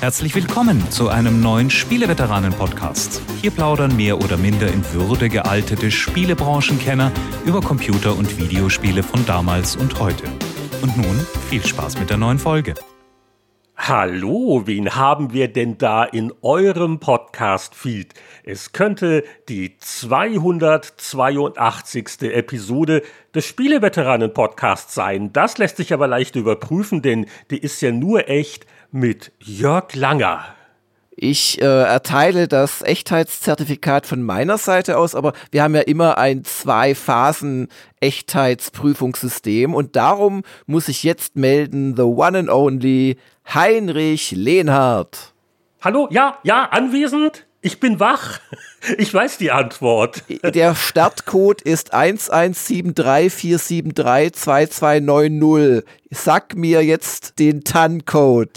Herzlich willkommen zu einem neuen Spieleveteranen-Podcast. Hier plaudern mehr oder minder in Würde gealtete Spielebranchenkenner über Computer- und Videospiele von damals und heute. Und nun viel Spaß mit der neuen Folge. Hallo, wen haben wir denn da in eurem Podcast-Feed? Es könnte die 282. Episode des Spieleveteranen-Podcasts sein. Das lässt sich aber leicht überprüfen, denn die ist ja nur echt mit Jörg Langer. Ich äh, erteile das Echtheitszertifikat von meiner Seite aus, aber wir haben ja immer ein Zwei-Phasen-Echtheitsprüfungssystem und darum muss ich jetzt melden, the one and only Heinrich Lehnhardt. Hallo, ja, ja, anwesend? Ich bin wach. Ich weiß die Antwort. Der Startcode ist 11734732290. Sag mir jetzt den TAN-Code.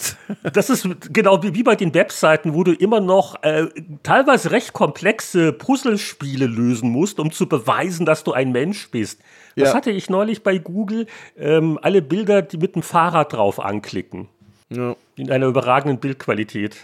Das ist genau wie bei den Webseiten, wo du immer noch äh, teilweise recht komplexe Puzzlespiele lösen musst, um zu beweisen, dass du ein Mensch bist. Das ja. hatte ich neulich bei Google. Ähm, alle Bilder, die mit dem Fahrrad drauf anklicken. Ja. In einer überragenden Bildqualität.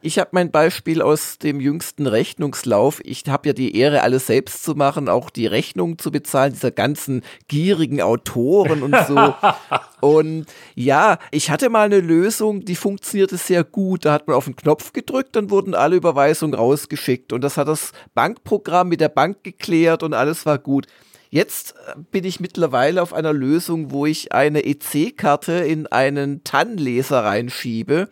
Ich habe mein Beispiel aus dem jüngsten Rechnungslauf. Ich habe ja die Ehre, alles selbst zu machen, auch die Rechnung zu bezahlen, dieser ganzen gierigen Autoren und so. und ja, ich hatte mal eine Lösung, die funktionierte sehr gut. Da hat man auf den Knopf gedrückt, dann wurden alle Überweisungen rausgeschickt. Und das hat das Bankprogramm mit der Bank geklärt und alles war gut. Jetzt äh, bin ich mittlerweile auf einer Lösung, wo ich eine EC-Karte in einen TAN-Leser reinschiebe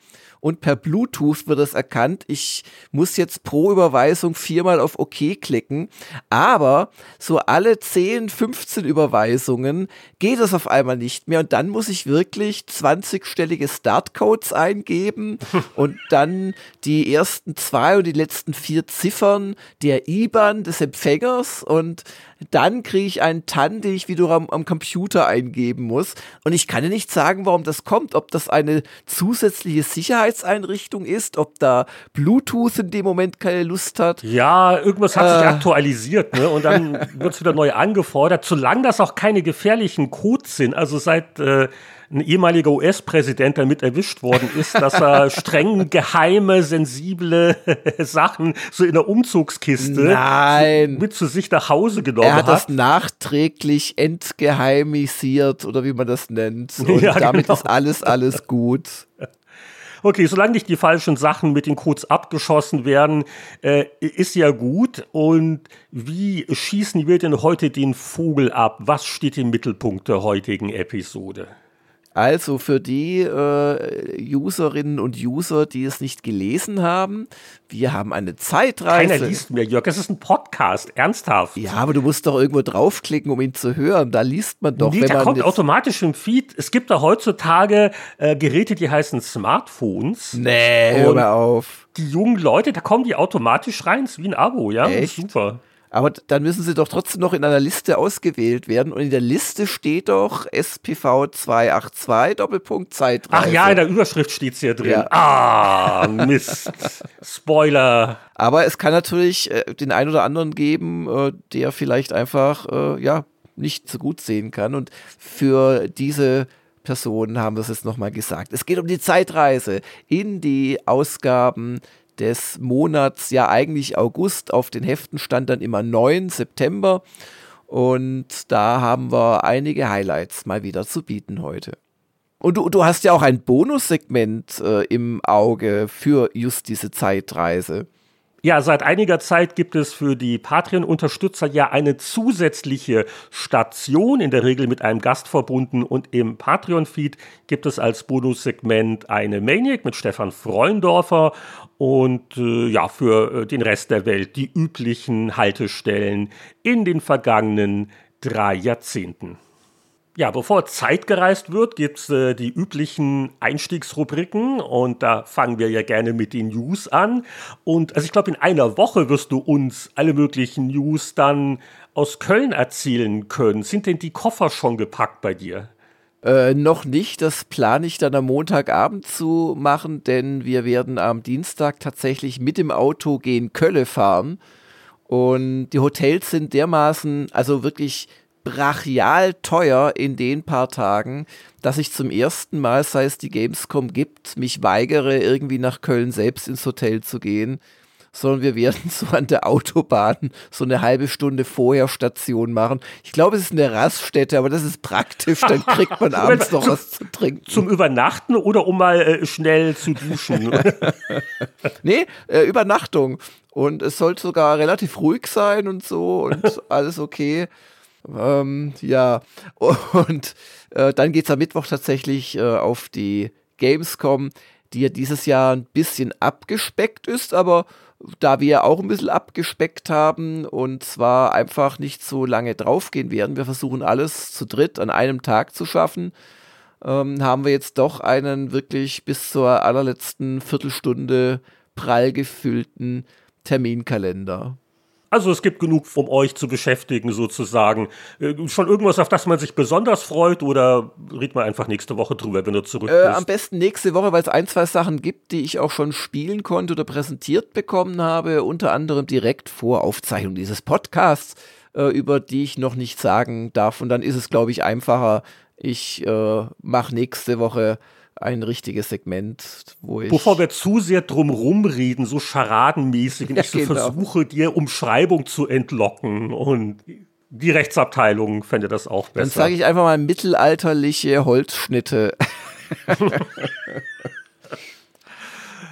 und per Bluetooth wird es erkannt. Ich muss jetzt pro Überweisung viermal auf OK klicken, aber so alle 10, 15 Überweisungen geht es auf einmal nicht mehr. Und dann muss ich wirklich 20-stellige Startcodes eingeben und dann die ersten zwei und die letzten vier Ziffern der IBAN des Empfängers. Und dann kriege ich einen TAN, den ich wieder am, Computer eingeben muss. Und ich kann ja nicht sagen, warum das kommt, ob das eine zusätzliche Sicherheitseinrichtung ist, ob da Bluetooth in dem Moment keine Lust hat. Ja, irgendwas hat äh. sich aktualisiert, ne? Und dann wird es wieder neu angefordert, solange das auch keine gefährlichen Codes sind. Also seit äh, ein ehemaliger US-Präsident damit erwischt worden ist, dass er streng geheime, sensible Sachen so in der Umzugskiste Nein. mit zu sich nach Hause genommen hat. Er hat das nachträglich entgeheimisiert oder wie man das nennt. Und ja, damit genau. ist alles, alles gut. Okay, solange nicht die falschen Sachen mit den Codes abgeschossen werden, äh, ist ja gut. Und wie schießen wir denn heute den Vogel ab? Was steht im Mittelpunkt der heutigen Episode? Also für die äh, Userinnen und User, die es nicht gelesen haben, wir haben eine Zeitreise. Keiner liest mehr, Jörg. Es ist ein Podcast, ernsthaft. Ja, aber du musst doch irgendwo draufklicken, um ihn zu hören. Da liest man doch. Nee, wenn der man kommt automatisch im Feed. Es gibt da heutzutage äh, Geräte, die heißen Smartphones. Nee, hör mal auf. Die jungen Leute, da kommen die automatisch rein. ist wie ein Abo, ja? Echt? Super. Aber dann müssen sie doch trotzdem noch in einer Liste ausgewählt werden. Und in der Liste steht doch SPV 282 Doppelpunkt Zeitreise. Ach ja, in der Überschrift steht es hier drin. Ja. Ah, Mist. Spoiler. Aber es kann natürlich äh, den einen oder anderen geben, äh, der vielleicht einfach, äh, ja, nicht so gut sehen kann. Und für diese Personen haben wir es jetzt nochmal gesagt. Es geht um die Zeitreise in die Ausgaben des Monats, ja eigentlich August. Auf den Heften stand dann immer 9 September. Und da haben wir einige Highlights mal wieder zu bieten heute. Und du, du hast ja auch ein Bonussegment äh, im Auge für just diese Zeitreise. Ja, seit einiger Zeit gibt es für die Patreon-Unterstützer ja eine zusätzliche Station, in der Regel mit einem Gast verbunden. Und im Patreon-Feed gibt es als Bonussegment eine Maniac mit Stefan Freundorfer und äh, ja, für äh, den Rest der Welt die üblichen Haltestellen in den vergangenen drei Jahrzehnten. Ja, bevor Zeit gereist wird, gibt's äh, die üblichen Einstiegsrubriken und da fangen wir ja gerne mit den News an. Und also ich glaube, in einer Woche wirst du uns alle möglichen News dann aus Köln erzählen können. Sind denn die Koffer schon gepackt bei dir? Äh, noch nicht, das plane ich dann am Montagabend zu machen, denn wir werden am Dienstag tatsächlich mit dem Auto gehen Kölle fahren. Und die Hotels sind dermaßen, also wirklich brachial teuer in den paar Tagen, dass ich zum ersten Mal, seit es die Gamescom gibt, mich weigere, irgendwie nach Köln selbst ins Hotel zu gehen, sondern wir werden so an der Autobahn so eine halbe Stunde vorher Station machen. Ich glaube, es ist eine Raststätte, aber das ist praktisch, dann kriegt man abends noch was zu trinken. Zum Übernachten oder um mal äh, schnell zu duschen? nee, äh, Übernachtung. Und es sollte sogar relativ ruhig sein und so und alles okay. Ähm, ja, und äh, dann geht es am Mittwoch tatsächlich äh, auf die Gamescom, die ja dieses Jahr ein bisschen abgespeckt ist, aber da wir auch ein bisschen abgespeckt haben und zwar einfach nicht so lange draufgehen werden, wir versuchen alles zu dritt an einem Tag zu schaffen, ähm, haben wir jetzt doch einen wirklich bis zur allerletzten Viertelstunde prall gefüllten Terminkalender. Also es gibt genug, um euch zu beschäftigen sozusagen. Äh, schon irgendwas, auf das man sich besonders freut oder redet man einfach nächste Woche drüber, wenn du zurück bist? Äh, am besten nächste Woche, weil es ein, zwei Sachen gibt, die ich auch schon spielen konnte oder präsentiert bekommen habe, unter anderem direkt vor Aufzeichnung dieses Podcasts, äh, über die ich noch nicht sagen darf. Und dann ist es, glaube ich, einfacher. Ich äh, mache nächste Woche ein richtiges Segment, wo ich. Bevor wir zu sehr drum rumreden, so scharadenmäßig, und ja, ich so genau. versuche, dir Umschreibung zu entlocken und die Rechtsabteilung fände das auch besser. Dann sage ich einfach mal mittelalterliche Holzschnitte.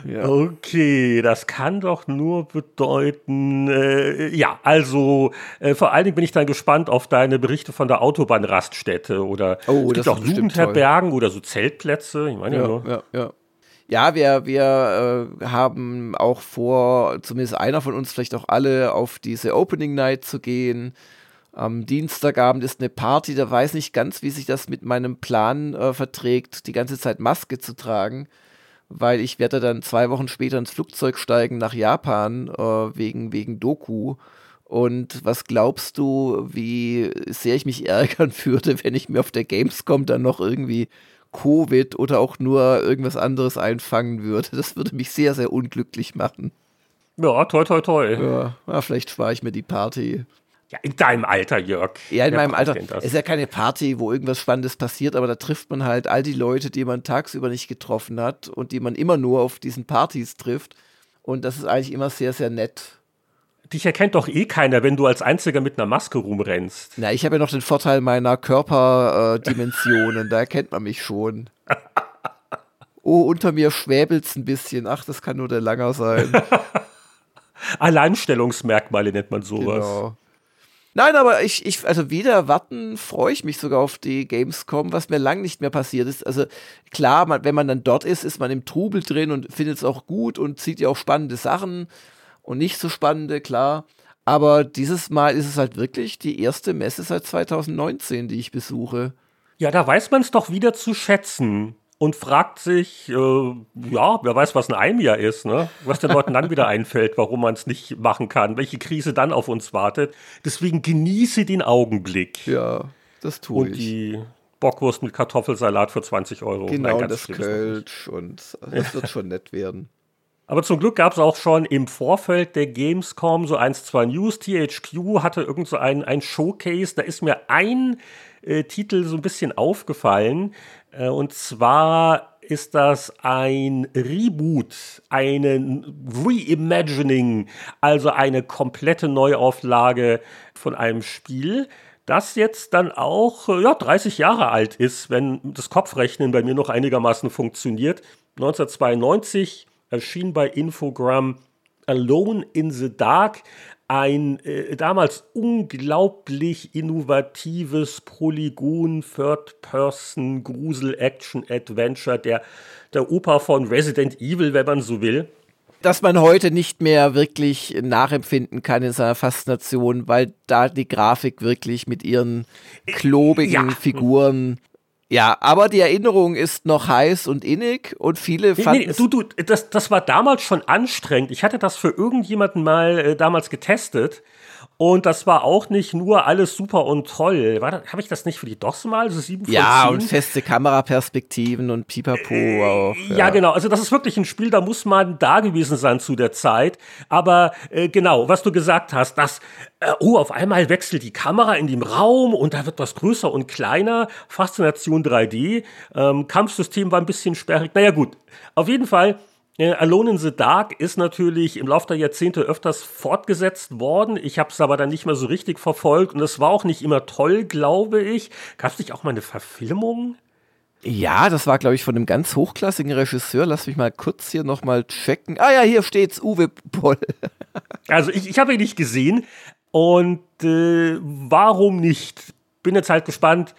Ja. Okay, das kann doch nur bedeuten, äh, ja, also äh, vor allen Dingen bin ich dann gespannt auf deine Berichte von der Autobahnraststätte oder oh, es gibt auch Jugendherbergen oder so Zeltplätze. Ich meine ja, ja nur. Ja, ja. Ja, wir, wir äh, haben auch vor, zumindest einer von uns, vielleicht auch alle, auf diese Opening Night zu gehen. Am Dienstagabend ist eine Party, da weiß nicht ganz, wie sich das mit meinem Plan äh, verträgt, die ganze Zeit Maske zu tragen weil ich werde dann zwei Wochen später ins Flugzeug steigen nach Japan äh, wegen, wegen Doku. Und was glaubst du, wie sehr ich mich ärgern würde, wenn ich mir auf der Gamescom dann noch irgendwie Covid oder auch nur irgendwas anderes einfangen würde? Das würde mich sehr, sehr unglücklich machen. Ja, toi, toi, toi. Ja, ja vielleicht spare ich mir die Party. Ja, in deinem Alter, Jörg. Ja, in Wer meinem Alter. Es ist ja keine Party, wo irgendwas Spannendes passiert, aber da trifft man halt all die Leute, die man tagsüber nicht getroffen hat und die man immer nur auf diesen Partys trifft. Und das ist eigentlich immer sehr, sehr nett. Dich erkennt doch eh keiner, wenn du als Einziger mit einer Maske rumrennst. Na, ich habe ja noch den Vorteil meiner Körperdimensionen, äh, da erkennt man mich schon. Oh, unter mir schwäbelt es ein bisschen. Ach, das kann nur der Langer sein. Alleinstellungsmerkmale nennt man sowas. Genau. Nein, aber ich, ich, also wieder warten, freue ich mich sogar auf die Gamescom, was mir lang nicht mehr passiert ist. Also klar, man, wenn man dann dort ist, ist man im Trubel drin und findet es auch gut und sieht ja auch spannende Sachen und nicht so spannende, klar. Aber dieses Mal ist es halt wirklich die erste Messe seit 2019, die ich besuche. Ja, da weiß man es doch wieder zu schätzen und fragt sich, äh, ja, wer weiß, was ein Eimjahr ist, ne? was den Leuten dann wieder einfällt, warum man es nicht machen kann, welche Krise dann auf uns wartet. Deswegen genieße den Augenblick. Ja, das tue und ich. Und die Bockwurst mit Kartoffelsalat für 20 Euro. Genau, Nein, das Kölsch und das wird schon nett werden. Aber zum Glück gab es auch schon im Vorfeld der Gamescom so eins, zwei News. THQ hatte irgend so ein, ein Showcase. Da ist mir ein äh, Titel so ein bisschen aufgefallen. Äh, und zwar ist das ein Reboot, ein Reimagining, also eine komplette Neuauflage von einem Spiel, das jetzt dann auch äh, ja, 30 Jahre alt ist, wenn das Kopfrechnen bei mir noch einigermaßen funktioniert. 1992 erschien bei Infogram Alone in the Dark, ein äh, damals unglaublich innovatives Polygon Third-Person Grusel Action Adventure, der der Opa von Resident Evil, wenn man so will. Dass man heute nicht mehr wirklich nachempfinden kann in seiner Faszination, weil da die Grafik wirklich mit ihren klobigen ja. Figuren Ja, aber die Erinnerung ist noch heiß und innig und viele fanden. Nee, du, du, das, das war damals schon anstrengend. Ich hatte das für irgendjemanden mal äh, damals getestet und das war auch nicht nur alles super und toll. Habe ich das nicht für die DOS mal? So 7 von ja, 10? und feste Kameraperspektiven und Pipapo äh, auch. Ja. ja. genau. Also das ist wirklich ein Spiel, da muss man da gewesen sein zu der Zeit. Aber äh, genau, was du gesagt hast, dass, äh, oh, auf einmal wechselt die Kamera in dem Raum und da wird was größer und kleiner. Faszination 3D. Ähm, Kampfsystem war ein bisschen sperrig. Naja gut, auf jeden Fall Alone in the Dark ist natürlich im Laufe der Jahrzehnte öfters fortgesetzt worden. Ich habe es aber dann nicht mehr so richtig verfolgt und es war auch nicht immer toll, glaube ich. Gab es nicht auch mal eine Verfilmung? Ja, das war, glaube ich, von einem ganz hochklassigen Regisseur. Lass mich mal kurz hier nochmal checken. Ah ja, hier steht's, Uwe Boll. also ich, ich habe ihn nicht gesehen. Und äh, warum nicht? Bin jetzt halt gespannt,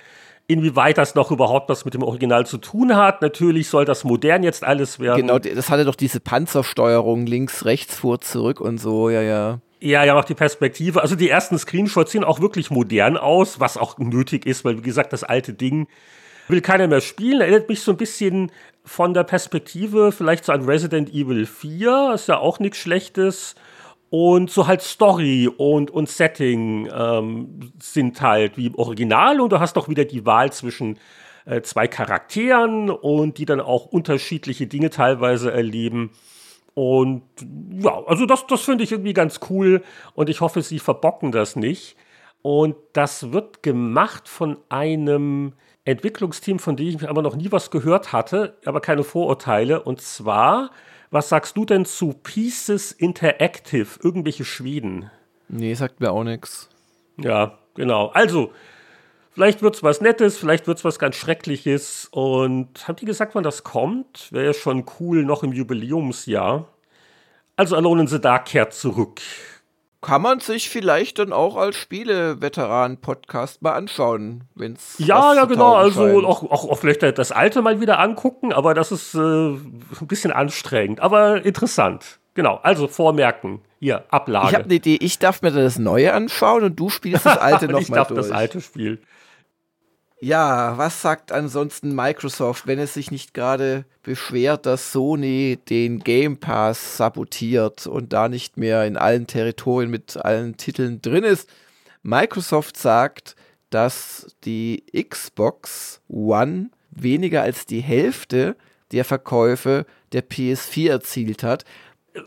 Inwieweit das noch überhaupt was mit dem Original zu tun hat. Natürlich soll das modern jetzt alles werden. Genau, das hatte doch diese Panzersteuerung links, rechts, vor, zurück und so, ja, ja. Ja, ja, auch die Perspektive. Also die ersten Screenshots sehen auch wirklich modern aus, was auch nötig ist, weil wie gesagt, das alte Ding will keiner mehr spielen. Erinnert mich so ein bisschen von der Perspektive vielleicht so an Resident Evil 4, ist ja auch nichts Schlechtes. Und so halt Story und, und Setting ähm, sind halt wie im Original und du hast auch wieder die Wahl zwischen äh, zwei Charakteren und die dann auch unterschiedliche Dinge teilweise erleben. Und ja, also das, das finde ich irgendwie ganz cool und ich hoffe, sie verbocken das nicht. Und das wird gemacht von einem Entwicklungsteam, von dem ich aber noch nie was gehört hatte, aber keine Vorurteile. Und zwar was sagst du denn zu Pieces Interactive, irgendwelche Schweden? Nee, sagt mir auch nichts. Ja, genau. Also, vielleicht wird es was Nettes, vielleicht wird es was ganz Schreckliches. Und haben die gesagt, wann das kommt? Wäre ja schon cool, noch im Jubiläumsjahr. Also, Alone in the Dark kehrt zurück kann man sich vielleicht dann auch als Spieleveteran-Podcast mal anschauen, wenn es. Ja, ja, genau. Also auch, auch, auch, vielleicht das alte mal wieder angucken, aber das ist äh, ein bisschen anstrengend, aber interessant. Genau, also vormerken. Hier, Ablage. Ich habe eine Idee, ich darf mir das Neue anschauen und du spielst das alte nochmal durch. Ich darf das alte spielen. Ja, was sagt ansonsten Microsoft, wenn es sich nicht gerade beschwert, dass Sony den Game Pass sabotiert und da nicht mehr in allen Territorien mit allen Titeln drin ist? Microsoft sagt, dass die Xbox One weniger als die Hälfte der Verkäufe der PS4 erzielt hat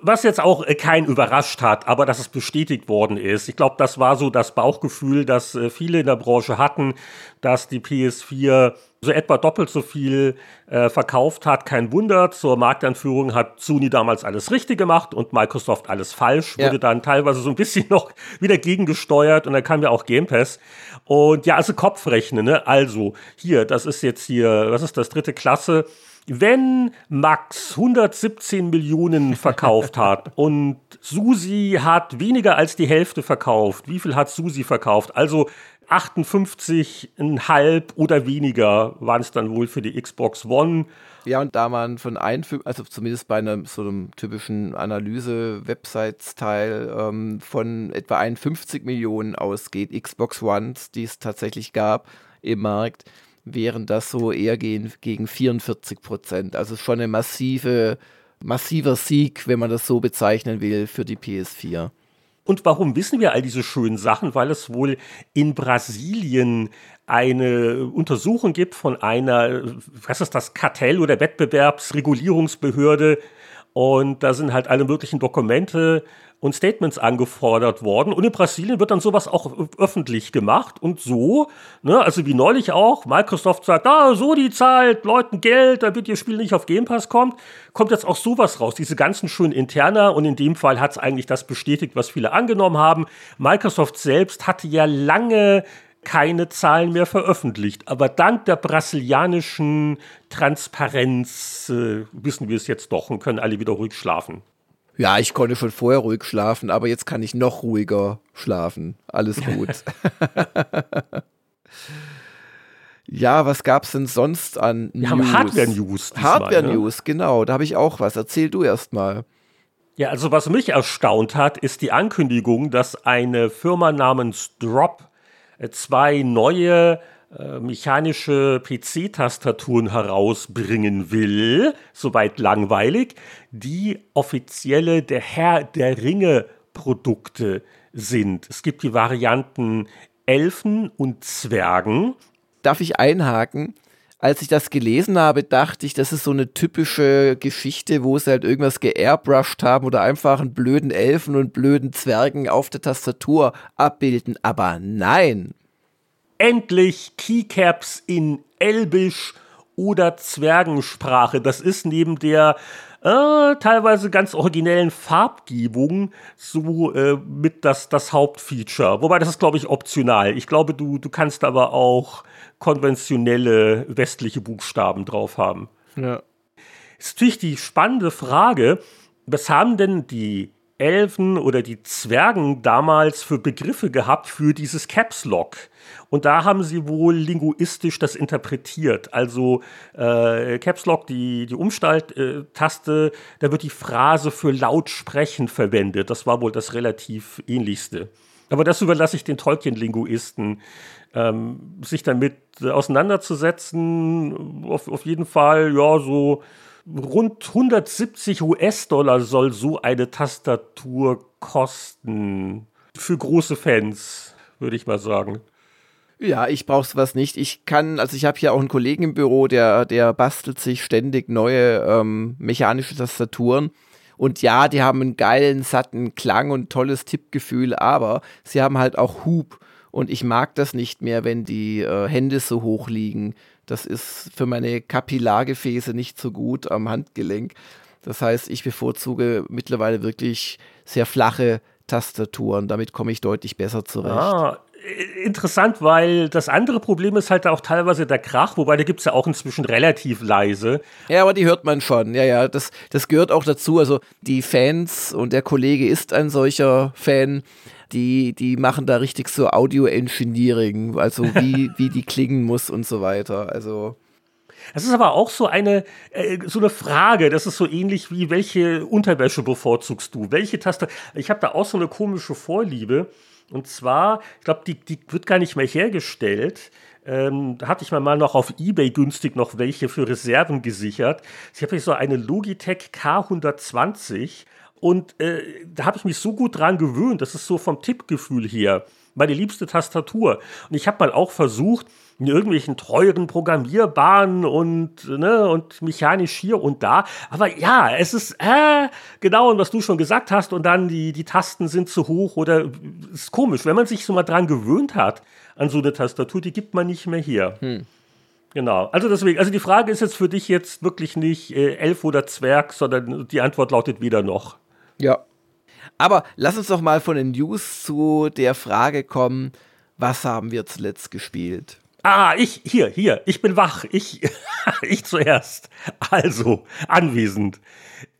was jetzt auch äh, keinen überrascht hat, aber dass es bestätigt worden ist. Ich glaube, das war so das Bauchgefühl, das äh, viele in der Branche hatten, dass die PS4 so etwa doppelt so viel äh, verkauft hat. Kein Wunder, zur Marktanführung hat Sony damals alles richtig gemacht und Microsoft alles falsch. Ja. Wurde dann teilweise so ein bisschen noch wieder gegengesteuert und dann kam ja auch Game Pass. Und ja, also Kopfrechnen, ne? Also, hier, das ist jetzt hier, was ist das, dritte Klasse wenn Max 117 Millionen verkauft hat und Susi hat weniger als die Hälfte verkauft, wie viel hat Susi verkauft? Also 58,5 oder weniger waren es dann wohl für die Xbox One. Ja, und da man von ein, also zumindest bei einem so einem typischen Analyse-Websites-Teil ähm, von etwa 51 Millionen ausgeht, Xbox Ones, die es tatsächlich gab im Markt, wären das so eher gegen, gegen 44 Prozent. Also schon ein massive, massiver Sieg, wenn man das so bezeichnen will, für die PS4. Und warum wissen wir all diese schönen Sachen? Weil es wohl in Brasilien eine Untersuchung gibt von einer, was ist das, Kartell- oder Wettbewerbsregulierungsbehörde. Und da sind halt alle möglichen Dokumente und Statements angefordert worden. Und in Brasilien wird dann sowas auch öffentlich gemacht. Und so, ne, also wie neulich auch, Microsoft sagt, ah, so die zahlt Leuten Geld, damit ihr Spiel nicht auf Game Pass kommt, kommt jetzt auch sowas raus. Diese ganzen schönen Interna. Und in dem Fall hat es eigentlich das bestätigt, was viele angenommen haben. Microsoft selbst hatte ja lange keine Zahlen mehr veröffentlicht. Aber dank der brasilianischen Transparenz äh, wissen wir es jetzt doch und können alle wieder ruhig schlafen. Ja, ich konnte schon vorher ruhig schlafen, aber jetzt kann ich noch ruhiger schlafen. Alles gut. ja, was gab es denn sonst an Wir News? haben Hardware-News. Hardware-News, ne? genau. Da habe ich auch was. Erzähl du erst mal. Ja, also was mich erstaunt hat, ist die Ankündigung, dass eine Firma namens Drop äh, zwei neue mechanische PC-Tastaturen herausbringen will, soweit langweilig, die offizielle der Herr der Ringe Produkte sind. Es gibt die Varianten Elfen und Zwergen. Darf ich einhaken? Als ich das gelesen habe, dachte ich, das ist so eine typische Geschichte, wo sie halt irgendwas geairbrushed haben oder einfach einen blöden Elfen und blöden Zwergen auf der Tastatur abbilden. Aber nein, endlich Keycaps in Elbisch oder Zwergensprache. Das ist neben der äh, teilweise ganz originellen Farbgebung so äh, mit das, das Hauptfeature. Wobei das ist, glaube ich, optional. Ich glaube, du, du kannst aber auch konventionelle westliche Buchstaben drauf haben. Ja. Ist natürlich die spannende Frage, was haben denn die Elfen oder die Zwergen damals für Begriffe gehabt für dieses Caps Lock? Und da haben sie wohl linguistisch das interpretiert. Also äh, Caps Lock, die, die Umstalttaste, da wird die Phrase für laut sprechen verwendet. Das war wohl das relativ ähnlichste. Aber das überlasse ich den Tolkien-Linguisten, ähm, sich damit auseinanderzusetzen. Auf, auf jeden Fall, ja, so rund 170 US-Dollar soll so eine Tastatur kosten. Für große Fans, würde ich mal sagen. Ja, ich brauche sowas nicht. Ich kann, also ich habe hier auch einen Kollegen im Büro, der, der bastelt sich ständig neue ähm, mechanische Tastaturen. Und ja, die haben einen geilen, satten Klang und tolles Tippgefühl, aber sie haben halt auch Hub. Und ich mag das nicht mehr, wenn die äh, Hände so hoch liegen. Das ist für meine Kapillargefäße nicht so gut am Handgelenk. Das heißt, ich bevorzuge mittlerweile wirklich sehr flache Tastaturen. Damit komme ich deutlich besser zurecht. Ah, interessant, weil das andere Problem ist halt auch teilweise der Krach, wobei da gibt es ja auch inzwischen relativ leise. Ja, aber die hört man schon. Ja, ja, das, das gehört auch dazu. Also die Fans und der Kollege ist ein solcher Fan. Die, die machen da richtig so Audio-Engineering, also wie, wie die klingen muss und so weiter. Also. Das ist aber auch so eine, äh, so eine Frage. Das ist so ähnlich wie, welche Unterwäsche bevorzugst du? Welche Taste? Ich habe da auch so eine komische Vorliebe. Und zwar, ich glaube, die, die wird gar nicht mehr hergestellt. Ähm, da hatte ich mir mal noch auf Ebay günstig noch welche für Reserven gesichert. Ich habe hier so eine Logitech K120 und äh, da habe ich mich so gut dran gewöhnt. Das ist so vom Tippgefühl her meine liebste Tastatur. Und ich habe mal auch versucht, in irgendwelchen teuren Programmierbahnen und, ne, und mechanisch hier und da. Aber ja, es ist äh, genau, und was du schon gesagt hast, und dann die, die Tasten sind zu hoch oder ist komisch. Wenn man sich so mal dran gewöhnt hat, an so eine Tastatur, die gibt man nicht mehr hier. Hm. Genau. Also deswegen, also die Frage ist jetzt für dich jetzt wirklich nicht äh, Elf oder Zwerg, sondern die Antwort lautet weder noch. Ja. Aber lass uns doch mal von den News zu der Frage kommen, was haben wir zuletzt gespielt? Ah, ich, hier, hier, ich bin wach. Ich, ich zuerst. Also, anwesend.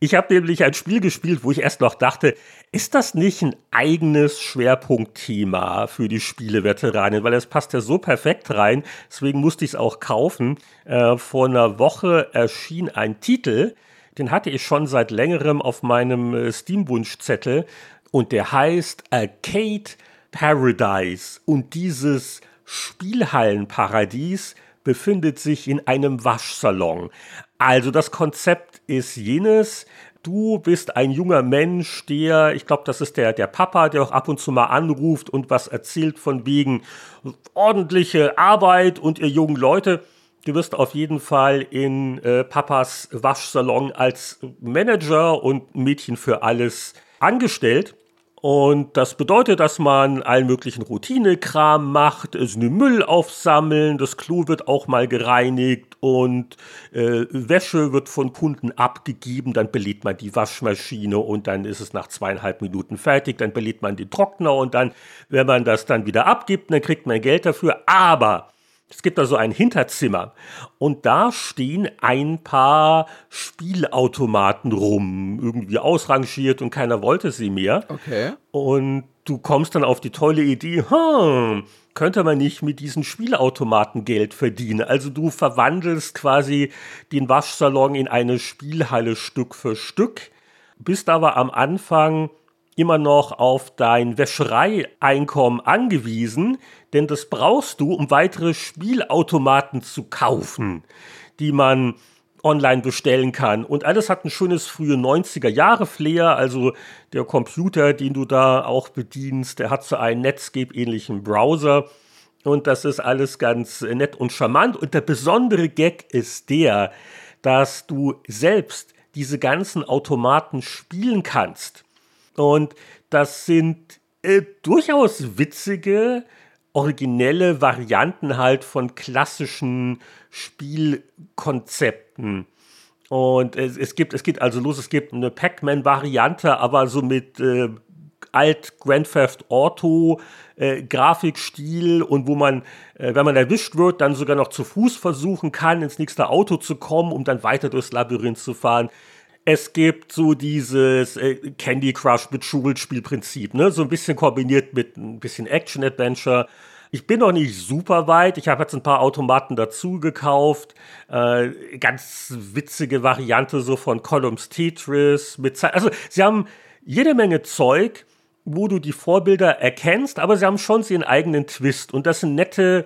Ich habe nämlich ein Spiel gespielt, wo ich erst noch dachte, ist das nicht ein eigenes Schwerpunktthema für die Spieleveteranen? Weil es passt ja so perfekt rein. Deswegen musste ich es auch kaufen. Äh, vor einer Woche erschien ein Titel, den hatte ich schon seit längerem auf meinem äh, Steam-Wunschzettel. Und der heißt Arcade Paradise. Und dieses Spielhallenparadies befindet sich in einem Waschsalon. Also das Konzept ist jenes, du bist ein junger Mensch, der, ich glaube, das ist der, der Papa, der auch ab und zu mal anruft und was erzählt von wegen ordentliche Arbeit und ihr jungen Leute. Du wirst auf jeden Fall in äh, Papas Waschsalon als Manager und Mädchen für alles angestellt. Und das bedeutet, dass man allen möglichen Routinekram macht, es eine Müll aufsammeln, das Klo wird auch mal gereinigt und äh, Wäsche wird von Kunden abgegeben, dann belädt man die Waschmaschine und dann ist es nach zweieinhalb Minuten fertig, dann belädt man den Trockner und dann, wenn man das dann wieder abgibt, dann kriegt man Geld dafür. Aber es gibt also ein Hinterzimmer und da stehen ein paar Spielautomaten rum, irgendwie ausrangiert und keiner wollte sie mehr. Okay. Und du kommst dann auf die tolle Idee, hm, könnte man nicht mit diesen Spielautomaten Geld verdienen? Also du verwandelst quasi den Waschsalon in eine Spielhalle Stück für Stück, bist aber am Anfang immer noch auf dein Wäschereieinkommen angewiesen, denn das brauchst du, um weitere Spielautomaten zu kaufen, die man online bestellen kann. Und alles hat ein schönes frühe 90er Jahre Flair. Also der Computer, den du da auch bedienst, der hat so einen Netscape-ähnlichen Browser. Und das ist alles ganz nett und charmant. Und der besondere Gag ist der, dass du selbst diese ganzen Automaten spielen kannst. Und das sind äh, durchaus witzige, originelle Varianten halt von klassischen Spielkonzepten. Und es, es, gibt, es geht also los, es gibt eine Pac-Man-Variante, aber so mit äh, alt Grand Theft Auto äh, Grafikstil und wo man, äh, wenn man erwischt wird, dann sogar noch zu Fuß versuchen kann, ins nächste Auto zu kommen, um dann weiter durchs Labyrinth zu fahren. Es gibt so dieses äh, Candy Crush mit Schulspielprinzip, ne? so ein bisschen kombiniert mit ein bisschen Action-Adventure. Ich bin noch nicht super weit. Ich habe jetzt ein paar Automaten dazu gekauft. Äh, ganz witzige Variante so von Columns Tetris. Mit Ze also sie haben jede Menge Zeug, wo du die Vorbilder erkennst, aber sie haben schon ihren eigenen Twist. Und das sind nette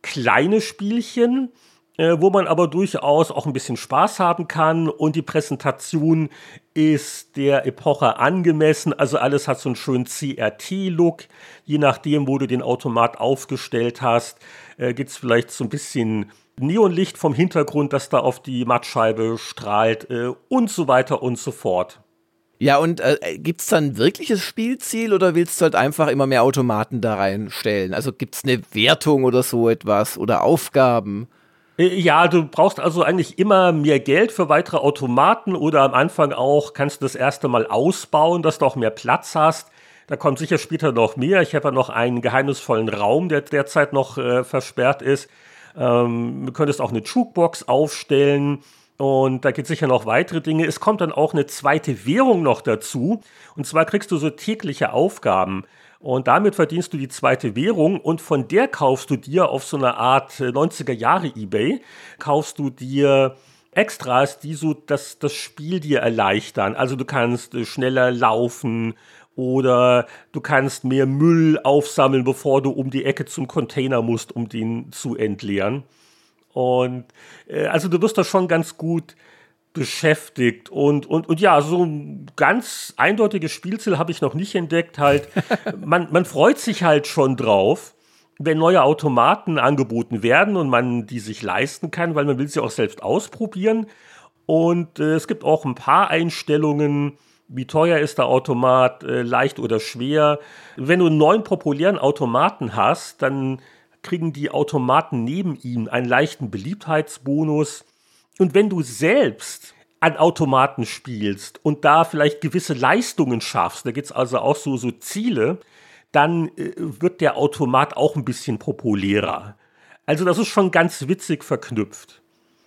kleine Spielchen wo man aber durchaus auch ein bisschen Spaß haben kann und die Präsentation ist der Epoche angemessen. Also alles hat so einen schönen CRT-Look. Je nachdem, wo du den Automat aufgestellt hast, äh, gibt es vielleicht so ein bisschen Neonlicht vom Hintergrund, das da auf die Mattscheibe strahlt äh, und so weiter und so fort. Ja, und äh, gibt es dann wirkliches Spielziel oder willst du halt einfach immer mehr Automaten da reinstellen? Also gibt es eine Wertung oder so etwas oder Aufgaben? Äh, ja, du brauchst also eigentlich immer mehr Geld für weitere Automaten oder am Anfang auch kannst du das erste Mal ausbauen, dass du auch mehr Platz hast. Da kommt sicher später noch mehr. Ich habe ja noch einen geheimnisvollen Raum, der derzeit noch äh, versperrt ist. Ähm, du könntest auch eine Jukebox aufstellen. Und da gibt sicher noch weitere Dinge. Es kommt dann auch eine zweite Währung noch dazu. Und zwar kriegst du so tägliche Aufgaben. Und damit verdienst du die zweite Währung und von der kaufst du dir auf so eine Art 90er äh, Jahre eBay, kaufst du dir Extras, die so das, das Spiel dir erleichtern. Also du kannst äh, schneller laufen oder du kannst mehr Müll aufsammeln, bevor du um die Ecke zum Container musst, um den zu entleeren. Und äh, also du wirst da schon ganz gut beschäftigt. Und, und, und ja, so ein ganz eindeutiges Spielziel habe ich noch nicht entdeckt. Halt, man, man freut sich halt schon drauf, wenn neue Automaten angeboten werden und man die sich leisten kann, weil man will sie auch selbst ausprobieren. Und äh, es gibt auch ein paar Einstellungen, wie teuer ist der Automat, äh, leicht oder schwer. Wenn du einen neuen populären Automaten hast, dann kriegen die Automaten neben ihm einen leichten Beliebtheitsbonus. Und wenn du selbst an Automaten spielst und da vielleicht gewisse Leistungen schaffst, da gibt es also auch so, so Ziele, dann äh, wird der Automat auch ein bisschen populärer. Also das ist schon ganz witzig verknüpft.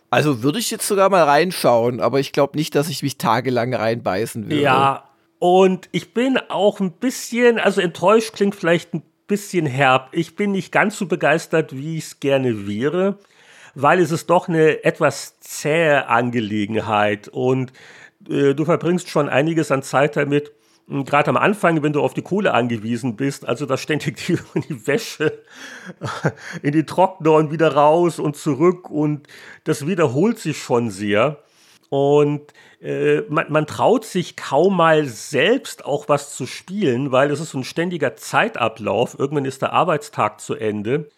Also würde ich jetzt sogar mal reinschauen, aber ich glaube nicht, dass ich mich tagelang reinbeißen würde. Ja, und ich bin auch ein bisschen, also enttäuscht klingt vielleicht ein bisschen herb. Ich bin nicht ganz so begeistert, wie ich es gerne wäre weil es ist doch eine etwas zähe Angelegenheit und äh, du verbringst schon einiges an Zeit damit, gerade am Anfang, wenn du auf die Kohle angewiesen bist, also da ständig die, die, Wäsche in die Trockner und wieder raus und zurück und das wiederholt sich schon sehr. Und äh, man, man traut sich kaum mal selbst auch was zu spielen, weil es ist ein ständiger Zeitablauf. Irgendwann ist der Arbeitstag zu Ende.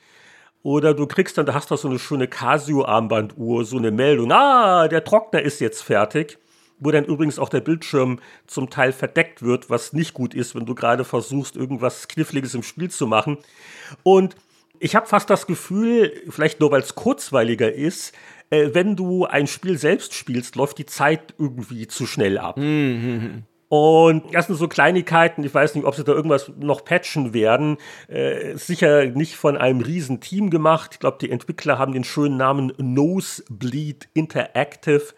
Oder du kriegst dann, da hast du so eine schöne Casio-Armbanduhr, so eine Meldung, ah, der Trockner ist jetzt fertig. Wo dann übrigens auch der Bildschirm zum Teil verdeckt wird, was nicht gut ist, wenn du gerade versuchst, irgendwas Kniffliges im Spiel zu machen. Und ich habe fast das Gefühl, vielleicht nur weil es kurzweiliger ist, äh, wenn du ein Spiel selbst spielst, läuft die Zeit irgendwie zu schnell ab. Mhm. Und das sind so Kleinigkeiten, ich weiß nicht, ob sie da irgendwas noch patchen werden. Äh, sicher nicht von einem riesen Team gemacht. Ich glaube, die Entwickler haben den schönen Namen Nosebleed Interactive.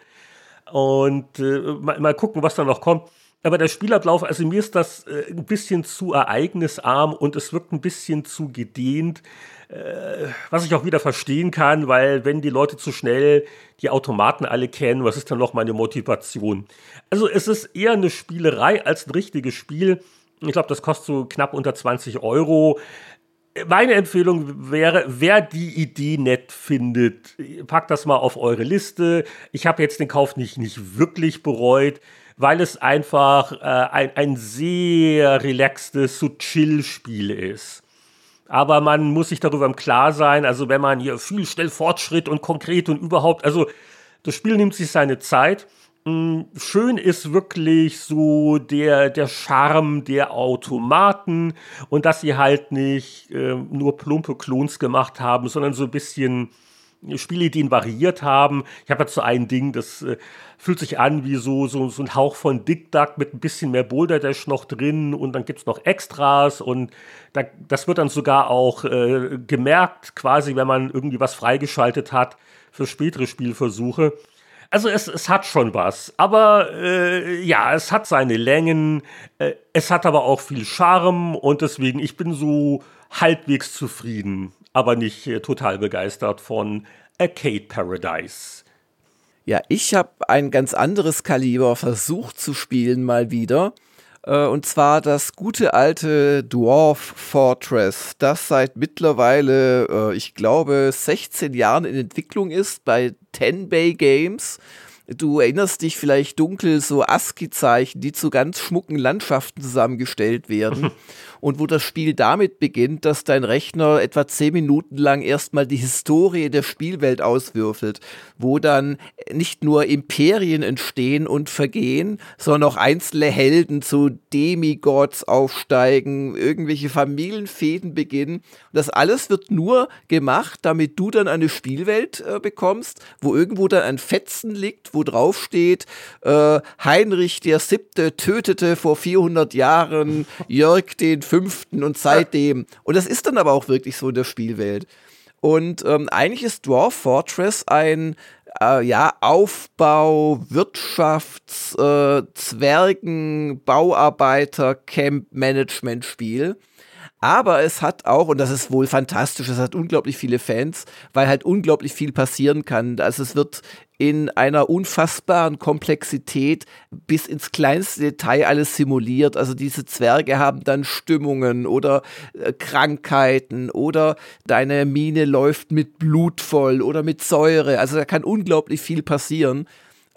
Und äh, mal, mal gucken, was da noch kommt. Aber der Spielablauf, also mir ist das äh, ein bisschen zu ereignisarm und es wirkt ein bisschen zu gedehnt. Äh, was ich auch wieder verstehen kann, weil wenn die Leute zu schnell die Automaten alle kennen, was ist dann noch meine Motivation? Also es ist eher eine Spielerei als ein richtiges Spiel. Ich glaube, das kostet so knapp unter 20 Euro. Meine Empfehlung wäre, wer die Idee nett findet, packt das mal auf eure Liste. Ich habe jetzt den Kauf nicht, nicht wirklich bereut, weil es einfach äh, ein, ein sehr relaxtes, so Chill-Spiel ist. Aber man muss sich darüber im Klar sein, also wenn man hier viel schnell Fortschritt und konkret und überhaupt, also das Spiel nimmt sich seine Zeit. Hm, schön ist wirklich so der, der Charme der Automaten und dass sie halt nicht äh, nur plumpe Klons gemacht haben, sondern so ein bisschen Spielideen variiert haben. Ich habe so ein Ding, das äh, fühlt sich an wie so, so, so ein Hauch von Dick Duck mit ein bisschen mehr Boulder Dash noch drin und dann gibt es noch Extras und da, das wird dann sogar auch äh, gemerkt, quasi, wenn man irgendwie was freigeschaltet hat für spätere Spielversuche. Also es, es hat schon was, aber äh, ja, es hat seine Längen, äh, es hat aber auch viel Charme und deswegen, ich bin so halbwegs zufrieden, aber nicht äh, total begeistert von Arcade Paradise. Ja, ich habe ein ganz anderes Kaliber versucht zu spielen mal wieder. Äh, und zwar das gute alte Dwarf Fortress, das seit mittlerweile, äh, ich glaube, 16 Jahren in Entwicklung ist bei Ten Bay Games. Du erinnerst dich vielleicht dunkel, so ASCII-Zeichen, die zu ganz schmucken Landschaften zusammengestellt werden. und wo das Spiel damit beginnt, dass dein Rechner etwa zehn Minuten lang erstmal die Historie der Spielwelt auswürfelt, wo dann nicht nur Imperien entstehen und vergehen, sondern auch einzelne Helden zu Demigods aufsteigen, irgendwelche Familienfäden beginnen. Das alles wird nur gemacht, damit du dann eine Spielwelt äh, bekommst, wo irgendwo dann ein Fetzen liegt, wo drauf steht, äh, Heinrich der Siebte tötete vor 400 Jahren Jörg den fünften und seitdem. Und das ist dann aber auch wirklich so in der Spielwelt. Und ähm, eigentlich ist Dwarf Fortress ein äh, ja, Aufbau, Wirtschafts-, äh, Zwergen-, Bauarbeiter-, Camp-Management-Spiel. Aber es hat auch, und das ist wohl fantastisch, es hat unglaublich viele Fans, weil halt unglaublich viel passieren kann. Also es wird in einer unfassbaren Komplexität bis ins kleinste Detail alles simuliert. Also diese Zwerge haben dann Stimmungen oder äh, Krankheiten oder deine Mine läuft mit Blut voll oder mit Säure. Also da kann unglaublich viel passieren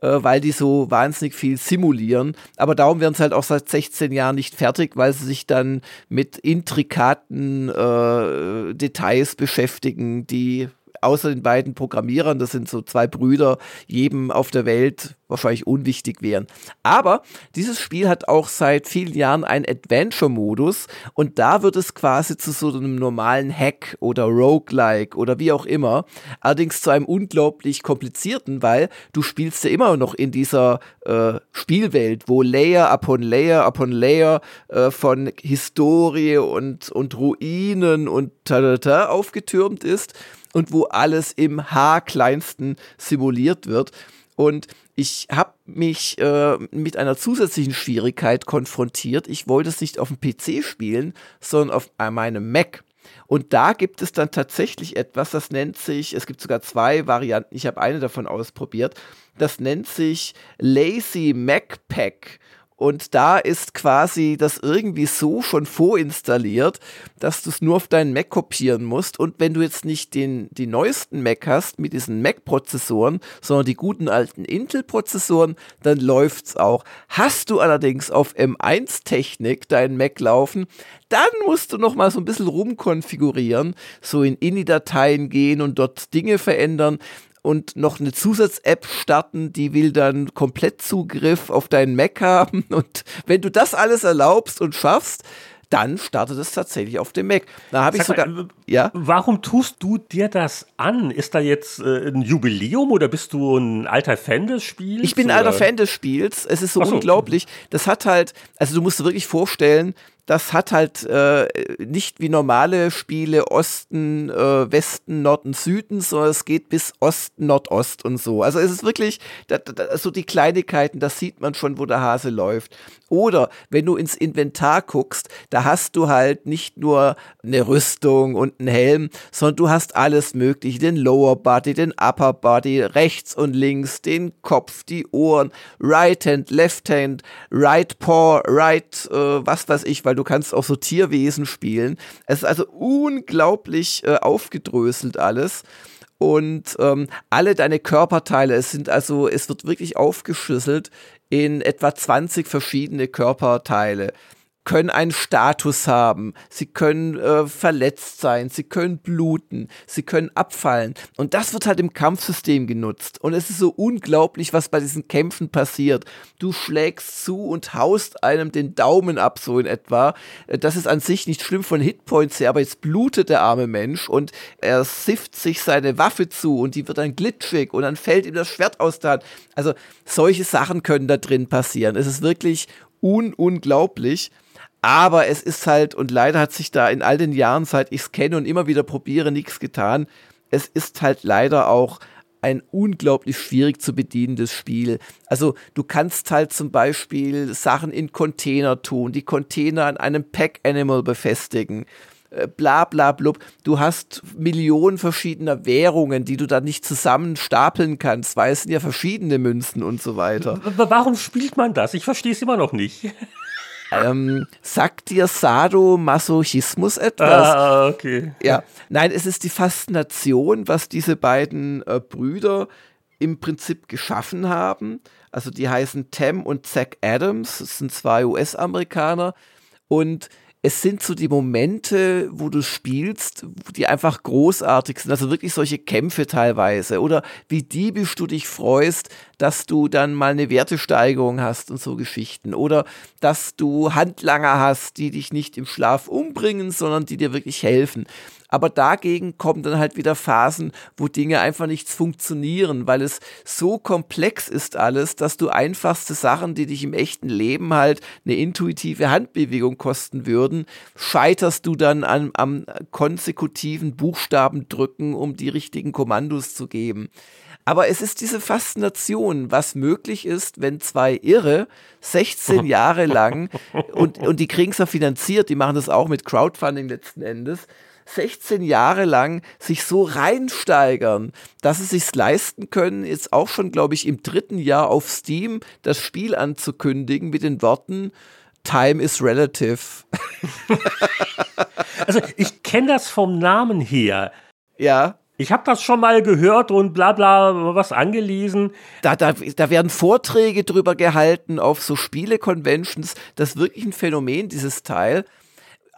äh, weil die so wahnsinnig viel simulieren. Aber darum werden sie halt auch seit 16 Jahren nicht fertig, weil sie sich dann mit intrikaten äh, Details beschäftigen, die außer den beiden Programmierern, das sind so zwei Brüder, jedem auf der Welt wahrscheinlich unwichtig wären. Aber dieses Spiel hat auch seit vielen Jahren einen Adventure-Modus und da wird es quasi zu so einem normalen Hack oder Roguelike oder wie auch immer. Allerdings zu einem unglaublich komplizierten, weil du spielst ja immer noch in dieser äh, Spielwelt, wo Layer upon Layer upon Layer äh, von Historie und, und Ruinen und ta, ta, ta aufgetürmt ist und wo alles im Haarkleinsten simuliert wird. Und ich habe mich äh, mit einer zusätzlichen Schwierigkeit konfrontiert. Ich wollte es nicht auf dem PC spielen, sondern auf meinem Mac. Und da gibt es dann tatsächlich etwas, das nennt sich, es gibt sogar zwei Varianten, ich habe eine davon ausprobiert, das nennt sich Lazy Mac Pack. Und da ist quasi das irgendwie so schon vorinstalliert, dass du es nur auf deinen Mac kopieren musst. Und wenn du jetzt nicht den, die neuesten Mac hast mit diesen Mac-Prozessoren, sondern die guten alten Intel-Prozessoren, dann läuft's auch. Hast du allerdings auf M1-Technik deinen Mac laufen, dann musst du noch mal so ein bisschen rumkonfigurieren, so in INI-Dateien gehen und dort Dinge verändern und noch eine Zusatz-App starten, die will dann Komplettzugriff auf deinen Mac haben. Und wenn du das alles erlaubst und schaffst, dann startet es tatsächlich auf dem Mac. Da habe ich sogar. Mal, ja. Warum tust du dir das an? Ist da jetzt äh, ein Jubiläum oder bist du ein alter Fan des Spiels? Ich bin ein alter Fan des Spiels. Es ist so, so, unglaublich. Das hat halt, also du musst dir wirklich vorstellen, das hat halt äh, nicht wie normale Spiele Osten, äh, Westen, Norden, Süden, sondern es geht bis Osten, Nordost und so. Also es ist wirklich da, da, so die Kleinigkeiten, das sieht man schon, wo der Hase läuft. Oder wenn du ins Inventar guckst, da hast du halt nicht nur eine Rüstung und einen Helm, sondern du hast alles mögliche, den Lower Body, den Upper Body, rechts und links, den Kopf, die Ohren, Right Hand, Left Hand, Right Paw, Right, äh, was weiß ich, weil du kannst auch so Tierwesen spielen. Es ist also unglaublich äh, aufgedröselt alles und ähm, alle deine Körperteile, es sind also, es wird wirklich aufgeschlüsselt in etwa 20 verschiedene Körperteile können einen Status haben, sie können äh, verletzt sein, sie können bluten, sie können abfallen. Und das wird halt im Kampfsystem genutzt. Und es ist so unglaublich, was bei diesen Kämpfen passiert. Du schlägst zu und haust einem den Daumen ab, so in etwa. Äh, das ist an sich nicht schlimm von Hitpoints her, aber jetzt blutet der arme Mensch und er sifft sich seine Waffe zu und die wird dann glitschig und dann fällt ihm das Schwert aus der Hand. Also solche Sachen können da drin passieren. Es ist wirklich un unglaublich. Aber es ist halt, und leider hat sich da in all den Jahren, seit ich es kenne und immer wieder probiere, nichts getan. Es ist halt leider auch ein unglaublich schwierig zu bedienendes Spiel. Also du kannst halt zum Beispiel Sachen in Container tun, die Container an einem Pack Animal befestigen. Äh, bla bla blub. Du hast Millionen verschiedener Währungen, die du dann nicht zusammen stapeln kannst, weil es sind ja verschiedene Münzen und so weiter. Warum spielt man das? Ich verstehe es immer noch nicht. Ähm, sagt dir Sadomasochismus etwas? Ah, okay. Ja, nein, es ist die Faszination, was diese beiden äh, Brüder im Prinzip geschaffen haben. Also die heißen Tam und Zach Adams, das sind zwei US-Amerikaner und es sind so die Momente, wo du spielst, die einfach großartig sind. Also wirklich solche Kämpfe teilweise. Oder wie diebisch du dich freust, dass du dann mal eine Wertesteigerung hast und so Geschichten. Oder dass du Handlanger hast, die dich nicht im Schlaf umbringen, sondern die dir wirklich helfen. Aber dagegen kommen dann halt wieder Phasen, wo Dinge einfach nichts funktionieren, weil es so komplex ist alles, dass du einfachste Sachen, die dich im echten Leben halt eine intuitive Handbewegung kosten würden, scheiterst du dann an, am konsekutiven Buchstaben drücken, um die richtigen Kommandos zu geben. Aber es ist diese Faszination, was möglich ist, wenn zwei Irre 16 Jahre lang und, und die kriegen es ja finanziert, die machen das auch mit Crowdfunding letzten Endes, 16 Jahre lang sich so reinsteigern, dass sie sich leisten können, jetzt auch schon, glaube ich, im dritten Jahr auf Steam das Spiel anzukündigen mit den Worten Time is relative. also ich kenne das vom Namen her. Ja. Ich habe das schon mal gehört und bla bla was angelesen. Da, da, da werden Vorträge drüber gehalten auf so Spiele-Conventions. Das ist wirklich ein Phänomen, dieses Teil.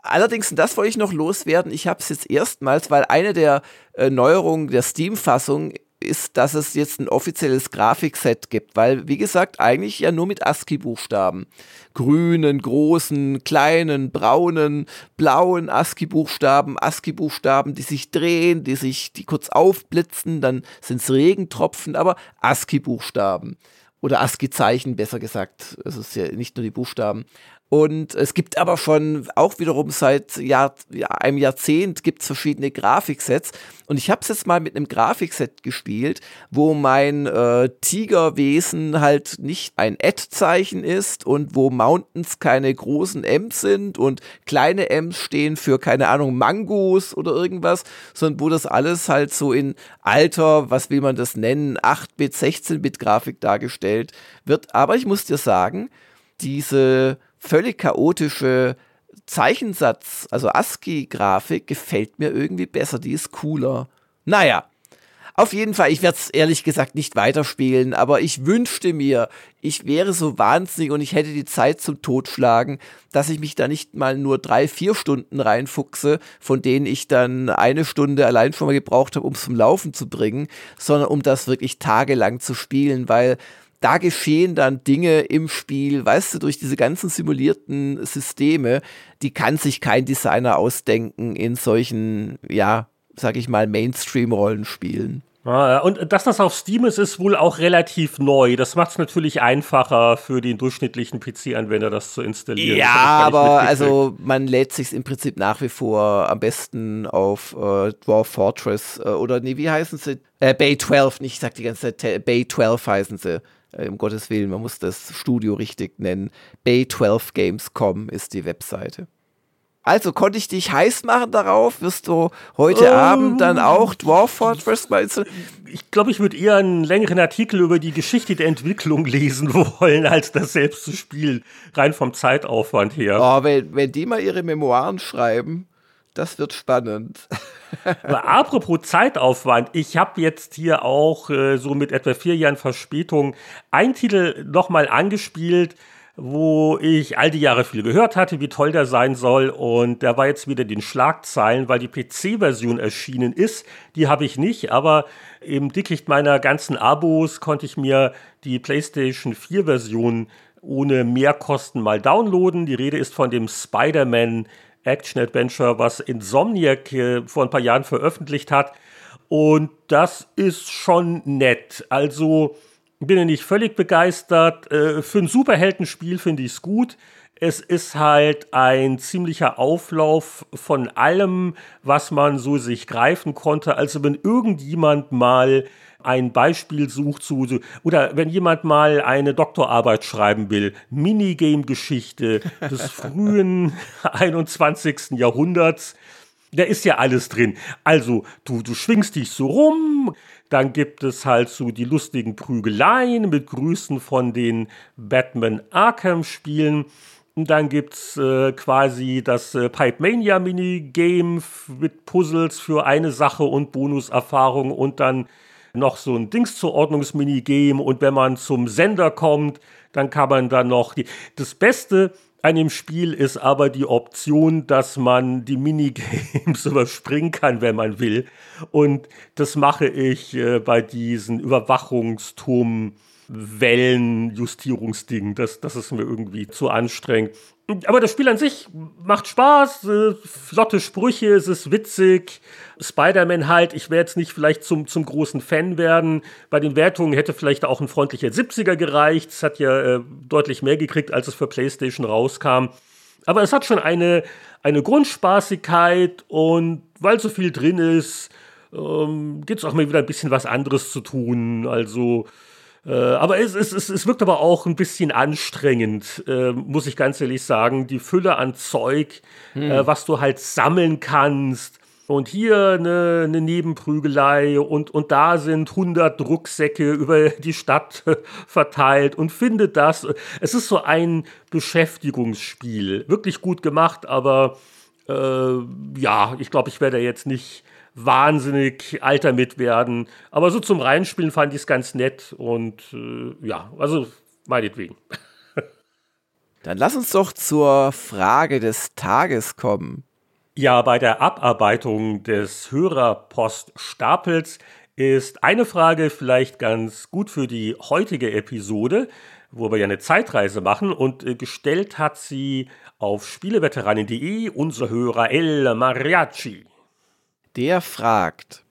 Allerdings, das wollte ich noch loswerden, ich habe es jetzt erstmals, weil eine der äh, Neuerungen der Steam-Fassung ist, dass es jetzt ein offizielles Grafikset gibt, weil, wie gesagt, eigentlich ja nur mit ASCII-Buchstaben. Grünen, großen, kleinen, braunen, blauen ASCII-Buchstaben, ASCII-Buchstaben, die sich drehen, die sich, die kurz aufblitzen, dann sind es Regentropfen, aber ASCII-Buchstaben. Oder ASCII-Zeichen, besser gesagt. Es ist ja nicht nur die Buchstaben. Und es gibt aber schon auch wiederum seit Jahr, ja, einem Jahrzehnt gibt es verschiedene Grafiksets. Und ich habe es jetzt mal mit einem Grafikset gespielt, wo mein äh, Tigerwesen halt nicht ein Ad-Zeichen ist und wo Mountains keine großen M's sind und kleine M's stehen für, keine Ahnung, Mangos oder irgendwas, sondern wo das alles halt so in alter, was will man das nennen, 8-Bit, 16-Bit Grafik dargestellt wird. Aber ich muss dir sagen, diese völlig chaotische Zeichensatz, also ASCII-Grafik, gefällt mir irgendwie besser. Die ist cooler. Naja, auf jeden Fall, ich werde es ehrlich gesagt nicht weiterspielen, aber ich wünschte mir, ich wäre so wahnsinnig und ich hätte die Zeit zum Totschlagen, dass ich mich da nicht mal nur drei, vier Stunden reinfuchse, von denen ich dann eine Stunde allein schon mal gebraucht habe, um es zum Laufen zu bringen, sondern um das wirklich tagelang zu spielen, weil da geschehen dann Dinge im Spiel, weißt du, durch diese ganzen simulierten Systeme, die kann sich kein Designer ausdenken in solchen, ja, sag ich mal, Mainstream-Rollenspielen. Und dass das auf Steam ist, ist wohl auch relativ neu. Das macht es natürlich einfacher für den durchschnittlichen PC-Anwender, das zu installieren. Ja, aber also man lädt sich im Prinzip nach wie vor am besten auf äh, Dwarf Fortress äh, oder nee, wie heißen sie? Äh, Bay 12, nicht, ich sag die ganze Zeit, Bay 12 heißen sie. Äh, um Gottes Willen, man muss das Studio richtig nennen. Bay12games.com ist die Webseite. Also konnte ich dich heiß machen darauf? Wirst du heute oh. Abend dann auch Dwarf Fortress du? Ich glaube, ich würde eher einen längeren Artikel über die Geschichte der Entwicklung lesen wollen, als das selbst zu spielen. Rein vom Zeitaufwand her. Oh, wenn, wenn die mal ihre Memoiren schreiben, das wird spannend. Aber apropos Zeitaufwand, ich habe jetzt hier auch äh, so mit etwa vier Jahren Verspätung einen Titel nochmal angespielt, wo ich all die Jahre viel gehört hatte, wie toll der sein soll. Und der war jetzt wieder den Schlagzeilen, weil die PC-Version erschienen ist. Die habe ich nicht, aber im Dickicht meiner ganzen Abos konnte ich mir die PlayStation 4-Version ohne Mehrkosten mal downloaden. Die Rede ist von dem Spider-Man Action-Adventure, was Insomniac vor ein paar Jahren veröffentlicht hat. Und das ist schon nett. Also bin ich nicht völlig begeistert. Äh, für ein Superheldenspiel finde ich es gut. Es ist halt ein ziemlicher Auflauf von allem, was man so sich greifen konnte. Also wenn irgendjemand mal ein Beispiel sucht zu, oder wenn jemand mal eine Doktorarbeit schreiben will, Minigame-Geschichte des frühen 21. Jahrhunderts, da ist ja alles drin. Also, du, du schwingst dich so rum, dann gibt es halt so die lustigen Prügeleien mit Grüßen von den Batman Arkham-Spielen. Und dann gibt es äh, quasi das äh, Pipe Mania Minigame mit Puzzles für eine Sache und Bonuserfahrung und dann noch so ein Dingszuordnungsminigame. Und wenn man zum Sender kommt, dann kann man dann noch die. Das Beste an dem Spiel ist aber die Option, dass man die Minigames überspringen kann, wenn man will. Und das mache ich äh, bei diesen Überwachungsturm Wellenjustierungsding. Das, das ist mir irgendwie zu anstrengend. Aber das Spiel an sich macht Spaß, äh, flotte Sprüche, es ist witzig. Spider-Man halt, ich werde jetzt nicht vielleicht zum, zum großen Fan werden. Bei den Wertungen hätte vielleicht auch ein freundlicher 70er gereicht. Es hat ja äh, deutlich mehr gekriegt, als es für PlayStation rauskam. Aber es hat schon eine, eine Grundspaßigkeit und weil so viel drin ist, ähm, gibt es auch mal wieder ein bisschen was anderes zu tun. Also äh, aber es, es, es, es wirkt aber auch ein bisschen anstrengend, äh, muss ich ganz ehrlich sagen. Die Fülle an Zeug, hm. äh, was du halt sammeln kannst. Und hier eine, eine Nebenprügelei und, und da sind 100 Rucksäcke über die Stadt verteilt und findet das. Es ist so ein Beschäftigungsspiel. Wirklich gut gemacht, aber äh, ja, ich glaube, ich werde jetzt nicht wahnsinnig alter mit werden. Aber so zum Reinspielen fand ich es ganz nett und äh, ja, also meinetwegen. Dann lass uns doch zur Frage des Tages kommen. Ja, bei der Abarbeitung des Hörerpoststapels ist eine Frage vielleicht ganz gut für die heutige Episode, wo wir ja eine Zeitreise machen und äh, gestellt hat sie auf spieleveteranin.de unser Hörer El Mariachi der fragt,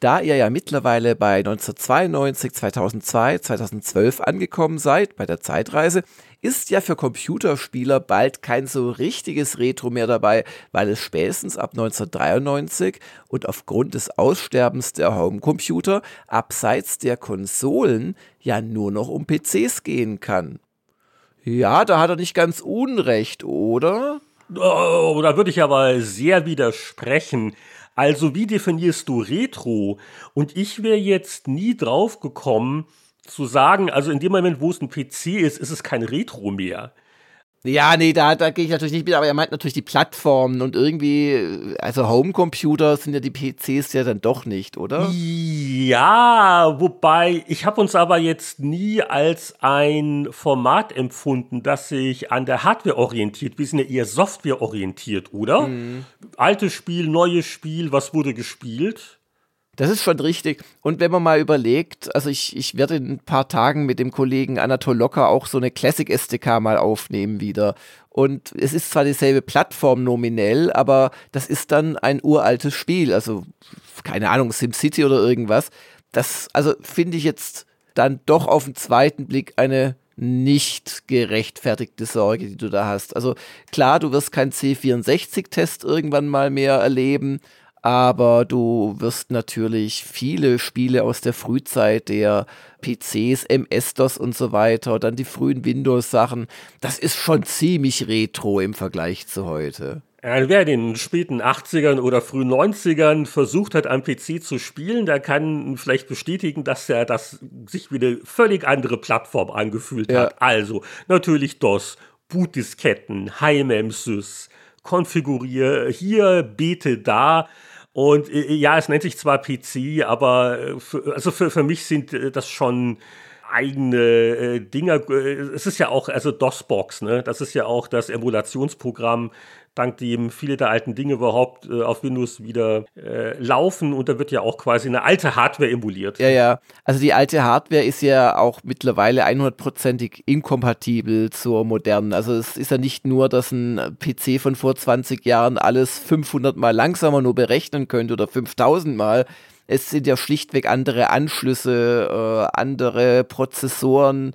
da ihr ja mittlerweile bei 1992, 2002, 2012 angekommen seid, bei der Zeitreise, ist ja für Computerspieler bald kein so richtiges Retro mehr dabei, weil es spätestens ab 1993 und aufgrund des Aussterbens der Homecomputer abseits der Konsolen ja nur noch um PCs gehen kann. Ja, da hat er nicht ganz Unrecht, oder? Oh, da würde ich aber sehr widersprechen. Also wie definierst du Retro? Und ich wäre jetzt nie drauf gekommen zu sagen, also in dem Moment, wo es ein PC ist, ist es kein Retro mehr. Ja, nee, da, da gehe ich natürlich nicht mit, aber er meint natürlich die Plattformen und irgendwie, also Homecomputer sind ja die PCs ja dann doch nicht, oder? Ja, wobei, ich habe uns aber jetzt nie als ein Format empfunden, das sich an der Hardware orientiert. Wir sind ja eher Software orientiert, oder? Mhm. Altes Spiel, neues Spiel, was wurde gespielt? Das ist schon richtig. Und wenn man mal überlegt, also ich, ich werde in ein paar Tagen mit dem Kollegen Anatol Locker auch so eine Classic SDK mal aufnehmen wieder. Und es ist zwar dieselbe Plattform nominell, aber das ist dann ein uraltes Spiel. Also, keine Ahnung, SimCity oder irgendwas. das, also finde ich jetzt dann doch auf den zweiten Blick eine nicht gerechtfertigte Sorge, die du da hast. Also klar, du wirst keinen C64-Test irgendwann mal mehr erleben, aber du wirst natürlich viele Spiele aus der Frühzeit der PCs, MS-DOS und so weiter, dann die frühen Windows-Sachen, das ist schon ziemlich retro im Vergleich zu heute. Wer in den späten 80ern oder frühen 90ern versucht hat, am PC zu spielen, der kann vielleicht bestätigen, dass er das sich wie eine völlig andere Plattform angefühlt ja. hat. Also natürlich DOS, Bootdisketten, HiMemsys, konfiguriere hier, bete da. Und äh, ja, es nennt sich zwar PC, aber äh, für, also für, für mich sind äh, das schon eigene äh, Dinger. Es ist ja auch, also DOSBox, ne? Das ist ja auch das Emulationsprogramm, dank dem viele der alten Dinge überhaupt äh, auf Windows wieder äh, laufen und da wird ja auch quasi eine alte Hardware emuliert. Ja, ja. Also die alte Hardware ist ja auch mittlerweile 100%ig inkompatibel zur modernen. Also es ist ja nicht nur, dass ein PC von vor 20 Jahren alles 500 mal langsamer nur berechnen könnte oder 5000 mal. Es sind ja schlichtweg andere Anschlüsse, äh, andere Prozessoren.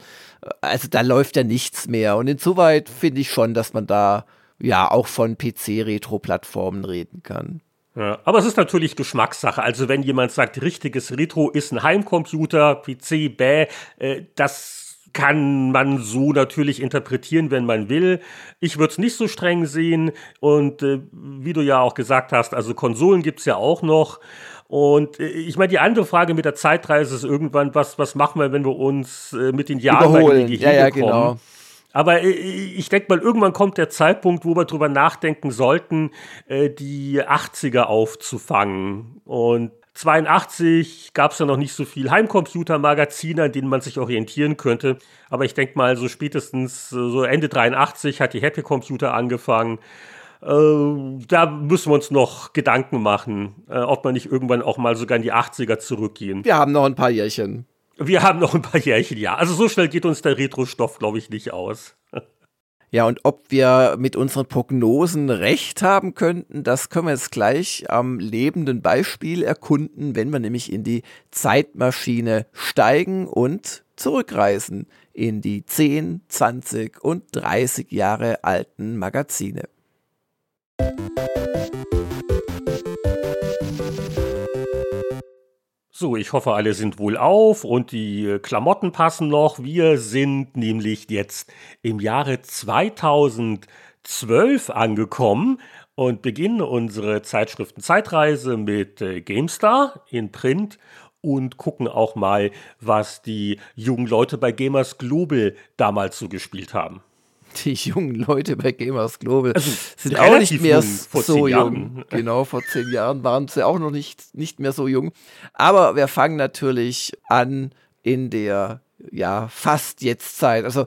Also da läuft ja nichts mehr. Und insoweit finde ich schon, dass man da ja auch von PC-Retro-Plattformen reden kann. Ja, aber es ist natürlich Geschmackssache. Also wenn jemand sagt, richtiges Retro ist ein Heimcomputer, PC, bäh, äh, das kann man so natürlich interpretieren, wenn man will. Ich würde es nicht so streng sehen. Und äh, wie du ja auch gesagt hast, also Konsolen gibt es ja auch noch. Und äh, ich meine, die andere Frage mit der Zeitreise ist irgendwann, was, was machen wir, wenn wir uns äh, mit den Jahren die Gehege ja, ja? Genau. Aber äh, ich denke mal, irgendwann kommt der Zeitpunkt, wo wir drüber nachdenken sollten, äh, die 80er aufzufangen. Und 82 gab es ja noch nicht so viel Heimcomputer-Magazine, an denen man sich orientieren könnte. Aber ich denke mal, so spätestens so Ende 83 hat die Happy Computer angefangen. Äh, da müssen wir uns noch Gedanken machen, äh, ob wir nicht irgendwann auch mal sogar in die 80er zurückgehen. Wir haben noch ein paar Jährchen. Wir haben noch ein paar Jährchen, ja. Also so schnell geht uns der Retro-Stoff, glaube ich, nicht aus. Ja, und ob wir mit unseren Prognosen recht haben könnten, das können wir jetzt gleich am lebenden Beispiel erkunden, wenn wir nämlich in die Zeitmaschine steigen und zurückreisen in die 10, 20 und 30 Jahre alten Magazine. So, ich hoffe, alle sind wohl auf und die Klamotten passen noch. Wir sind nämlich jetzt im Jahre 2012 angekommen und beginnen unsere Zeitschriften-Zeitreise mit äh, GameStar in Print und gucken auch mal, was die jungen Leute bei Gamers Global damals so gespielt haben die jungen Leute bei Gamers Global also, sind auch nicht mehr so jung. Genau, vor zehn Jahren waren sie auch noch nicht, nicht mehr so jung. Aber wir fangen natürlich an in der ja, fast jetzt Zeit. Also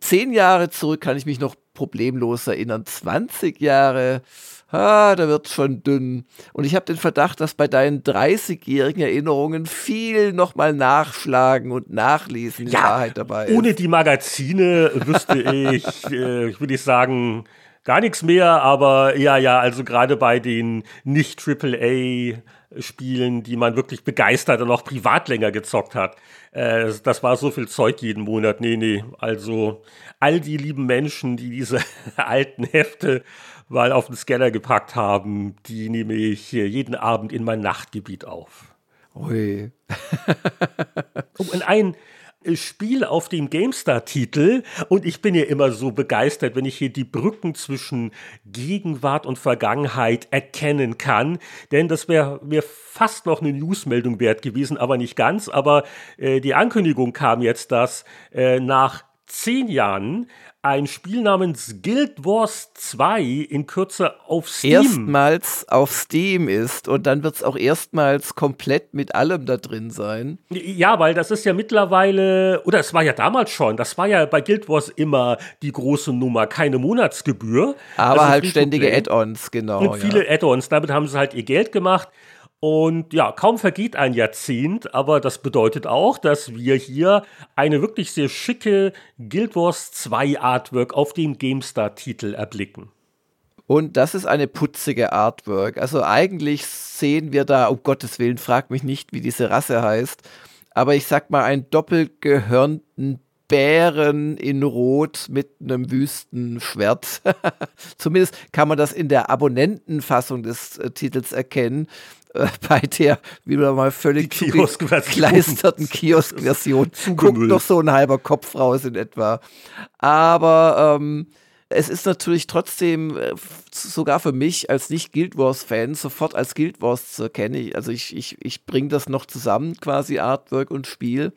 zehn Jahre zurück kann ich mich noch problemlos erinnern. 20 Jahre ah, da wird schon dünn. Und ich habe den Verdacht, dass bei deinen 30-jährigen Erinnerungen viel nochmal nachschlagen und nachlesen ja, Wahrheit dabei ist. Ohne die Magazine wüsste ich, äh, ich würde ich sagen, gar nichts mehr, aber ja, ja, also gerade bei den nicht AAA Spielen, die man wirklich begeistert und auch privat länger gezockt hat. Äh, das war so viel Zeug jeden Monat. Nee, nee, also all die lieben Menschen, die diese alten Hefte mal auf den Scanner gepackt haben. Die nehme ich jeden Abend in mein Nachtgebiet auf. Ui. und ein Spiel auf dem GameStar-Titel und ich bin ja immer so begeistert, wenn ich hier die Brücken zwischen Gegenwart und Vergangenheit erkennen kann, denn das wäre mir fast noch eine Newsmeldung wert gewesen, aber nicht ganz. Aber äh, die Ankündigung kam jetzt, dass äh, nach zehn Jahren ein Spiel namens Guild Wars 2 in Kürze auf Steam. Erstmals auf Steam ist und dann wird es auch erstmals komplett mit allem da drin sein. Ja, weil das ist ja mittlerweile, oder es war ja damals schon, das war ja bei Guild Wars immer die große Nummer, keine Monatsgebühr. Aber also halt ständige Add-ons, genau. Und viele ja. Add-ons, damit haben sie halt ihr Geld gemacht. Und ja, kaum vergeht ein Jahrzehnt, aber das bedeutet auch, dass wir hier eine wirklich sehr schicke Guild Wars 2 Artwork auf dem GameStar-Titel erblicken. Und das ist eine putzige Artwork. Also eigentlich sehen wir da, um Gottes Willen, frag mich nicht, wie diese Rasse heißt, aber ich sag mal einen doppelgehörnten Bären in Rot mit einem Wüstenschwert. Zumindest kann man das in der Abonnentenfassung des äh, Titels erkennen. Äh, bei der wieder mal völlig gekleisterten Kiosk-Version guckt noch so ein halber Kopf raus in etwa. Aber ähm, es ist natürlich trotzdem äh, sogar für mich als nicht Guild Wars-Fan sofort als Guild Wars zu erkennen. Also ich, ich, ich bringe das noch zusammen, quasi Artwork und Spiel.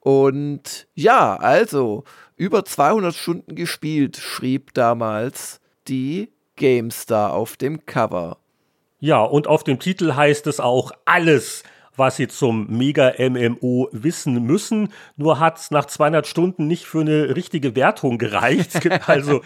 Und ja, also über 200 Stunden gespielt, schrieb damals die GameStar auf dem Cover. Ja, und auf dem Titel heißt es auch alles, was sie zum Mega-MMO wissen müssen. Nur hat es nach 200 Stunden nicht für eine richtige Wertung gereicht. Es gibt also,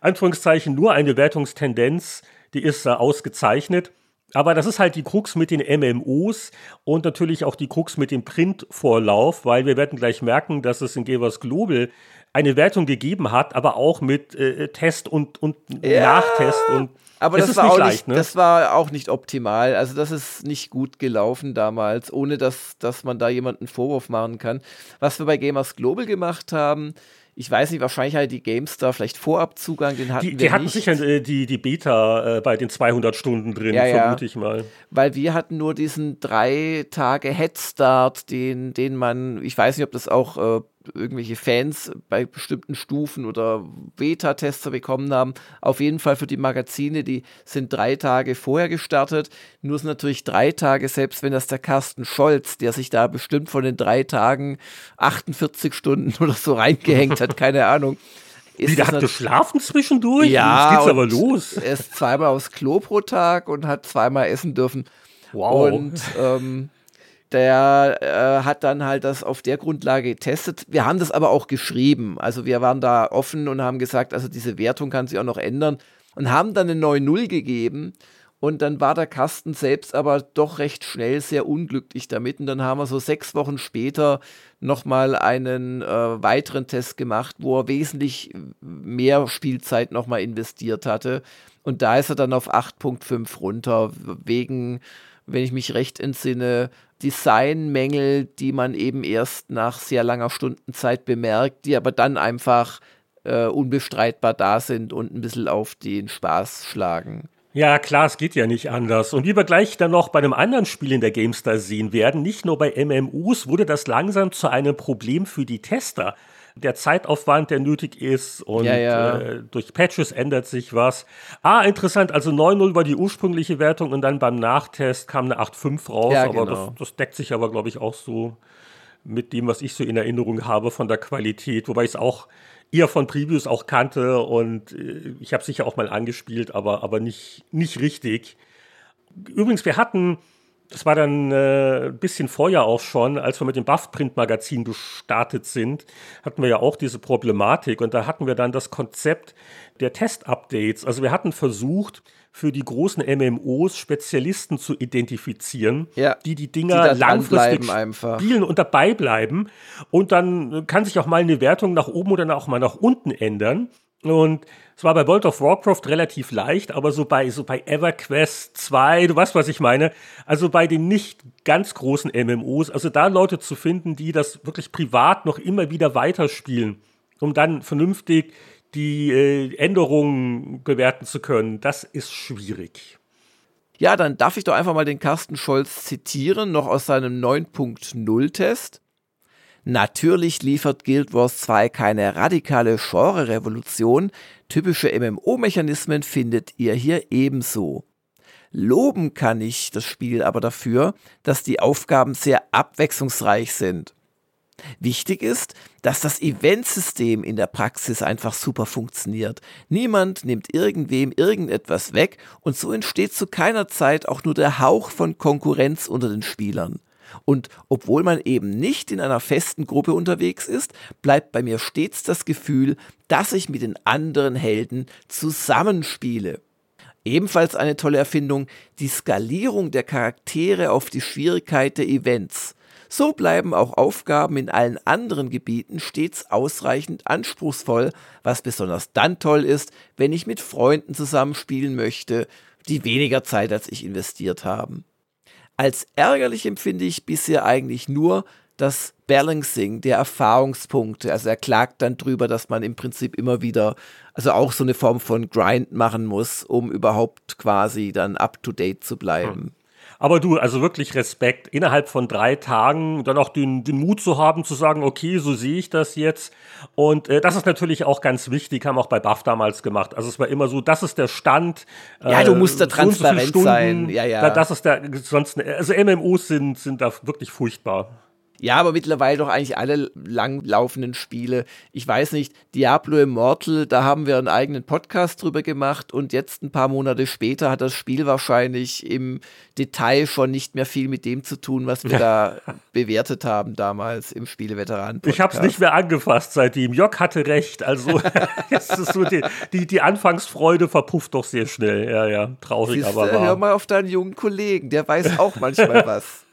Anführungszeichen, nur eine Wertungstendenz, die ist äh, ausgezeichnet. Aber das ist halt die Krux mit den MMOs und natürlich auch die Krux mit dem Printvorlauf, weil wir werden gleich merken, dass es in Gevers Global eine Wertung gegeben hat, aber auch mit äh, Test und, und ja. Nachtest und aber das, war auch leicht, nicht, ne? das war auch nicht optimal. Also das ist nicht gut gelaufen damals, ohne dass, dass man da jemanden Vorwurf machen kann. Was wir bei Gamers Global gemacht haben, ich weiß nicht, wahrscheinlich hatte die GameStar vielleicht Vorabzugang, den hatten die, die wir hatten nicht. sicher äh, die, die Beta äh, bei den 200 Stunden drin, ja, vermute ja. ich mal. Weil wir hatten nur diesen drei Tage Headstart, den, den man, ich weiß nicht, ob das auch äh, irgendwelche Fans bei bestimmten Stufen oder Beta-Tester bekommen haben. Auf jeden Fall für die Magazine, die sind drei Tage vorher gestartet. Nur sind natürlich drei Tage, selbst wenn das der Carsten Scholz, der sich da bestimmt von den drei Tagen 48 Stunden oder so reingehängt hat, keine Ahnung. Wie, der hat geschlafen zwischendurch? Ja, geht's aber los. Er ist zweimal aufs Klo pro Tag und hat zweimal essen dürfen. Wow. Und ähm, der äh, hat dann halt das auf der Grundlage getestet. Wir haben das aber auch geschrieben. Also wir waren da offen und haben gesagt, also diese Wertung kann sich auch noch ändern und haben dann eine 9-0 gegeben. Und dann war der Kasten selbst aber doch recht schnell sehr unglücklich damit. Und dann haben wir so sechs Wochen später nochmal einen äh, weiteren Test gemacht, wo er wesentlich mehr Spielzeit nochmal investiert hatte. Und da ist er dann auf 8.5 runter, wegen, wenn ich mich recht entsinne, Designmängel, die man eben erst nach sehr langer Stundenzeit bemerkt, die aber dann einfach äh, unbestreitbar da sind und ein bisschen auf den Spaß schlagen. Ja, klar, es geht ja nicht anders. Und wie wir gleich dann noch bei einem anderen Spiel in der GameStar sehen werden, nicht nur bei MMUs wurde das langsam zu einem Problem für die Tester der Zeitaufwand, der nötig ist und ja, ja. Äh, durch Patches ändert sich was. Ah, interessant, also 9.0 war die ursprüngliche Wertung und dann beim Nachtest kam eine 8.5 raus, ja, aber genau. das, das, deckt sich aber, glaube ich, auch so mit dem, was ich so in Erinnerung habe von der Qualität, wobei ich es auch eher von Previews auch kannte und äh, ich habe sicher auch mal angespielt, aber, aber nicht, nicht richtig. Übrigens, wir hatten das war dann äh, ein bisschen vorher auch schon, als wir mit dem Buff-Print-Magazin gestartet sind, hatten wir ja auch diese Problematik und da hatten wir dann das Konzept der Test-Updates. Also wir hatten versucht, für die großen MMOs Spezialisten zu identifizieren, ja, die die Dinger die langfristig spielen und dabei bleiben. Und dann kann sich auch mal eine Wertung nach oben oder auch mal nach unten ändern. Und es war bei World of Warcraft relativ leicht, aber so bei, so bei EverQuest 2, du weißt, was ich meine, also bei den nicht ganz großen MMOs, also da Leute zu finden, die das wirklich privat noch immer wieder weiterspielen, um dann vernünftig die äh, Änderungen bewerten zu können, das ist schwierig. Ja, dann darf ich doch einfach mal den Carsten Scholz zitieren, noch aus seinem 9.0-Test. Natürlich liefert Guild Wars 2 keine radikale Genre-Revolution, typische MMO-Mechanismen findet ihr hier ebenso. Loben kann ich das Spiel aber dafür, dass die Aufgaben sehr abwechslungsreich sind. Wichtig ist, dass das Eventsystem in der Praxis einfach super funktioniert. Niemand nimmt irgendwem irgendetwas weg und so entsteht zu keiner Zeit auch nur der Hauch von Konkurrenz unter den Spielern. Und obwohl man eben nicht in einer festen Gruppe unterwegs ist, bleibt bei mir stets das Gefühl, dass ich mit den anderen Helden zusammenspiele. Ebenfalls eine tolle Erfindung, die Skalierung der Charaktere auf die Schwierigkeit der Events. so bleiben auch Aufgaben in allen anderen Gebieten stets ausreichend anspruchsvoll, was besonders dann toll ist, wenn ich mit Freunden zusammenspielen möchte, die weniger Zeit als ich investiert haben. Als ärgerlich empfinde ich bisher eigentlich nur das Balancing der Erfahrungspunkte. Also er klagt dann drüber, dass man im Prinzip immer wieder, also auch so eine Form von Grind machen muss, um überhaupt quasi dann up to date zu bleiben. Aber du, also wirklich Respekt, innerhalb von drei Tagen dann auch den, den Mut zu haben, zu sagen, okay, so sehe ich das jetzt. Und äh, das ist natürlich auch ganz wichtig, haben auch bei Buff damals gemacht. Also es war immer so, das ist der Stand. Äh, ja, du musst da transparent so sein. Ja, ja. das ist der, sonst, also MMOs sind, sind da wirklich furchtbar. Ja, aber mittlerweile doch eigentlich alle langlaufenden Spiele. Ich weiß nicht, Diablo Immortal, da haben wir einen eigenen Podcast drüber gemacht und jetzt ein paar Monate später hat das Spiel wahrscheinlich im Detail schon nicht mehr viel mit dem zu tun, was wir da bewertet haben damals im Spieleveteranen. Ich habe es nicht mehr angefasst seitdem. Jock hatte recht. Also es ist so die, die, die, Anfangsfreude verpufft doch sehr schnell. Ja, ja, traurig, Siehste, aber wahr. Hör mal auf deinen jungen Kollegen, der weiß auch manchmal was.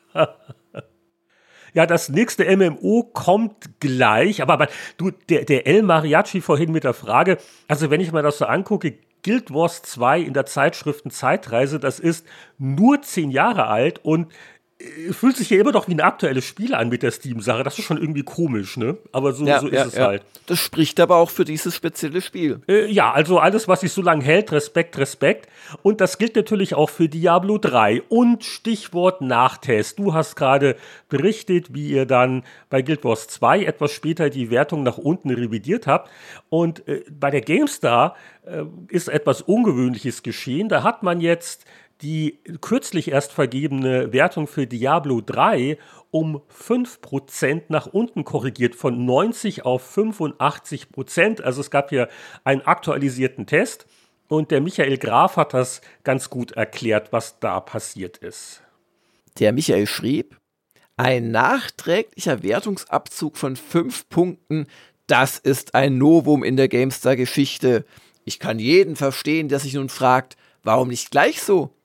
Ja, das nächste MMO kommt gleich. Aber, aber du, der, der El Mariachi vorhin mit der Frage, also wenn ich mir das so angucke, Guild Wars 2 in der Zeitschriften Zeitreise, das ist nur zehn Jahre alt und fühlt sich ja immer noch wie ein aktuelles Spiel an mit der Steam-Sache. Das ist schon irgendwie komisch, ne? Aber so, ja, so ist ja, es ja. halt. Das spricht aber auch für dieses spezielle Spiel. Äh, ja, also alles, was sich so lange hält, Respekt, Respekt. Und das gilt natürlich auch für Diablo 3. Und Stichwort Nachtest. Du hast gerade berichtet, wie ihr dann bei Guild Wars 2 etwas später die Wertung nach unten revidiert habt. Und äh, bei der GameStar äh, ist etwas Ungewöhnliches geschehen. Da hat man jetzt die kürzlich erst vergebene Wertung für Diablo 3 um 5% nach unten korrigiert, von 90 auf 85%. Also es gab hier einen aktualisierten Test und der Michael Graf hat das ganz gut erklärt, was da passiert ist. Der Michael schrieb, ein nachträglicher Wertungsabzug von 5 Punkten, das ist ein Novum in der GameStar-Geschichte. Ich kann jeden verstehen, der sich nun fragt, warum nicht gleich so?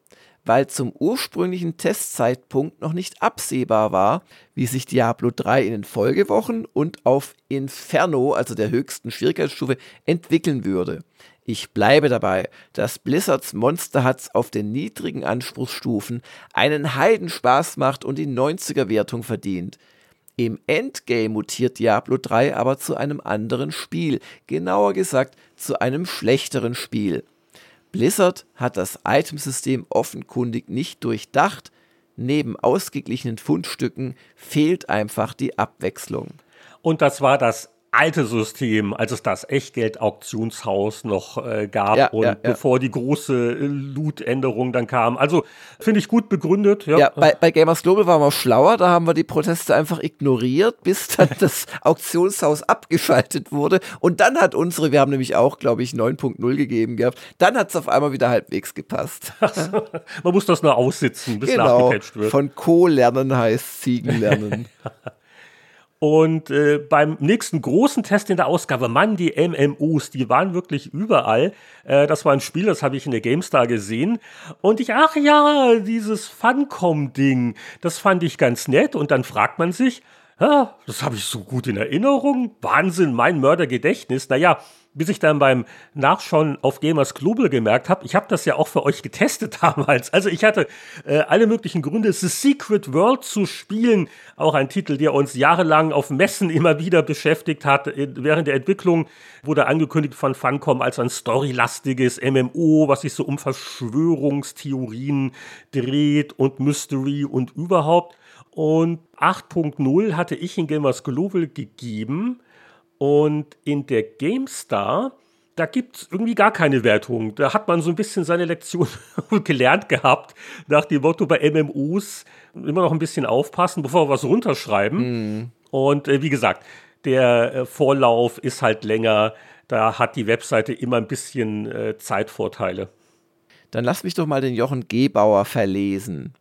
Weil zum ursprünglichen Testzeitpunkt noch nicht absehbar war, wie sich Diablo 3 in den Folgewochen und auf Inferno, also der höchsten Schwierigkeitsstufe, entwickeln würde. Ich bleibe dabei, dass Blizzards Monster Huts auf den niedrigen Anspruchsstufen einen Heidenspaß macht und die 90er Wertung verdient. Im Endgame mutiert Diablo 3 aber zu einem anderen Spiel, genauer gesagt zu einem schlechteren Spiel. Blizzard hat das Itemsystem offenkundig nicht durchdacht, neben ausgeglichenen Fundstücken fehlt einfach die Abwechslung. Und das war das alte System, als es das Echtgeld-Auktionshaus noch äh, gab ja, und ja, ja. bevor die große äh, Loot-Änderung dann kam. Also finde ich gut begründet. Ja, bei, bei, Gamers Global waren wir schlauer, da haben wir die Proteste einfach ignoriert, bis dann das Auktionshaus abgeschaltet wurde. Und dann hat unsere, wir haben nämlich auch, glaube ich, 9.0 gegeben gehabt, dann hat es auf einmal wieder halbwegs gepasst. Man muss das nur aussitzen, bis genau. nachgepatcht wird. Von Co lernen heißt Ziegen lernen. Und äh, beim nächsten großen Test in der Ausgabe, Mann, die MMOs, die waren wirklich überall. Äh, das war ein Spiel, das habe ich in der GameStar gesehen. Und ich, ach ja, dieses Funcom-Ding, das fand ich ganz nett. Und dann fragt man sich, ah, das habe ich so gut in Erinnerung. Wahnsinn, mein Mördergedächtnis. Naja, bis ich dann beim Nachschauen auf Gamers Global gemerkt habe, ich habe das ja auch für euch getestet damals. Also ich hatte äh, alle möglichen Gründe, The Secret World zu spielen. Auch ein Titel, der uns jahrelang auf Messen immer wieder beschäftigt hat. Während der Entwicklung wurde angekündigt von Funcom als ein storylastiges MMO, was sich so um Verschwörungstheorien dreht und Mystery und überhaupt. Und 8.0 hatte ich in Gamers Global gegeben und in der GameStar, da gibt es irgendwie gar keine Wertung. Da hat man so ein bisschen seine Lektion gelernt gehabt, nach dem Motto bei MMOs immer noch ein bisschen aufpassen, bevor wir was runterschreiben. Mm. Und äh, wie gesagt, der äh, Vorlauf ist halt länger. Da hat die Webseite immer ein bisschen äh, Zeitvorteile. Dann lass mich doch mal den Jochen Gebauer verlesen.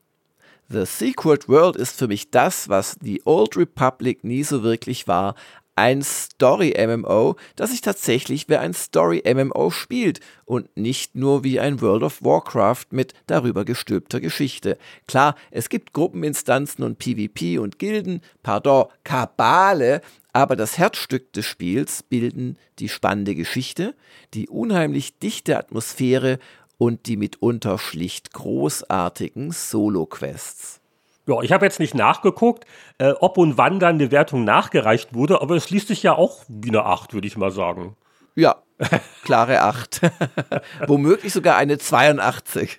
The Secret World ist für mich das, was die Old Republic nie so wirklich war, ein Story-MMO, das sich tatsächlich wie ein Story-MMO spielt und nicht nur wie ein World of Warcraft mit darüber gestülpter Geschichte. Klar, es gibt Gruppeninstanzen und PvP und Gilden, pardon, Kabale, aber das Herzstück des Spiels bilden die spannende Geschichte, die unheimlich dichte Atmosphäre und die mitunter schlicht großartigen Solo-Quests. Ja, ich habe jetzt nicht nachgeguckt, äh, ob und wann dann eine Wertung nachgereicht wurde, aber es liest sich ja auch wie eine 8, würde ich mal sagen. Ja, klare 8. Womöglich sogar eine 82.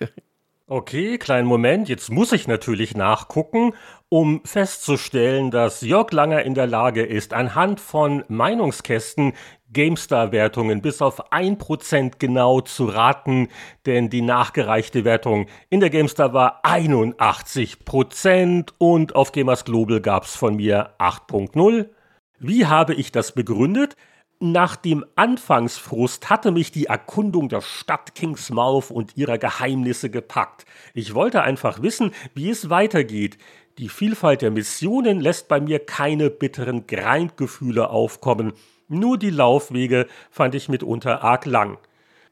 Okay, kleinen Moment. Jetzt muss ich natürlich nachgucken, um festzustellen, dass Jörg Langer in der Lage ist, anhand von Meinungskästen GameStar-Wertungen bis auf 1% genau zu raten, denn die nachgereichte Wertung in der GameStar war 81% und auf Gamers Global gab es von mir 8.0. Wie habe ich das begründet? Nach dem Anfangsfrust hatte mich die Erkundung der Stadt Kingsmouth und ihrer Geheimnisse gepackt. Ich wollte einfach wissen, wie es weitergeht. Die Vielfalt der Missionen lässt bei mir keine bitteren Grindgefühle aufkommen. Nur die Laufwege fand ich mitunter arg lang.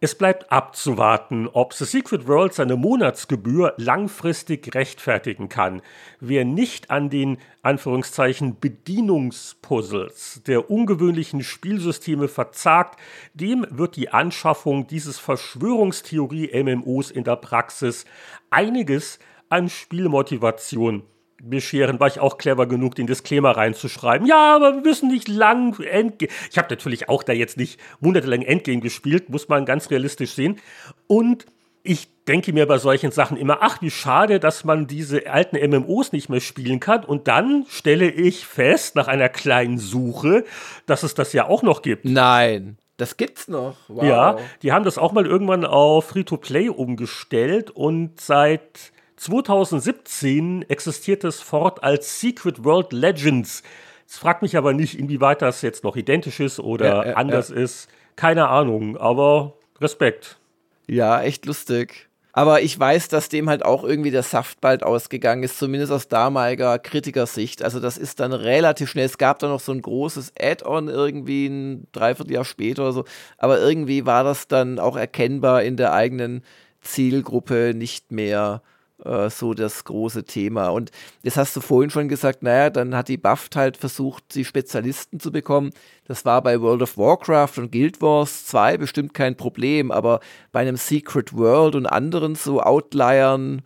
Es bleibt abzuwarten, ob The Secret World seine Monatsgebühr langfristig rechtfertigen kann. Wer nicht an den Anführungszeichen Bedienungspuzzles der ungewöhnlichen Spielsysteme verzagt, dem wird die Anschaffung dieses Verschwörungstheorie-MMOs in der Praxis einiges an Spielmotivation bescheren, war ich auch clever genug, den Disclaimer reinzuschreiben. Ja, aber wir müssen nicht lang Endgame. Ich habe natürlich auch da jetzt nicht monatelang Endgame gespielt, muss man ganz realistisch sehen. Und ich denke mir bei solchen Sachen immer, ach, wie schade, dass man diese alten MMOs nicht mehr spielen kann. Und dann stelle ich fest, nach einer kleinen Suche, dass es das ja auch noch gibt. Nein. Das gibt's noch. Wow. Ja, die haben das auch mal irgendwann auf Free-to-Play umgestellt und seit 2017 existiert es fort als Secret World Legends. Es fragt mich aber nicht, inwieweit das jetzt noch identisch ist oder ja, ja, anders ja. ist. Keine Ahnung, aber Respekt. Ja, echt lustig. Aber ich weiß, dass dem halt auch irgendwie der Saft bald ausgegangen ist, zumindest aus damaliger Kritikersicht. Also das ist dann relativ schnell. Es gab da noch so ein großes Add-on irgendwie ein Dreivierteljahr später oder so. Aber irgendwie war das dann auch erkennbar in der eigenen Zielgruppe nicht mehr äh, so das große Thema. Und das hast du vorhin schon gesagt, naja, dann hat die BAFT halt versucht, die Spezialisten zu bekommen. Das war bei World of Warcraft und Guild Wars 2 bestimmt kein Problem, aber bei einem Secret World und anderen so Outliern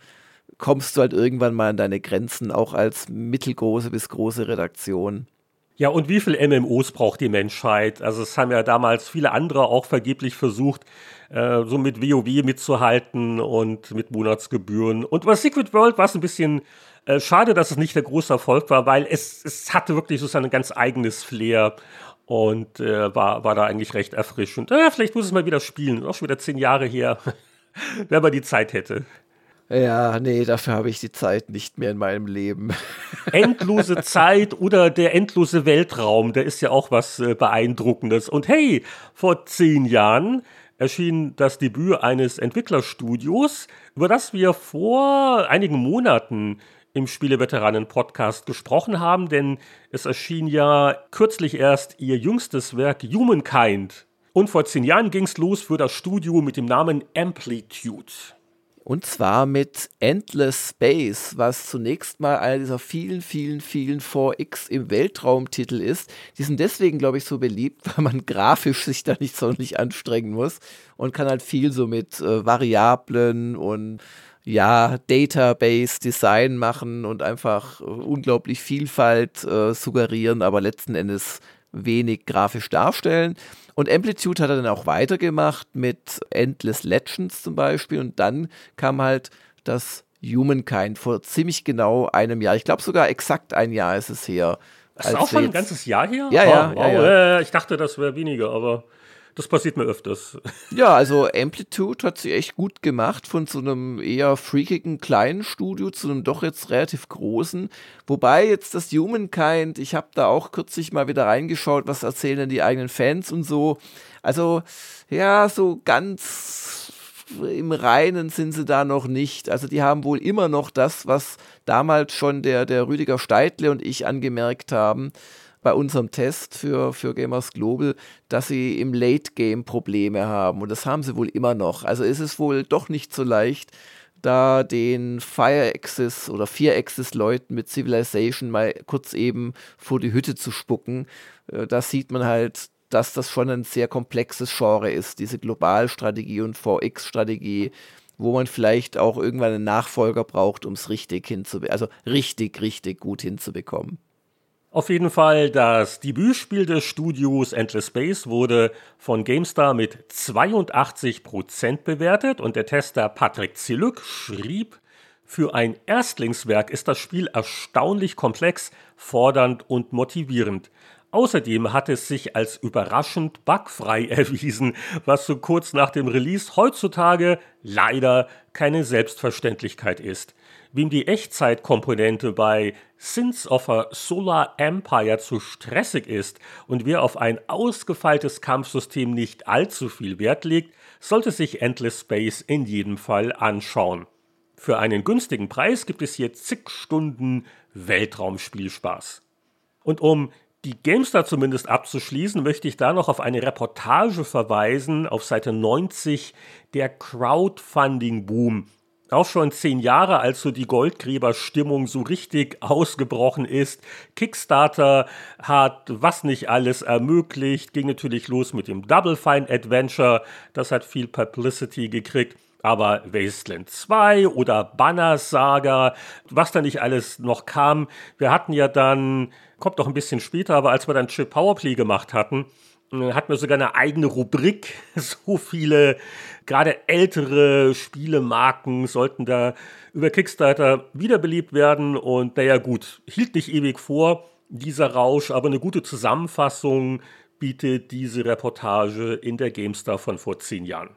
kommst du halt irgendwann mal an deine Grenzen, auch als mittelgroße bis große Redaktion. Ja, und wie viele MMOs braucht die Menschheit? Also es haben ja damals viele andere auch vergeblich versucht, äh, so mit WoW mitzuhalten und mit Monatsgebühren. Und bei Secret World war es ein bisschen äh, schade, dass es nicht der große Erfolg war, weil es, es hatte wirklich so sein ganz eigenes Flair und äh, war, war da eigentlich recht erfrischend. Äh, vielleicht muss es mal wieder spielen, auch schon wieder zehn Jahre her, wenn man die Zeit hätte. Ja, nee, dafür habe ich die Zeit nicht mehr in meinem Leben. Endlose Zeit oder der endlose Weltraum, der ist ja auch was äh, Beeindruckendes. Und hey, vor zehn Jahren erschien das Debüt eines Entwicklerstudios, über das wir vor einigen Monaten im Spieleveteranen-Podcast gesprochen haben, denn es erschien ja kürzlich erst ihr jüngstes Werk Humankind. Und vor zehn Jahren ging es los für das Studio mit dem Namen Amplitude. Und zwar mit Endless Space, was zunächst mal einer dieser vielen, vielen, vielen 4X im Weltraumtitel ist. Die sind deswegen, glaube ich, so beliebt, weil man grafisch sich da nicht sonderlich anstrengen muss und kann halt viel so mit äh, Variablen und ja, Database-Design machen und einfach äh, unglaublich Vielfalt äh, suggerieren, aber letzten Endes wenig grafisch darstellen. Und Amplitude hat er dann auch weitergemacht mit Endless Legends zum Beispiel. Und dann kam halt das Humankind vor ziemlich genau einem Jahr. Ich glaube sogar exakt ein Jahr ist es her. Das ist auch schon ein ganzes Jahr her? Ja, ja, wow. ja, ja. Ich dachte, das wäre weniger, aber das passiert mir öfters. Ja, also Amplitude hat sich echt gut gemacht von so einem eher freakigen kleinen Studio zu einem doch jetzt relativ großen. Wobei jetzt das Humankind, ich habe da auch kürzlich mal wieder reingeschaut, was erzählen denn die eigenen Fans und so. Also ja, so ganz im Reinen sind sie da noch nicht. Also die haben wohl immer noch das, was damals schon der, der Rüdiger Steitle und ich angemerkt haben bei unserem Test für, für Gamers Global, dass sie im Late Game Probleme haben. Und das haben sie wohl immer noch. Also ist es wohl doch nicht so leicht, da den Fire Access oder Fear Access Leuten mit Civilization mal kurz eben vor die Hütte zu spucken. Äh, da sieht man halt, dass das schon ein sehr komplexes Genre ist, diese Globalstrategie und VX-Strategie, wo man vielleicht auch irgendwann einen Nachfolger braucht, um es richtig hinzubekommen, also richtig, richtig gut hinzubekommen. Auf jeden Fall, das Debütspiel des Studios Endless Space wurde von GameStar mit 82% bewertet und der Tester Patrick Ziluk schrieb, für ein Erstlingswerk ist das Spiel erstaunlich komplex, fordernd und motivierend. Außerdem hat es sich als überraschend bugfrei erwiesen, was so kurz nach dem Release heutzutage leider keine Selbstverständlichkeit ist. Wem die Echtzeitkomponente bei Sins of a Solar Empire zu stressig ist und wer auf ein ausgefeiltes Kampfsystem nicht allzu viel Wert legt, sollte sich Endless Space in jedem Fall anschauen. Für einen günstigen Preis gibt es hier zig Stunden Weltraumspielspaß. Und um die GameStar zumindest abzuschließen, möchte ich da noch auf eine Reportage verweisen auf Seite 90 der Crowdfunding-Boom auch schon zehn Jahre, als so die Goldgräberstimmung so richtig ausgebrochen ist. Kickstarter hat was nicht alles ermöglicht, ging natürlich los mit dem Double Fine Adventure, das hat viel Publicity gekriegt. Aber Wasteland 2 oder Banner Saga, was da nicht alles noch kam. Wir hatten ja dann, kommt doch ein bisschen später, aber als wir dann Chip Powerplay gemacht hatten, äh, hatten wir sogar eine eigene Rubrik. So viele gerade ältere Spielemarken sollten da über Kickstarter wiederbelebt werden. Und naja, gut, hielt nicht ewig vor, dieser Rausch, aber eine gute Zusammenfassung bietet diese Reportage in der GameStar von vor zehn Jahren.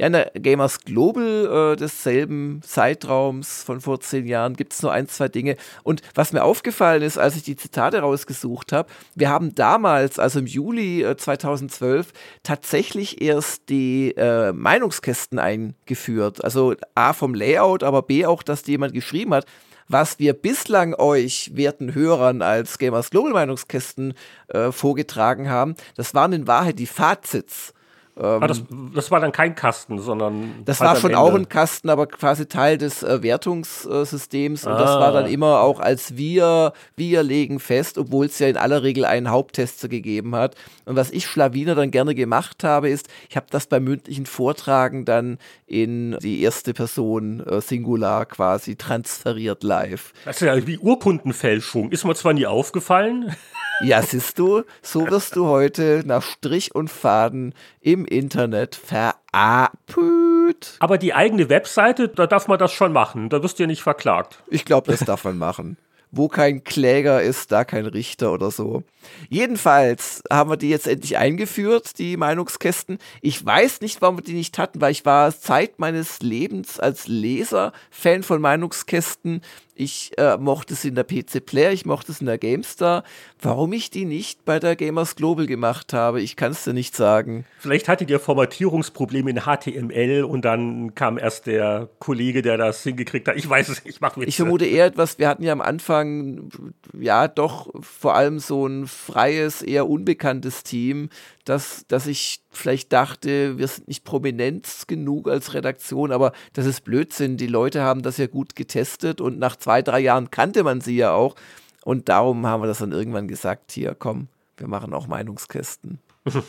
Ja, in der Gamers Global äh, desselben Zeitraums von vor zehn Jahren gibt es nur ein, zwei Dinge. Und was mir aufgefallen ist, als ich die Zitate rausgesucht habe, wir haben damals, also im Juli äh, 2012, tatsächlich erst die äh, Meinungskästen eingeführt. Also A vom Layout, aber B auch, dass die jemand geschrieben hat was wir bislang euch werten Hörern als Gamers Global Meinungskästen äh, vorgetragen haben, das waren in Wahrheit die Fazits ähm, ah, das, das, war dann kein Kasten, sondern. Das halt war schon auch ein Kasten, aber quasi Teil des äh, Wertungssystems. Ah. Und das war dann ah. immer auch als wir, wir legen fest, obwohl es ja in aller Regel einen Haupttester gegeben hat. Und was ich Schlawiner dann gerne gemacht habe, ist, ich habe das beim mündlichen Vortragen dann in die erste Person äh, Singular quasi transferiert live. Das ist ja wie Urkundenfälschung. Ist mir zwar nie aufgefallen. Ja, siehst du, so wirst du heute nach Strich und Faden im Internet verapelt. Aber die eigene Webseite, da darf man das schon machen. Da wirst du ja nicht verklagt. Ich glaube, das darf man machen. Wo kein Kläger ist, da kein Richter oder so. Jedenfalls haben wir die jetzt endlich eingeführt, die Meinungskästen. Ich weiß nicht, warum wir die nicht hatten, weil ich war Zeit meines Lebens als Leser Fan von Meinungskästen ich äh, mochte es in der PC Player, ich mochte es in der GameStar. Warum ich die nicht bei der Gamers Global gemacht habe, ich kann es dir nicht sagen. Vielleicht hattet ihr Formatierungsprobleme in HTML und dann kam erst der Kollege, der das hingekriegt hat. Ich weiß es, ich mache Ich vermute eher etwas, wir hatten ja am Anfang ja doch vor allem so ein freies, eher unbekanntes Team, dass, dass ich vielleicht dachte, wir sind nicht prominent genug als Redaktion, aber das ist Blödsinn. Die Leute haben das ja gut getestet und nach zwei, drei Jahren kannte man sie ja auch. Und darum haben wir das dann irgendwann gesagt, hier, komm, wir machen auch Meinungskästen.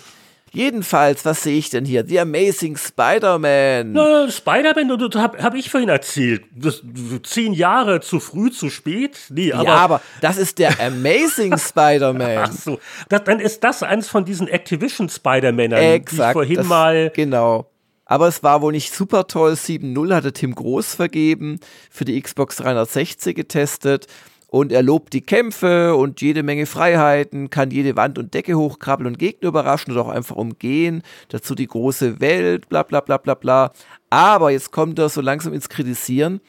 Jedenfalls, was sehe ich denn hier? The Amazing Spider-Man. No, Spider-Man, das habe hab ich vorhin erzählt. Das, zehn Jahre zu früh, zu spät? Nee, aber. Ja, aber das ist der Amazing Spider-Man. Ach so. Das, dann ist das eins von diesen Activision Spider-Männern, die ich vorhin das, mal. Genau. Aber es war wohl nicht super toll. 7.0 hatte Tim Groß vergeben, für die Xbox 360 getestet und er lobt die Kämpfe und jede Menge Freiheiten, kann jede Wand und Decke hochkrabbeln und Gegner überraschen oder auch einfach umgehen. Dazu die große Welt, bla bla bla bla bla. Aber jetzt kommt er so langsam ins Kritisieren.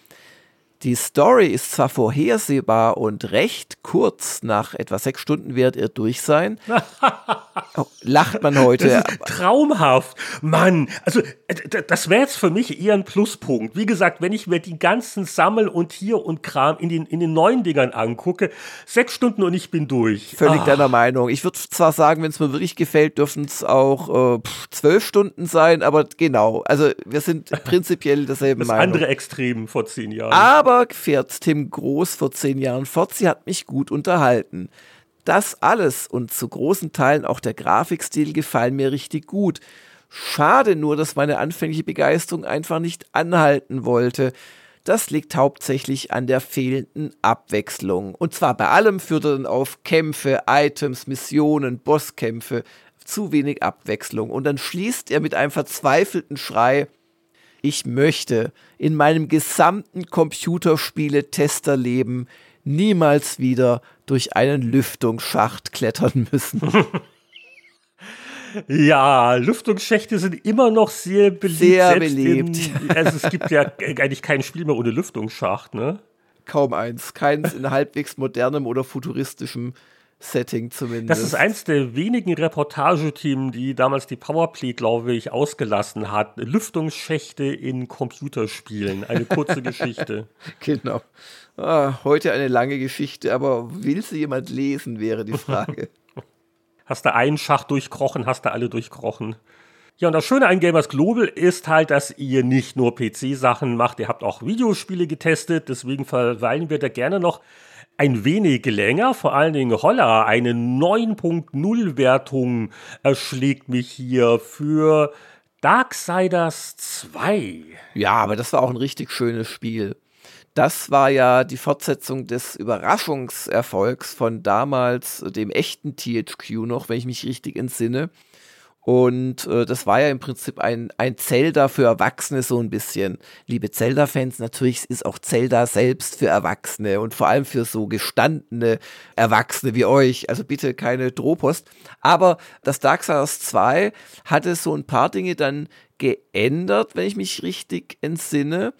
Die Story ist zwar vorhersehbar und recht kurz, nach etwa sechs Stunden wird ihr durch sein. oh, lacht man heute. traumhaft. Mann, also äh, das wäre jetzt für mich eher ein Pluspunkt. Wie gesagt, wenn ich mir die ganzen Sammel- und Hier- und Kram in den, in den neuen Dingern angucke, sechs Stunden und ich bin durch. Völlig ah. deiner Meinung. Ich würde zwar sagen, wenn es mir wirklich gefällt, dürfen es auch äh, zwölf Stunden sein, aber genau. Also wir sind prinzipiell derselben das Meinung. Das andere Extrem vor zehn Jahren. Aber aber fährt Tim Groß vor zehn Jahren fort, sie hat mich gut unterhalten. Das alles und zu großen Teilen auch der Grafikstil gefallen mir richtig gut. Schade nur, dass meine anfängliche Begeisterung einfach nicht anhalten wollte. Das liegt hauptsächlich an der fehlenden Abwechslung. Und zwar bei allem führt er dann auf Kämpfe, Items, Missionen, Bosskämpfe. Zu wenig Abwechslung. Und dann schließt er mit einem verzweifelten Schrei ich möchte in meinem gesamten Computerspiele-Testerleben niemals wieder durch einen Lüftungsschacht klettern müssen. Ja, Lüftungsschächte sind immer noch sehr beliebt. Sehr beliebt. In, also es gibt ja eigentlich kein Spiel mehr ohne Lüftungsschacht, ne? Kaum eins. Keins in halbwegs modernem oder futuristischem Setting zumindest. Das ist eins der wenigen Reportageteams, die damals die Powerplay, glaube ich, ausgelassen hat. Lüftungsschächte in Computerspielen. Eine kurze Geschichte. Genau. Ah, heute eine lange Geschichte, aber will sie jemand lesen, wäre die Frage. hast du einen Schacht durchkrochen, hast du alle durchkrochen. Ja, und das Schöne an Gamers Global ist halt, dass ihr nicht nur PC-Sachen macht, ihr habt auch Videospiele getestet, deswegen verweilen wir da gerne noch ein wenig länger, vor allen Dingen Holla, eine 9.0 Wertung erschlägt mich hier für Darksiders 2. Ja, aber das war auch ein richtig schönes Spiel. Das war ja die Fortsetzung des Überraschungserfolgs von damals dem echten THQ noch, wenn ich mich richtig entsinne. Und äh, das war ja im Prinzip ein, ein Zelda für Erwachsene so ein bisschen. Liebe Zelda-Fans, natürlich ist auch Zelda selbst für Erwachsene und vor allem für so gestandene Erwachsene wie euch. Also bitte keine Drohpost. Aber das Darksiders 2 hatte so ein paar Dinge dann geändert, wenn ich mich richtig entsinne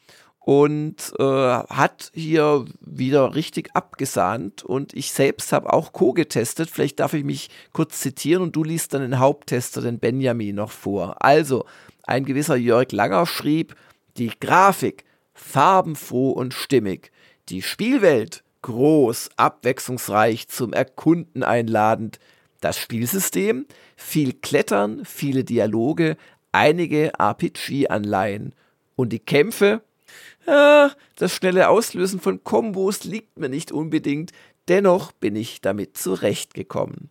und äh, hat hier wieder richtig abgesahnt. Und ich selbst habe auch Co getestet. Vielleicht darf ich mich kurz zitieren und du liest dann den Haupttester, den Benjamin, noch vor. Also, ein gewisser Jörg Langer schrieb, die Grafik farbenfroh und stimmig, die Spielwelt groß, abwechslungsreich, zum Erkunden einladend, das Spielsystem, viel Klettern, viele Dialoge, einige RPG-Anleihen und die Kämpfe ja, das schnelle Auslösen von Kombos liegt mir nicht unbedingt, dennoch bin ich damit zurechtgekommen.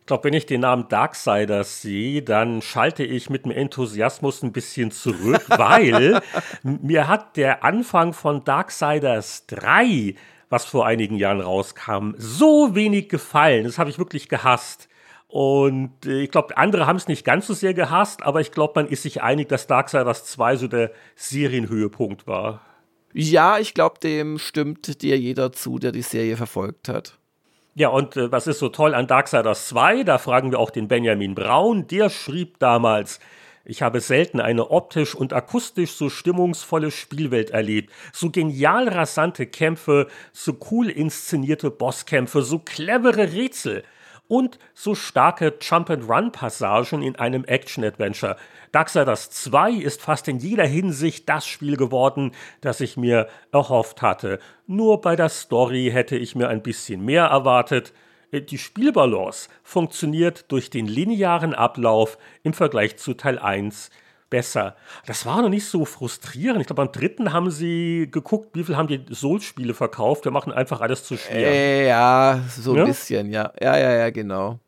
Ich glaube, wenn ich den Namen Darksiders sehe, dann schalte ich mit dem Enthusiasmus ein bisschen zurück, weil mir hat der Anfang von Darksiders 3, was vor einigen Jahren rauskam, so wenig gefallen. Das habe ich wirklich gehasst. Und äh, ich glaube, andere haben es nicht ganz so sehr gehasst, aber ich glaube, man ist sich einig, dass Darksiders 2 so der Serienhöhepunkt war. Ja, ich glaube, dem stimmt dir jeder zu, der die Serie verfolgt hat. Ja, und äh, was ist so toll an Darksiders 2? Da fragen wir auch den Benjamin Braun. Der schrieb damals, ich habe selten eine optisch und akustisch so stimmungsvolle Spielwelt erlebt. So genial rasante Kämpfe, so cool inszenierte Bosskämpfe, so clevere Rätsel und so starke Jump-and-Run-Passagen in einem Action-Adventure. Darksiders 2 ist fast in jeder Hinsicht das Spiel geworden, das ich mir erhofft hatte. Nur bei der Story hätte ich mir ein bisschen mehr erwartet. Die Spielbalance funktioniert durch den linearen Ablauf im Vergleich zu Teil 1 besser. Das war noch nicht so frustrierend. Ich glaube, beim dritten haben sie geguckt, wie viel haben die Souls-Spiele verkauft. Wir machen einfach alles zu schwer. Äh, ja, so ein ja? bisschen, ja. Ja, ja, ja, genau.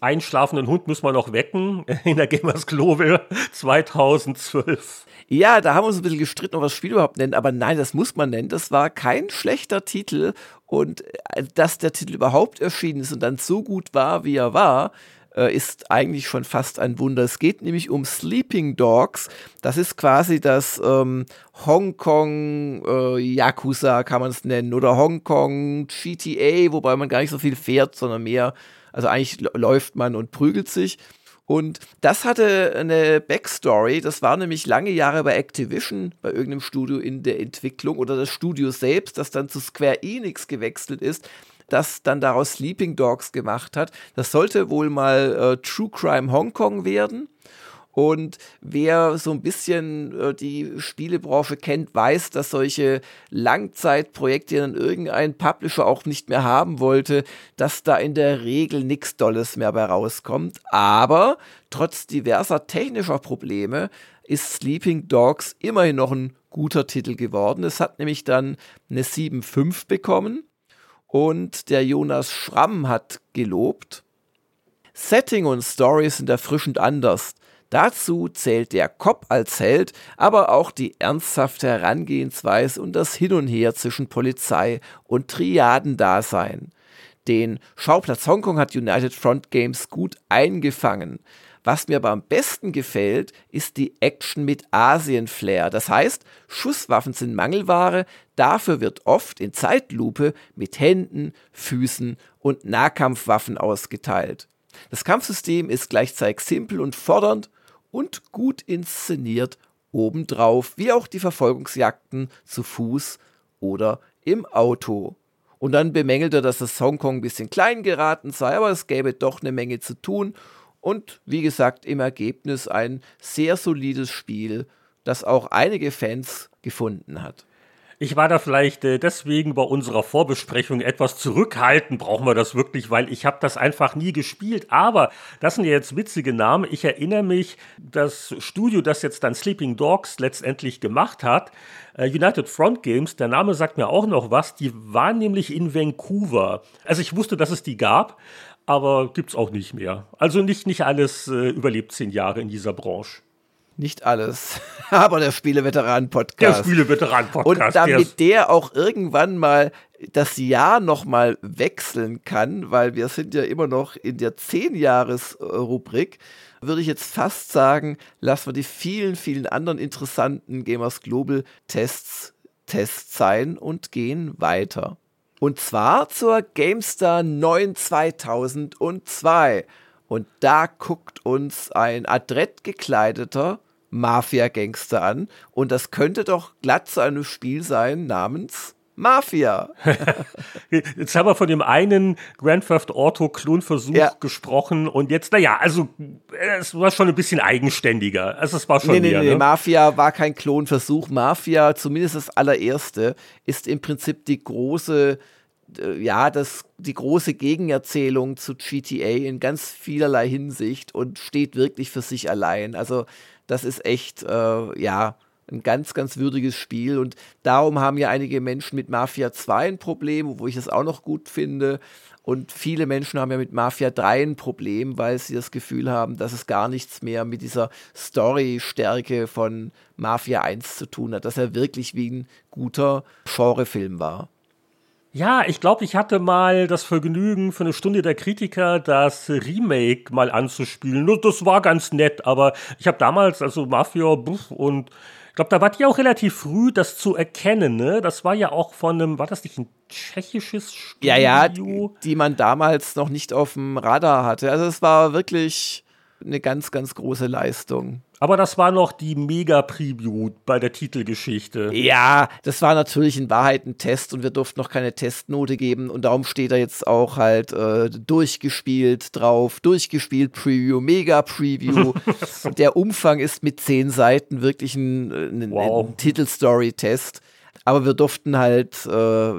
Einen schlafenden Hund müssen wir noch wecken in der Gamers Global 2012. Ja, da haben wir uns ein bisschen gestritten, ob wir das Spiel überhaupt nennen, aber nein, das muss man nennen. Das war kein schlechter Titel und äh, dass der Titel überhaupt erschienen ist und dann so gut war, wie er war, äh, ist eigentlich schon fast ein Wunder. Es geht nämlich um Sleeping Dogs. Das ist quasi das ähm, Hongkong äh, Yakuza, kann man es nennen, oder Hongkong GTA, wobei man gar nicht so viel fährt, sondern mehr, also eigentlich läuft man und prügelt sich. Und das hatte eine Backstory. Das war nämlich lange Jahre bei Activision, bei irgendeinem Studio in der Entwicklung oder das Studio selbst, das dann zu Square Enix gewechselt ist, das dann daraus Sleeping Dogs gemacht hat. Das sollte wohl mal äh, True Crime Hong Kong werden. Und wer so ein bisschen äh, die Spielebranche kennt, weiß, dass solche Langzeitprojekte, die dann irgendein Publisher auch nicht mehr haben wollte, dass da in der Regel nichts Dolles mehr bei rauskommt. Aber trotz diverser technischer Probleme ist Sleeping Dogs immerhin noch ein guter Titel geworden. Es hat nämlich dann eine 7.5 bekommen und der Jonas Schramm hat gelobt. Setting und Story sind erfrischend anders. Dazu zählt der Cop als Held, aber auch die ernsthafte Herangehensweise und das Hin und Her zwischen Polizei und Triadendasein. Den Schauplatz Hongkong hat United Front Games gut eingefangen. Was mir aber am besten gefällt, ist die Action mit Asien-Flair. Das heißt, Schusswaffen sind Mangelware, dafür wird oft in Zeitlupe mit Händen, Füßen und Nahkampfwaffen ausgeteilt. Das Kampfsystem ist gleichzeitig simpel und fordernd und gut inszeniert obendrauf, wie auch die Verfolgungsjagden zu Fuß oder im Auto. Und dann bemängelt er, dass das Hongkong ein bisschen klein geraten sei, aber es gäbe doch eine Menge zu tun. Und wie gesagt, im Ergebnis ein sehr solides Spiel, das auch einige Fans gefunden hat. Ich war da vielleicht äh, deswegen bei unserer Vorbesprechung etwas zurückhaltend. Brauchen wir das wirklich, weil ich habe das einfach nie gespielt. Aber das sind ja jetzt witzige Namen. Ich erinnere mich, das Studio, das jetzt dann Sleeping Dogs letztendlich gemacht hat, äh, United Front Games, der Name sagt mir auch noch was. Die waren nämlich in Vancouver. Also ich wusste, dass es die gab, aber gibt's auch nicht mehr. Also nicht, nicht alles äh, überlebt zehn Jahre in dieser Branche. Nicht alles, aber der Spieleveteran-Podcast. Der Spieleveteran-Podcast. Und damit der auch irgendwann mal das Jahr nochmal wechseln kann, weil wir sind ja immer noch in der 10-Jahres-Rubrik, würde ich jetzt fast sagen, lassen wir die vielen, vielen anderen interessanten Gamers Global Tests Tests sein und gehen weiter. Und zwar zur GameStar 9 2002. Und da guckt uns ein adrett gekleideter Mafia-Gangster an. Und das könnte doch glatt zu einem Spiel sein namens Mafia. jetzt haben wir von dem einen Grand Theft Auto Klonversuch ja. gesprochen und jetzt, naja, also es war schon ein bisschen eigenständiger. Also es war schon nee, nee, mehr, nee, ne? Mafia war kein Klonversuch. Mafia, zumindest das allererste, ist im Prinzip die große äh, ja, das, die große Gegenerzählung zu GTA in ganz vielerlei Hinsicht und steht wirklich für sich allein. Also das ist echt, äh, ja, ein ganz, ganz würdiges Spiel. Und darum haben ja einige Menschen mit Mafia 2 ein Problem, wo ich das auch noch gut finde. Und viele Menschen haben ja mit Mafia 3 ein Problem, weil sie das Gefühl haben, dass es gar nichts mehr mit dieser Story-Stärke von Mafia 1 zu tun hat, dass er wirklich wie ein guter Genrefilm war. Ja, ich glaube, ich hatte mal das Vergnügen, für eine Stunde der Kritiker das Remake mal anzuspielen. Das war ganz nett, aber ich habe damals, also Mafia, und ich glaube, da war die auch relativ früh, das zu erkennen. Ne? Das war ja auch von einem, war das nicht ein tschechisches Studio? Ja, ja, die, die man damals noch nicht auf dem Radar hatte. Also es war wirklich eine ganz, ganz große Leistung. Aber das war noch die Mega-Preview bei der Titelgeschichte. Ja, das war natürlich in Wahrheit ein Test und wir durften noch keine Testnote geben und darum steht da jetzt auch halt äh, durchgespielt drauf, durchgespielt Preview, Mega-Preview. der Umfang ist mit zehn Seiten wirklich ein, ein, wow. ein Titelstory-Test aber wir durften halt äh,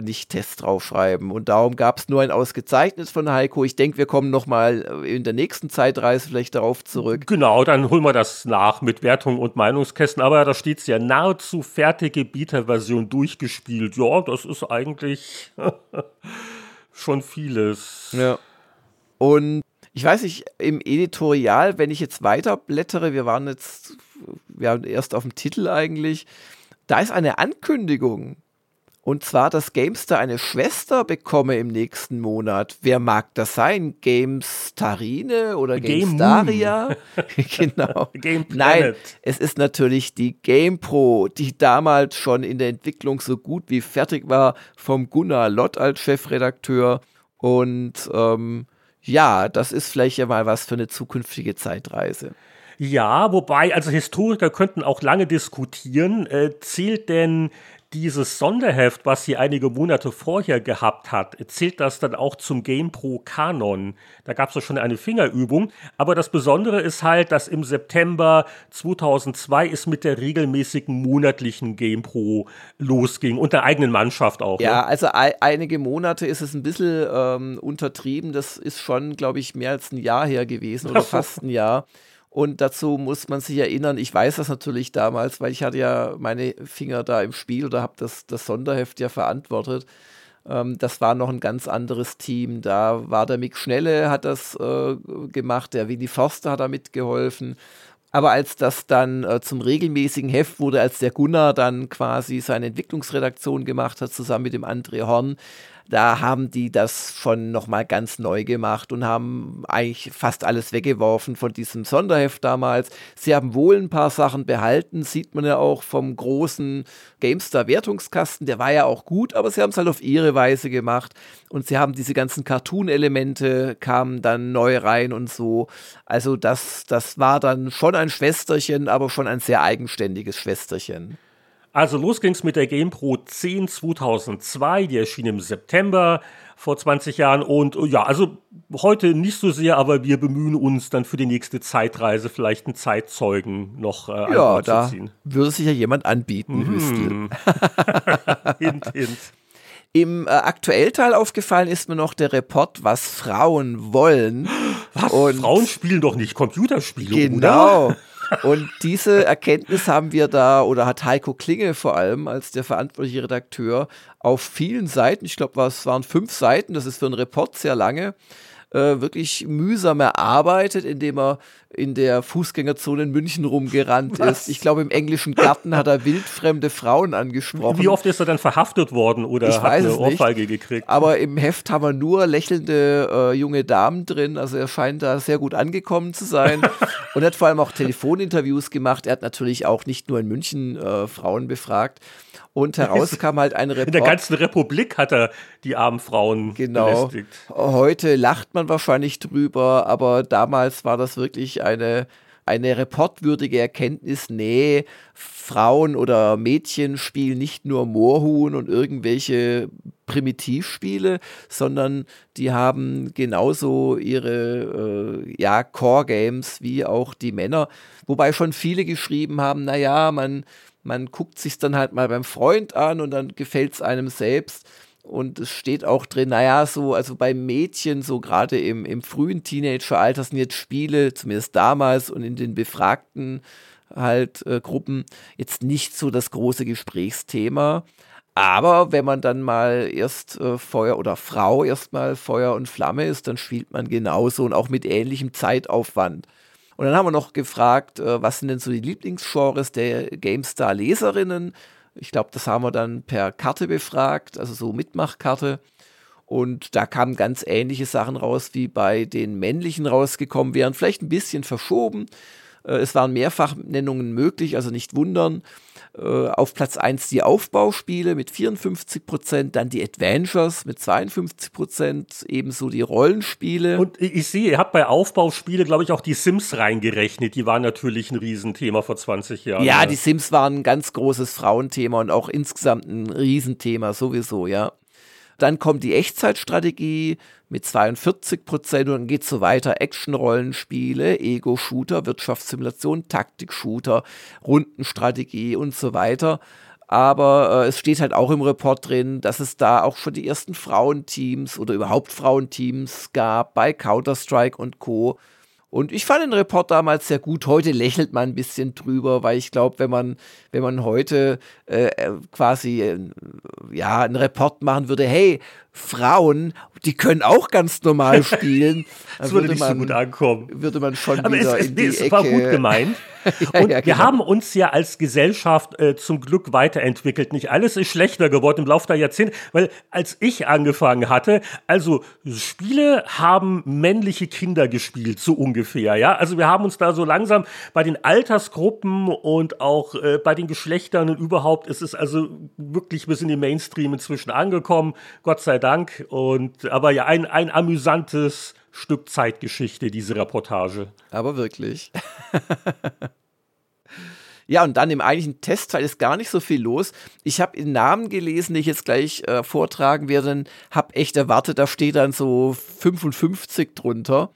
nicht Tests draufschreiben. Und darum gab es nur ein ausgezeichnetes von Heiko. Ich denke, wir kommen noch mal äh, in der nächsten Zeitreise vielleicht darauf zurück. Genau, dann holen wir das nach mit Wertung und Meinungskästen. Aber da steht es ja nahezu fertige Beta-Version durchgespielt. Ja, das ist eigentlich schon vieles. Ja. Und ich weiß nicht, im Editorial, wenn ich jetzt weiter blättere, wir waren jetzt, wir waren erst auf dem Titel eigentlich, da ist eine Ankündigung. Und zwar, dass Gamestar eine Schwester bekomme im nächsten Monat. Wer mag das sein? Gamestarine oder Gamestaria? genau. Game Nein, es ist natürlich die GamePro, die damals schon in der Entwicklung so gut wie fertig war, vom Gunnar Lott als Chefredakteur. Und ähm, ja, das ist vielleicht ja mal was für eine zukünftige Zeitreise. Ja, wobei, also Historiker könnten auch lange diskutieren, äh, zählt denn dieses Sonderheft, was sie einige Monate vorher gehabt hat, zählt das dann auch zum GamePro Kanon. Da gab es doch schon eine Fingerübung. Aber das Besondere ist halt, dass im September 2002 es mit der regelmäßigen monatlichen GamePro losging. Und der eigenen Mannschaft auch. Ja, ne? also einige Monate ist es ein bisschen ähm, untertrieben. Das ist schon, glaube ich, mehr als ein Jahr her gewesen oder fast ein Jahr. Und dazu muss man sich erinnern, ich weiß das natürlich damals, weil ich hatte ja meine Finger da im Spiel oder habe das, das Sonderheft ja verantwortet. Ähm, das war noch ein ganz anderes Team. Da war der Mick Schnelle, hat das äh, gemacht, der Willi Forster hat da mitgeholfen. Aber als das dann äh, zum regelmäßigen Heft wurde, als der Gunnar dann quasi seine Entwicklungsredaktion gemacht hat, zusammen mit dem André Horn, da haben die das schon nochmal ganz neu gemacht und haben eigentlich fast alles weggeworfen von diesem Sonderheft damals. Sie haben wohl ein paar Sachen behalten, sieht man ja auch vom großen GameStar-Wertungskasten, der war ja auch gut, aber sie haben es halt auf ihre Weise gemacht und sie haben diese ganzen Cartoon-Elemente kamen dann neu rein und so. Also das, das war dann schon ein Schwesterchen, aber schon ein sehr eigenständiges Schwesterchen. Also los ging's mit der GamePro 10 2002, die erschien im September vor 20 Jahren und ja, also heute nicht so sehr, aber wir bemühen uns dann für die nächste Zeitreise vielleicht einen Zeitzeugen noch äh, ja, da zu ziehen. Würde sich ja jemand anbieten, mm. hint, hint. Im äh, Aktuellteil aufgefallen ist mir noch der Report, was Frauen wollen. Was? Und Frauen spielen doch nicht Computerspiele, genau. oder? Und diese Erkenntnis haben wir da, oder hat Heiko Klinge vor allem als der verantwortliche Redakteur auf vielen Seiten, ich glaube, es waren fünf Seiten, das ist für einen Report sehr lange, äh, wirklich mühsam erarbeitet, indem er in der Fußgängerzone in München rumgerannt Was? ist. Ich glaube, im englischen Garten hat er wildfremde Frauen angesprochen. Wie oft ist er dann verhaftet worden oder ich hat weiß eine Ohrfeige nicht. gekriegt? Aber im Heft haben wir nur lächelnde äh, junge Damen drin. Also er scheint da sehr gut angekommen zu sein und hat vor allem auch Telefoninterviews gemacht. Er hat natürlich auch nicht nur in München äh, Frauen befragt. Und heraus kam halt ein Report. In der ganzen Republik hat er die armen Frauen genau. belästigt. Heute lacht man wahrscheinlich drüber, aber damals war das wirklich eine, eine reportwürdige Erkenntnis. Nee, Frauen oder Mädchen spielen nicht nur Moorhuhn und irgendwelche Primitivspiele, sondern die haben genauso ihre äh, ja, Core-Games wie auch die Männer. Wobei schon viele geschrieben haben, naja, man man guckt sich dann halt mal beim Freund an und dann gefällt es einem selbst. Und es steht auch drin, naja, so, also bei Mädchen, so gerade im, im frühen Teenageralter sind jetzt Spiele, zumindest damals und in den befragten halt äh, Gruppen, jetzt nicht so das große Gesprächsthema. Aber wenn man dann mal erst äh, Feuer oder Frau erstmal Feuer und Flamme ist, dann spielt man genauso und auch mit ähnlichem Zeitaufwand. Und dann haben wir noch gefragt, äh, was sind denn so die Lieblingsgenres der GameStar-Leserinnen? Ich glaube, das haben wir dann per Karte befragt, also so Mitmachkarte. Und da kamen ganz ähnliche Sachen raus, wie bei den männlichen rausgekommen wären. Vielleicht ein bisschen verschoben. Äh, es waren Mehrfachnennungen möglich, also nicht wundern. Äh, auf Platz 1 die Aufbauspiele mit 54 Prozent, dann die Adventures mit 52 Prozent, ebenso die Rollenspiele. Und ich sehe, ihr habt bei Aufbauspiele, glaube ich, auch die Sims reingerechnet. Die waren natürlich ein Riesenthema vor 20 Jahren. Ja, ja, die Sims waren ein ganz großes Frauenthema und auch insgesamt ein Riesenthema sowieso, ja. Dann kommt die Echtzeitstrategie mit 42 Prozent und dann geht es so weiter. Action-Rollenspiele, Ego-Shooter, Wirtschaftssimulation, Taktik-Shooter, Rundenstrategie und so weiter. Aber äh, es steht halt auch im Report drin, dass es da auch schon die ersten Frauenteams oder überhaupt Frauenteams gab bei Counter-Strike und Co. Und ich fand den Report damals sehr gut. Heute lächelt man ein bisschen drüber, weil ich glaube, wenn man, wenn man heute äh, äh quasi äh, ja einen Report machen würde, hey, Frauen, die können auch ganz normal spielen. das würde, würde nicht man, so gut ankommen. Würde man schon Aber wieder es, es, in die es Ecke. war gut gemeint. ja, und ja, genau. wir haben uns ja als Gesellschaft äh, zum Glück weiterentwickelt. Nicht alles ist schlechter geworden im Laufe der Jahrzehnte, weil als ich angefangen hatte, also Spiele haben männliche Kinder gespielt, so ungefähr. Ja, also wir haben uns da so langsam bei den Altersgruppen und auch äh, bei den Geschlechtern und überhaupt ist es also wirklich bis in den Mainstream inzwischen angekommen. Gott sei Dank. Und, aber ja, ein, ein amüsantes Stück Zeitgeschichte, diese Reportage. Aber wirklich. Ja, und dann im eigentlichen Testteil ist gar nicht so viel los. Ich habe den Namen gelesen, den ich jetzt gleich äh, vortragen werde, habe echt erwartet, da steht dann so 55 drunter.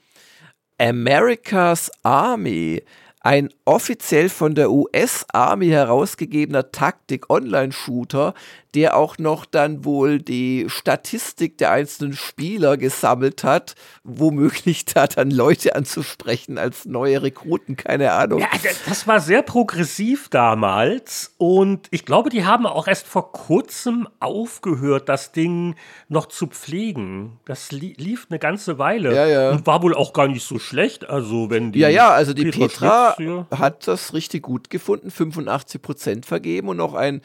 America's Army ein offiziell von der US Army herausgegebener Taktik-Online-Shooter, der auch noch dann wohl die Statistik der einzelnen Spieler gesammelt hat, womöglich da dann Leute anzusprechen als neue Rekruten, keine Ahnung. Ja, das war sehr progressiv damals und ich glaube, die haben auch erst vor kurzem aufgehört, das Ding noch zu pflegen. Das li lief eine ganze Weile ja, ja. und war wohl auch gar nicht so schlecht. Also wenn die ja, ja, also die Petra, Petra hat das richtig gut gefunden, 85 Prozent vergeben und noch ein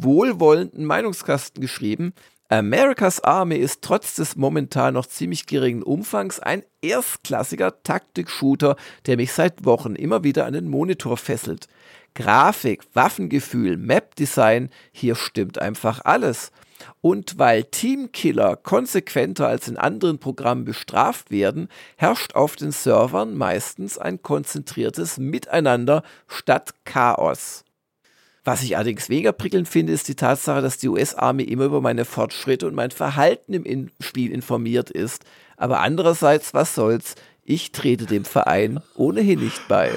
wohlwollenden Meinungskasten geschrieben. America's Army ist trotz des momentan noch ziemlich geringen Umfangs ein erstklassiger Taktik-Shooter, der mich seit Wochen immer wieder an den Monitor fesselt. Grafik, Waffengefühl, Map-Design, hier stimmt einfach alles. Und weil Teamkiller konsequenter als in anderen Programmen bestraft werden, herrscht auf den Servern meistens ein konzentriertes Miteinander statt Chaos. Was ich allerdings weniger prickelnd finde, ist die Tatsache, dass die US-Army immer über meine Fortschritte und mein Verhalten im In Spiel informiert ist. Aber andererseits, was soll's? Ich trete dem Verein ohnehin nicht bei.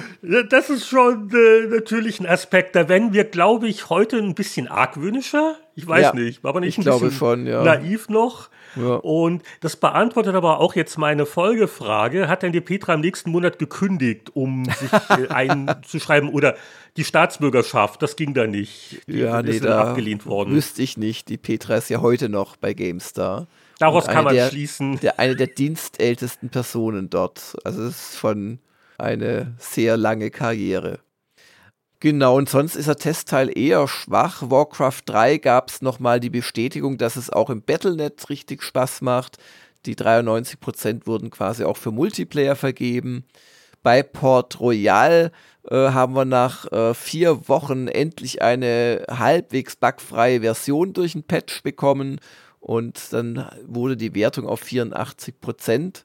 Das ist schon äh, natürlich ein Aspekt. Da werden wir, glaube ich, heute ein bisschen argwöhnischer. Ich weiß ja, nicht, war aber nicht ein bisschen schon, ja. naiv noch. Ja. Und das beantwortet aber auch jetzt meine Folgefrage. Hat denn die Petra im nächsten Monat gekündigt, um sich äh, einzuschreiben oder die Staatsbürgerschaft? Das ging da nicht. Die ja, nee, da abgelehnt worden. Wüsste ich nicht. Die Petra ist ja heute noch bei GameStar. Daraus kann man der, schließen. Der, eine der dienstältesten Personen dort. Also es ist schon eine sehr lange Karriere. Genau, und sonst ist der Testteil eher schwach. Warcraft 3 gab es nochmal die Bestätigung, dass es auch im Battlenet richtig Spaß macht. Die 93% wurden quasi auch für Multiplayer vergeben. Bei Port Royal äh, haben wir nach äh, vier Wochen endlich eine halbwegs bugfreie Version durch ein Patch bekommen und dann wurde die Wertung auf 84%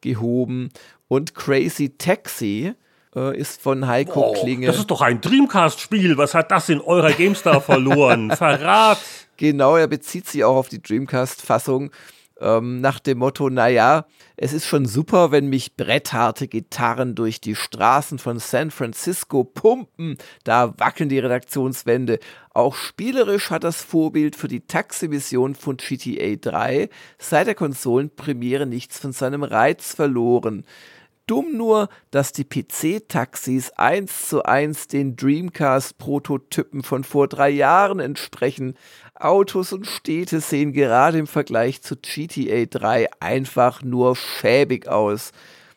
gehoben. Und Crazy Taxi äh, ist von Heiko wow, Klinge. Das ist doch ein Dreamcast-Spiel. Was hat das in eurer GameStar verloren? Verrat! Genau, er bezieht sich auch auf die Dreamcast-Fassung ähm, nach dem Motto, naja, es ist schon super, wenn mich brettharte Gitarren durch die Straßen von San Francisco pumpen, da wackeln die Redaktionswände. Auch spielerisch hat das Vorbild für die Taxi-Mission von GTA 3 seit der Konsolenpremiere nichts von seinem Reiz verloren. Dumm nur, dass die PC-Taxis eins zu eins den Dreamcast-Prototypen von vor drei Jahren entsprechen. Autos und Städte sehen gerade im Vergleich zu GTA 3 einfach nur schäbig aus.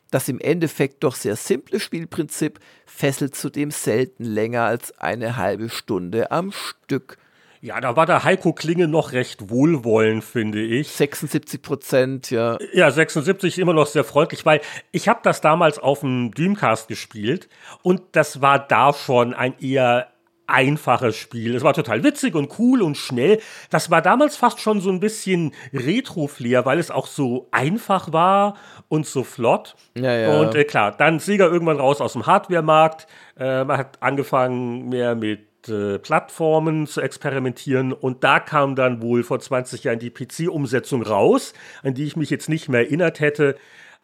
Das im Endeffekt doch sehr simple Spielprinzip fesselt zudem selten länger als eine halbe Stunde am Stück. Ja, da war der Heiko Klinge noch recht wohlwollend, finde ich. 76 Prozent, ja. Ja, 76 immer noch sehr freundlich, weil ich habe das damals auf dem Dreamcast gespielt und das war da schon ein eher einfaches Spiel. Es war total witzig und cool und schnell. Das war damals fast schon so ein bisschen Retro-Flair, weil es auch so einfach war und so flott. Ja, ja. Und äh, klar, dann Sieger irgendwann raus aus dem Hardware-Markt. Äh, man hat angefangen mehr mit äh, Plattformen zu experimentieren und da kam dann wohl vor 20 Jahren die PC-Umsetzung raus, an die ich mich jetzt nicht mehr erinnert hätte.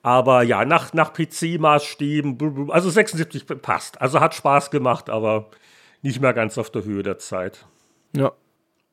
Aber ja, nach, nach PC-Maßstäben, also 76 passt. Also hat Spaß gemacht, aber nicht mehr ganz auf der Höhe der Zeit. Ja.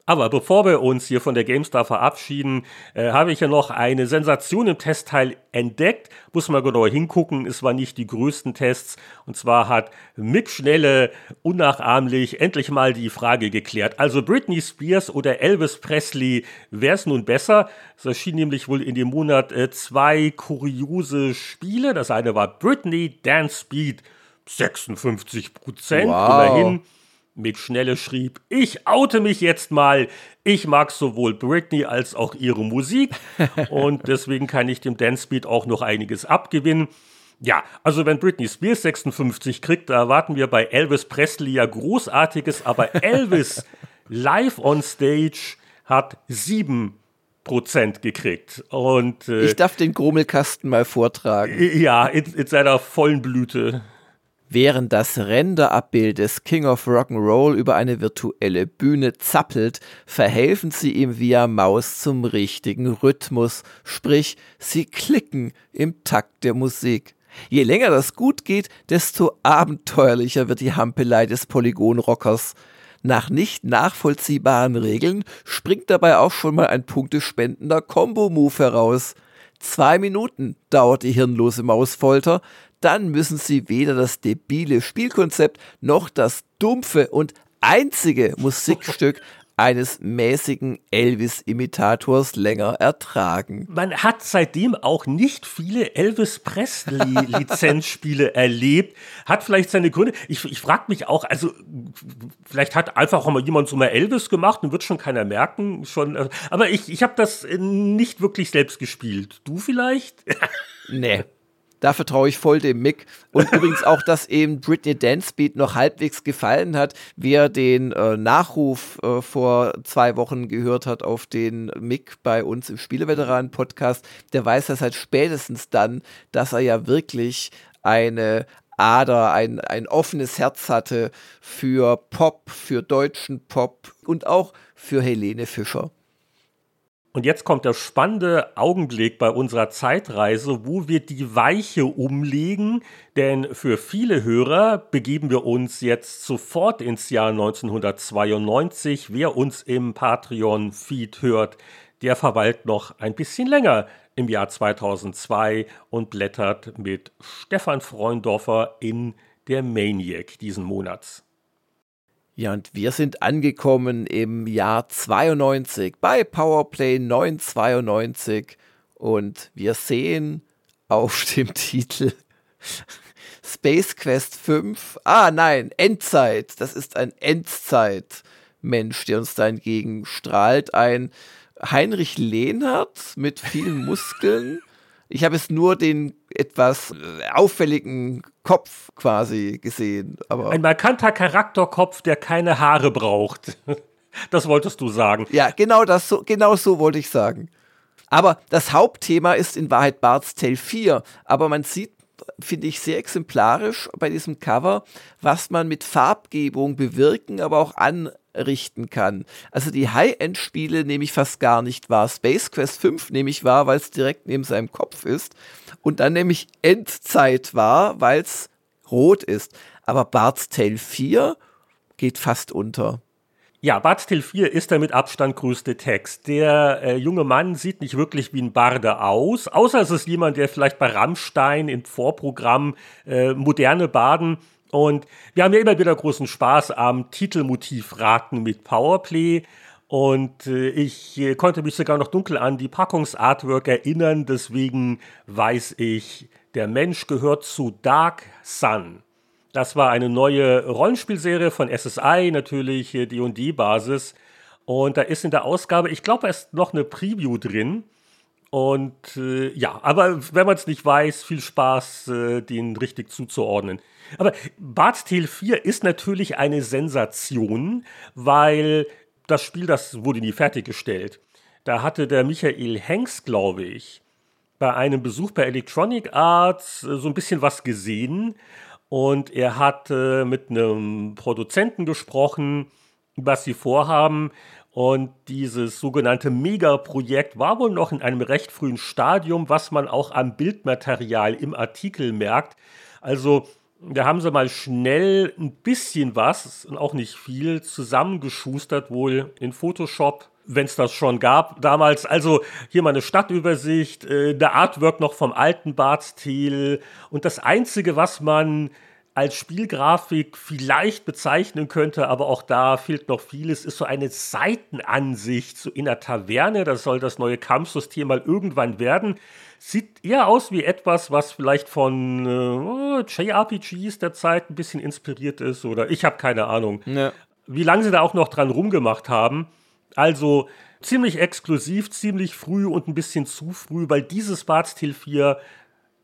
Aber bevor wir uns hier von der GameStar verabschieden, äh, habe ich ja noch eine Sensation im Testteil entdeckt. Muss man genauer hingucken, es waren nicht die größten Tests. Und zwar hat Mick Schnelle unnachahmlich endlich mal die Frage geklärt. Also Britney Spears oder Elvis Presley, wer ist nun besser? Es erschien nämlich wohl in dem Monat äh, zwei kuriose Spiele. Das eine war Britney Dance Speed, 56 Prozent, wow. immerhin. Mick Schnelle schrieb, ich oute mich jetzt mal. Ich mag sowohl Britney als auch ihre Musik und deswegen kann ich dem Dance Beat auch noch einiges abgewinnen. Ja, also wenn Britney Spears 56 kriegt, da erwarten wir bei Elvis Presley ja Großartiges, aber Elvis live on stage hat sieben Prozent gekriegt. Und, äh, ich darf den Grummelkasten mal vortragen. Ja, in, in seiner vollen Blüte. Während das Renderabbild des King of Rock'n'Roll über eine virtuelle Bühne zappelt, verhelfen sie ihm via Maus zum richtigen Rhythmus, sprich, sie klicken im Takt der Musik. Je länger das gut geht, desto abenteuerlicher wird die Hampelei des Polygonrockers. Nach nicht nachvollziehbaren Regeln springt dabei auch schon mal ein punktespendender Combo-Move heraus. Zwei Minuten dauert die hirnlose Mausfolter, dann müssen sie weder das debile Spielkonzept noch das dumpfe und einzige Musikstück eines mäßigen Elvis-Imitators länger ertragen. Man hat seitdem auch nicht viele Elvis Presley-Lizenzspiele erlebt. Hat vielleicht seine Gründe. Ich, ich frage mich auch, also vielleicht hat einfach auch mal jemand so mal Elvis gemacht und wird schon keiner merken. Schon, äh, aber ich, ich habe das nicht wirklich selbst gespielt. Du vielleicht? nee. Da vertraue ich voll dem Mick. Und übrigens auch, dass eben Britney Dance Beat noch halbwegs gefallen hat. Wer den äh, Nachruf äh, vor zwei Wochen gehört hat auf den Mick bei uns im Spieleveteranen-Podcast, der weiß das halt spätestens dann, dass er ja wirklich eine Ader, ein, ein offenes Herz hatte für Pop, für deutschen Pop und auch für Helene Fischer. Und jetzt kommt der spannende Augenblick bei unserer Zeitreise, wo wir die Weiche umlegen, denn für viele Hörer begeben wir uns jetzt sofort ins Jahr 1992. Wer uns im Patreon-Feed hört, der verweilt noch ein bisschen länger im Jahr 2002 und blättert mit Stefan Freundorfer in der Maniac diesen Monats. Ja, und wir sind angekommen im Jahr 92 bei Powerplay 992 und wir sehen auf dem Titel Space Quest 5. Ah, nein, Endzeit. Das ist ein Endzeit-Mensch, der uns da entgegenstrahlt. Ein Heinrich Lehnhardt mit vielen Muskeln. Ich habe es nur den etwas äh, auffälligen Kopf quasi gesehen. Aber Ein markanter Charakterkopf, der keine Haare braucht. Das wolltest du sagen. Ja, genau das, so, genau so wollte ich sagen. Aber das Hauptthema ist in Wahrheit Bart's Tale 4. Aber man sieht, finde ich, sehr exemplarisch bei diesem Cover, was man mit Farbgebung bewirken, aber auch an richten kann. Also die High-End-Spiele nehme ich fast gar nicht wahr. Space Quest 5 nehme ich wahr, weil es direkt neben seinem Kopf ist. Und dann nehme ich Endzeit wahr, weil es rot ist. Aber Bart's Tale 4 geht fast unter. Ja, Bart's Tale 4 ist der mit Abstand größte Text. Der äh, junge Mann sieht nicht wirklich wie ein Barde aus, außer es ist jemand, der vielleicht bei Rammstein im Vorprogramm äh, moderne Baden und wir haben ja immer wieder großen Spaß am Titelmotivraten mit Powerplay. Und äh, ich äh, konnte mich sogar noch dunkel an die Packungsartwork erinnern. Deswegen weiß ich, der Mensch gehört zu Dark Sun. Das war eine neue Rollenspielserie von SSI, natürlich D&D-Basis. Und da ist in der Ausgabe, ich glaube, ist noch eine Preview drin. Und äh, ja, aber wenn man es nicht weiß, viel Spaß, äh, den richtig zuzuordnen. Aber Bart's Tale 4 ist natürlich eine Sensation, weil das Spiel, das wurde nie fertiggestellt. Da hatte der Michael Hanks, glaube ich, bei einem Besuch bei Electronic Arts äh, so ein bisschen was gesehen und er hat äh, mit einem Produzenten gesprochen, was sie vorhaben. Und dieses sogenannte Megaprojekt war wohl noch in einem recht frühen Stadium, was man auch am Bildmaterial im Artikel merkt. Also da haben sie mal schnell ein bisschen was auch nicht viel zusammengeschustert, wohl in Photoshop, wenn es das schon gab damals. Also hier mal eine Stadtübersicht, äh, der Artwork noch vom alten Bartstil und das Einzige, was man als Spielgrafik vielleicht bezeichnen könnte, aber auch da fehlt noch vieles, ist so eine Seitenansicht so in der Taverne. Das soll das neue Kampfsystem mal irgendwann werden. Sieht eher aus wie etwas, was vielleicht von äh, JRPGs der Zeit ein bisschen inspiriert ist oder ich habe keine Ahnung. Ja. Wie lange sie da auch noch dran rumgemacht haben. Also ziemlich exklusiv, ziemlich früh und ein bisschen zu früh, weil dieses Bart's Tale 4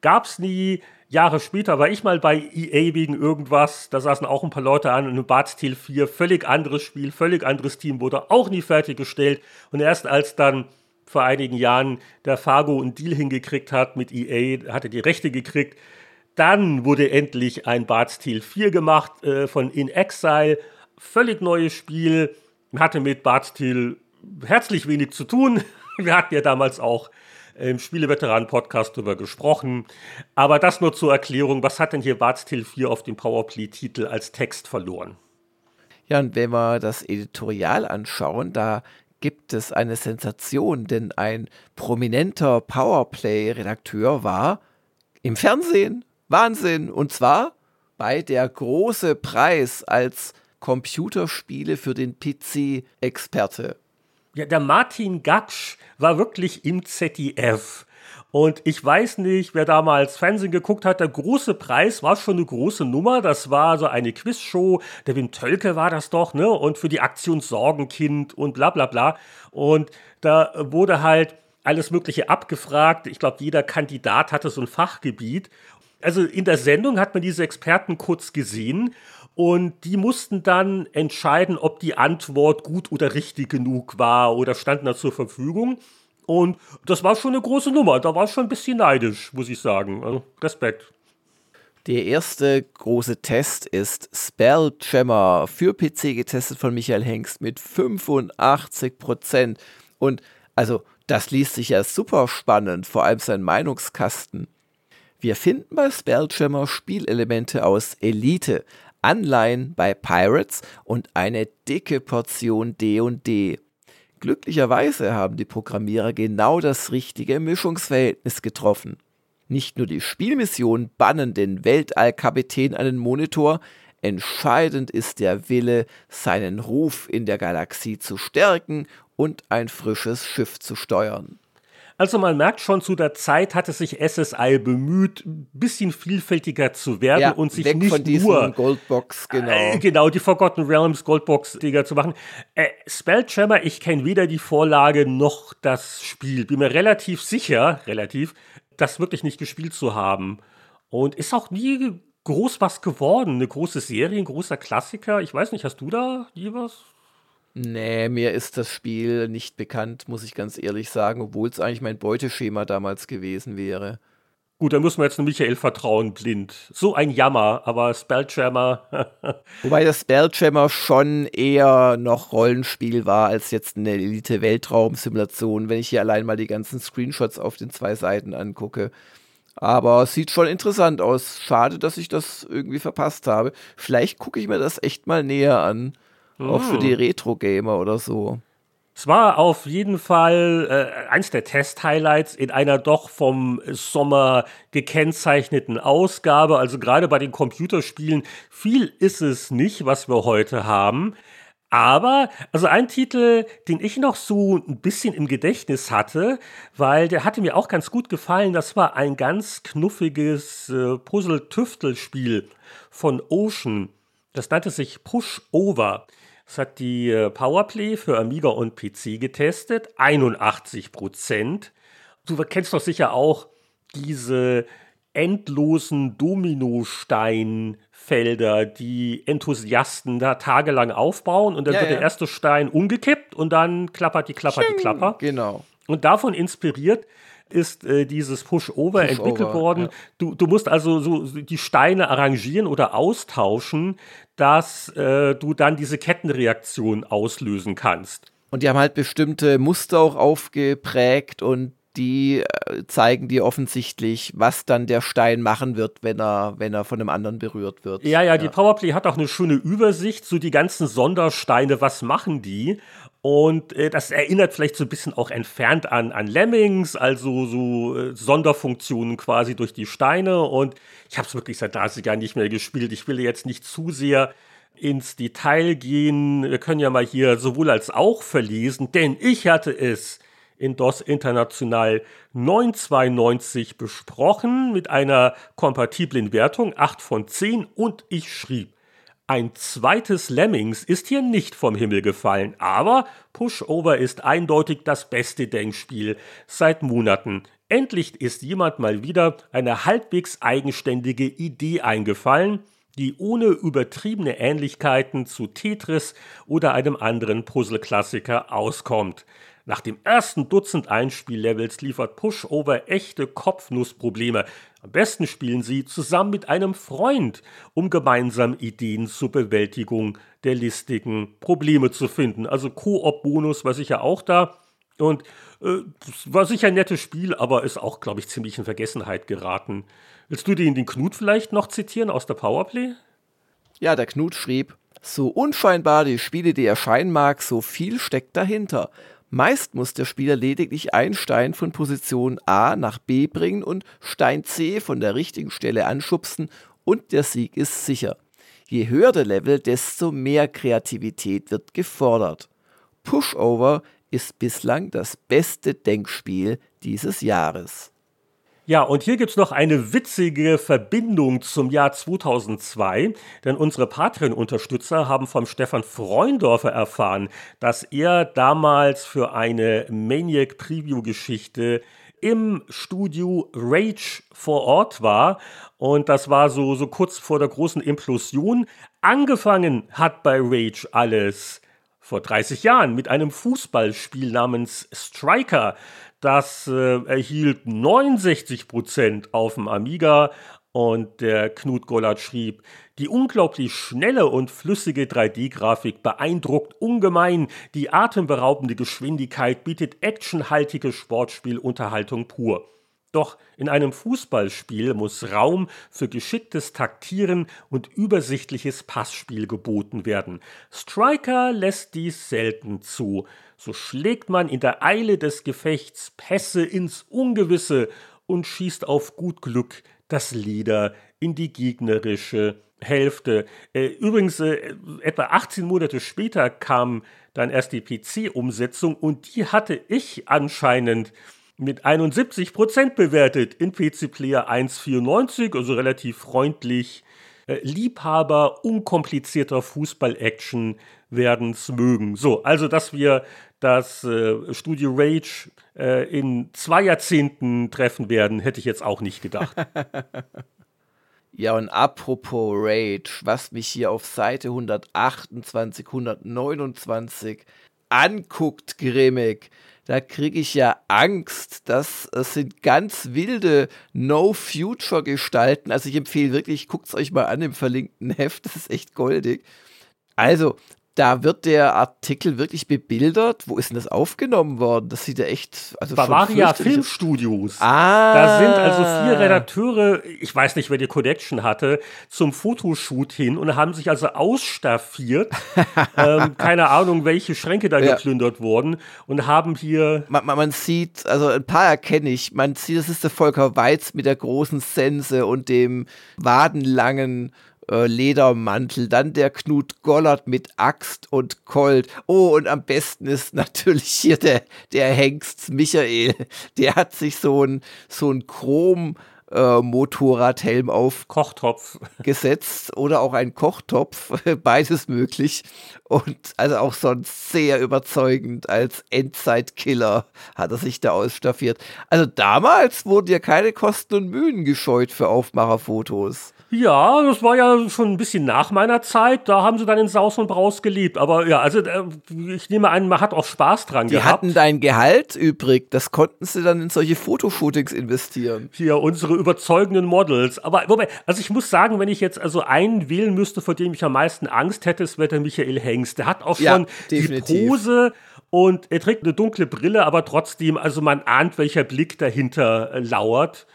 gab es nie Jahre später war ich mal bei EA wegen irgendwas, da saßen auch ein paar Leute an und ein Bart Steel 4, völlig anderes Spiel, völlig anderes Team, wurde auch nie fertiggestellt. Und erst als dann vor einigen Jahren der Fargo einen Deal hingekriegt hat mit EA, hatte die Rechte gekriegt. Dann wurde endlich ein Bart Steel 4 gemacht äh, von In Exile. Völlig neues Spiel. Hatte mit Bart Steel herzlich wenig zu tun. Wir hatten ja damals auch im Spieleveteranen-Podcast darüber gesprochen. Aber das nur zur Erklärung. Was hat denn hier Bart Steel 4 auf dem Powerplay-Titel als Text verloren? Ja, und wenn wir das Editorial anschauen, da gibt es eine Sensation, denn ein prominenter Powerplay-Redakteur war im Fernsehen. Wahnsinn! Und zwar bei der große Preis als Computerspiele für den PC-Experte. Ja, der Martin Gatsch war wirklich im ZDF. Und ich weiß nicht, wer damals Fernsehen geguckt hat. Der große Preis war schon eine große Nummer. Das war so eine Quizshow. Der Wim Tölke war das doch, ne? Und für die Aktion Sorgenkind und bla bla bla. Und da wurde halt alles Mögliche abgefragt. Ich glaube, jeder Kandidat hatte so ein Fachgebiet. Also in der Sendung hat man diese Experten kurz gesehen und die mussten dann entscheiden, ob die Antwort gut oder richtig genug war oder standen da zur Verfügung. Und das war schon eine große Nummer. Da war ich schon ein bisschen neidisch, muss ich sagen. Also Respekt. Der erste große Test ist Spelljammer für PC getestet von Michael Hengst mit 85 Prozent. Und also, das liest sich ja super spannend, vor allem sein Meinungskasten. Wir finden bei Spelljammer Spielelemente aus Elite, Anleihen bei Pirates und eine dicke Portion D&D. Glücklicherweise haben die Programmierer genau das richtige Mischungsverhältnis getroffen. Nicht nur die Spielmissionen bannen den Weltallkapitän an den Monitor, entscheidend ist der Wille, seinen Ruf in der Galaxie zu stärken und ein frisches Schiff zu steuern. Also man merkt schon, zu der Zeit hatte sich SSI bemüht, ein bisschen vielfältiger zu werden ja, und sich nicht von nur Goldbox, genau. Äh, genau, die Forgotten Realms Goldbox-Dinger zu machen. Äh, Spelljammer, ich kenne weder die Vorlage noch das Spiel. Bin mir relativ sicher, relativ, das wirklich nicht gespielt zu haben. Und ist auch nie groß was geworden. Eine große Serie, ein großer Klassiker. Ich weiß nicht, hast du da je was? Nee, mir ist das Spiel nicht bekannt, muss ich ganz ehrlich sagen, obwohl es eigentlich mein Beuteschema damals gewesen wäre. Gut, dann müssen wir jetzt Michael vertrauen, blind. So ein Jammer, aber Spelljammer. Wobei das Spelljammer schon eher noch Rollenspiel war als jetzt eine Elite-Weltraum-Simulation, wenn ich hier allein mal die ganzen Screenshots auf den zwei Seiten angucke. Aber es sieht schon interessant aus. Schade, dass ich das irgendwie verpasst habe. Vielleicht gucke ich mir das echt mal näher an. Auch für die hm. Retro-Gamer oder so. Es war auf jeden Fall äh, eins der Test-Highlights in einer doch vom Sommer gekennzeichneten Ausgabe. Also gerade bei den Computerspielen viel ist es nicht, was wir heute haben. Aber, also ein Titel, den ich noch so ein bisschen im Gedächtnis hatte, weil der hatte mir auch ganz gut gefallen, das war ein ganz knuffiges äh, Puzzle-Tüftelspiel von Ocean. Das nannte sich Push Over. Das hat die äh, Powerplay für Amiga und PC getestet, 81 Prozent. Du kennst doch sicher auch diese endlosen Dominosteinfelder, die Enthusiasten da tagelang aufbauen und dann ja, wird ja. der erste Stein umgekippt und dann klappert die klappert Sching, die Klapper. Genau. Und davon inspiriert ist äh, dieses Push-Over Push entwickelt worden. Ja. Du, du musst also so die Steine arrangieren oder austauschen, dass äh, du dann diese Kettenreaktion auslösen kannst. Und die haben halt bestimmte Muster auch aufgeprägt und die äh, zeigen dir offensichtlich, was dann der Stein machen wird, wenn er, wenn er von einem anderen berührt wird. Ja, ja, die Powerplay hat auch eine schöne Übersicht, so die ganzen Sondersteine, was machen die? Und äh, das erinnert vielleicht so ein bisschen auch entfernt an, an Lemmings, also so äh, Sonderfunktionen quasi durch die Steine. Und ich habe es wirklich seit 30 Jahren nicht mehr gespielt. Ich will jetzt nicht zu sehr ins Detail gehen. Wir können ja mal hier sowohl als auch verlesen, denn ich hatte es in DOS International 992 besprochen mit einer kompatiblen Wertung 8 von 10 und ich schrieb, ein zweites Lemmings ist hier nicht vom Himmel gefallen, aber Pushover ist eindeutig das beste Denkspiel seit Monaten. Endlich ist jemand mal wieder eine halbwegs eigenständige Idee eingefallen, die ohne übertriebene Ähnlichkeiten zu Tetris oder einem anderen Puzzle-Klassiker auskommt. Nach dem ersten Dutzend Einspiellevels liefert Pushover echte Kopfnussprobleme. Am besten spielen sie zusammen mit einem Freund, um gemeinsam Ideen zur Bewältigung der listigen Probleme zu finden. Also Koop-Bonus war sicher auch da. Und äh, war sicher ein nettes Spiel, aber ist auch, glaube ich, ziemlich in Vergessenheit geraten. Willst du den, den Knut vielleicht noch zitieren aus der Powerplay? Ja, der Knut schrieb, so unscheinbar die Spiele, die erscheinen mag, so viel steckt dahinter. Meist muss der Spieler lediglich einen Stein von Position A nach B bringen und Stein C von der richtigen Stelle anschubsen und der Sieg ist sicher. Je höher der Level, desto mehr Kreativität wird gefordert. Pushover ist bislang das beste Denkspiel dieses Jahres. Ja, und hier gibt's noch eine witzige Verbindung zum Jahr 2002, denn unsere Patreon-Unterstützer haben vom Stefan Freundorfer erfahren, dass er damals für eine Maniac-Preview-Geschichte im Studio Rage vor Ort war. Und das war so, so kurz vor der großen Implosion. Angefangen hat bei Rage alles vor 30 Jahren mit einem Fußballspiel namens Striker. Das äh, erhielt 69% auf dem Amiga und der Knut Gollert schrieb, die unglaublich schnelle und flüssige 3D-Grafik beeindruckt ungemein. Die atemberaubende Geschwindigkeit bietet actionhaltige Sportspielunterhaltung pur. Doch in einem Fußballspiel muss Raum für geschicktes Taktieren und übersichtliches Passspiel geboten werden. Striker lässt dies selten zu. So schlägt man in der Eile des Gefechts Pässe ins Ungewisse und schießt auf gut Glück das Lieder in die gegnerische Hälfte. Äh, übrigens, äh, etwa 18 Monate später kam dann erst die PC-Umsetzung und die hatte ich anscheinend mit 71% bewertet in PC Player 1,94, also relativ freundlich. Äh, Liebhaber unkomplizierter Fußball-Action werden's mögen. So, also dass wir das äh, Studio Rage äh, in zwei Jahrzehnten treffen werden, hätte ich jetzt auch nicht gedacht. ja, und apropos Rage, was mich hier auf Seite 128, 129 anguckt, grimmig, da kriege ich ja Angst. Das, das sind ganz wilde No-Future-Gestalten. Also ich empfehle wirklich, guckt es euch mal an im verlinkten Heft. Das ist echt goldig. Also, da wird der Artikel wirklich bebildert. Wo ist denn das aufgenommen worden? Das sieht ja echt. Also Bavaria Filmstudios. Ah. Da sind also vier Redakteure, ich weiß nicht, wer die Connection hatte, zum Fotoshoot hin und haben sich also ausstaffiert. ähm, keine Ahnung, welche Schränke da ja. geplündert wurden und haben hier. Man, man, man, sieht, also ein paar erkenne ich. Man sieht, das ist der Volker Weiz mit der großen Sense und dem wadenlangen äh, Ledermantel, dann der Knut Gollert mit Axt und Colt. Oh, und am besten ist natürlich hier der, der Hengst Michael. Der hat sich so ein, so ein Chrom, äh, Motorradhelm auf Kochtopf gesetzt oder auch ein Kochtopf, beides möglich. Und also auch sonst sehr überzeugend als Endzeitkiller hat er sich da ausstaffiert. Also damals wurden ja keine Kosten und Mühen gescheut für Aufmacherfotos. Ja, das war ja schon ein bisschen nach meiner Zeit. Da haben sie dann in Saus und Braus geliebt. Aber ja, also äh, ich nehme an, man hat auch Spaß dran Die gehabt. Die hatten dein Gehalt übrig. Das konnten sie dann in solche Fotoshootings investieren. Hier, unsere überzeugenden Models. Aber wobei, also ich muss sagen, wenn ich jetzt also einen wählen müsste, vor dem ich am meisten Angst hätte, es wäre der Michael Hengst. Der hat auch schon ja, die Pose und er trägt eine dunkle Brille, aber trotzdem, also man ahnt, welcher Blick dahinter äh, lauert.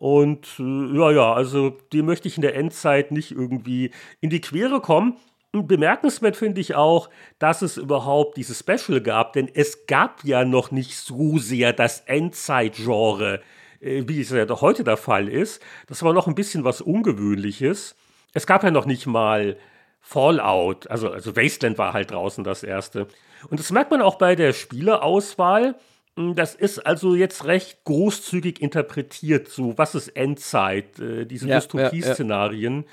Und äh, ja, ja, also dem möchte ich in der Endzeit nicht irgendwie in die Quere kommen. Und bemerkenswert finde ich auch, dass es überhaupt dieses Special gab, denn es gab ja noch nicht so sehr das Endzeit-Genre, äh, wie es ja heute der Fall ist. Das war noch ein bisschen was Ungewöhnliches. Es gab ja noch nicht mal Fallout, also, also Wasteland war halt draußen das erste. Und das merkt man auch bei der Spieleauswahl. Hm, das ist also jetzt recht großzügig interpretiert, so was ist Endzeit, äh, diese ja, Dystopie-Szenarien. Ja, ja.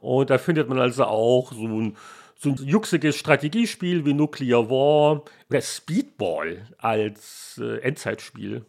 Und da findet man also auch so ein, so ein juxiges Strategiespiel wie Nuclear War oder Speedball als äh, Endzeitspiel.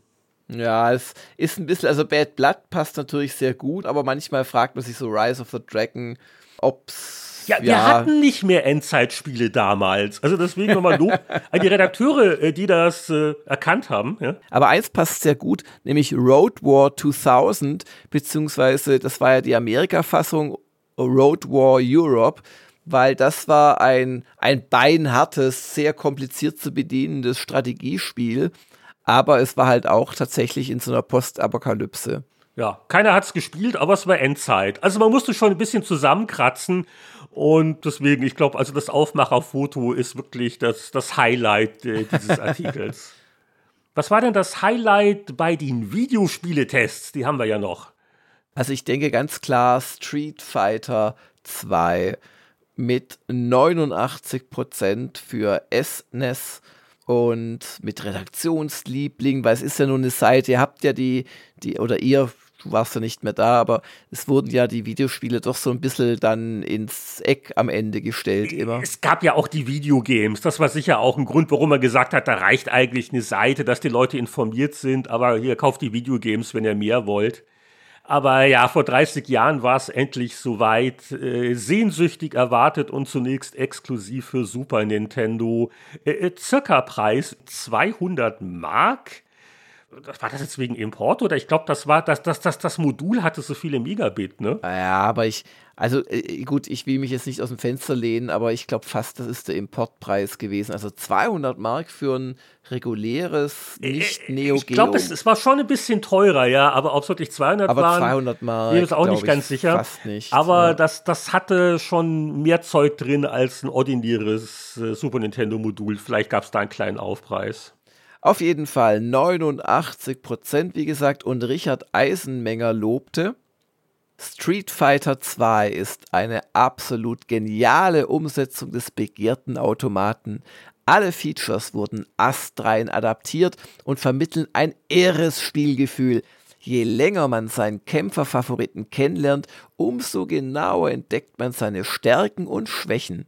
Ja, es ist ein bisschen, also Bad Blood passt natürlich sehr gut, aber manchmal fragt man sich so Rise of the Dragon, ob es Ja, wir ja. hatten nicht mehr Endzeitspiele damals. Also deswegen nochmal Lob an die Redakteure, äh, die das äh, erkannt haben. Ja? Aber eins passt sehr gut, nämlich Road War 2000, beziehungsweise das war ja die Amerika-Fassung Road War Europe weil das war ein, ein beinhartes, sehr kompliziert zu bedienendes Strategiespiel, aber es war halt auch tatsächlich in so einer Postapokalypse. Ja, keiner hat es gespielt, aber es war Endzeit. Also man musste schon ein bisschen zusammenkratzen und deswegen, ich glaube, also das Aufmacherfoto ist wirklich das, das Highlight äh, dieses Artikels. Was war denn das Highlight bei den Videospieletests? Die haben wir ja noch. Also ich denke ganz klar Street Fighter 2 mit 89 Prozent für SNES und mit Redaktionsliebling, weil es ist ja nur eine Seite, ihr habt ja die, die, oder ihr, du warst ja nicht mehr da, aber es wurden ja die Videospiele doch so ein bisschen dann ins Eck am Ende gestellt immer. Es gab ja auch die Videogames, das war sicher auch ein Grund, warum man gesagt hat, da reicht eigentlich eine Seite, dass die Leute informiert sind, aber hier kauft die Videogames, wenn ihr mehr wollt. Aber ja, vor 30 Jahren war es endlich soweit. Äh, sehnsüchtig erwartet und zunächst exklusiv für Super Nintendo. Äh, äh circa Preis 200 Mark. War das jetzt wegen Import oder ich glaube, das war das, das, das, das Modul hatte so viele Megabit, ne? Ja, aber ich, also äh, gut, ich will mich jetzt nicht aus dem Fenster lehnen, aber ich glaube fast, das ist der Importpreis gewesen. Also 200 Mark für ein reguläres, äh, nicht Neo Geo. Ich glaube, es, es, war schon ein bisschen teurer, ja, aber ob es wirklich 200 aber waren, 200 Mark, ist auch nicht ganz sicher. Fast nicht. Aber ja. das, das hatte schon mehr Zeug drin als ein ordinäres äh, Super Nintendo Modul. Vielleicht gab es da einen kleinen Aufpreis. Auf jeden Fall 89 Prozent, wie gesagt, und Richard Eisenmenger lobte. Street Fighter 2 ist eine absolut geniale Umsetzung des begehrten Automaten. Alle Features wurden astrein adaptiert und vermitteln ein irres Spielgefühl. Je länger man seinen Kämpferfavoriten kennenlernt, umso genauer entdeckt man seine Stärken und Schwächen.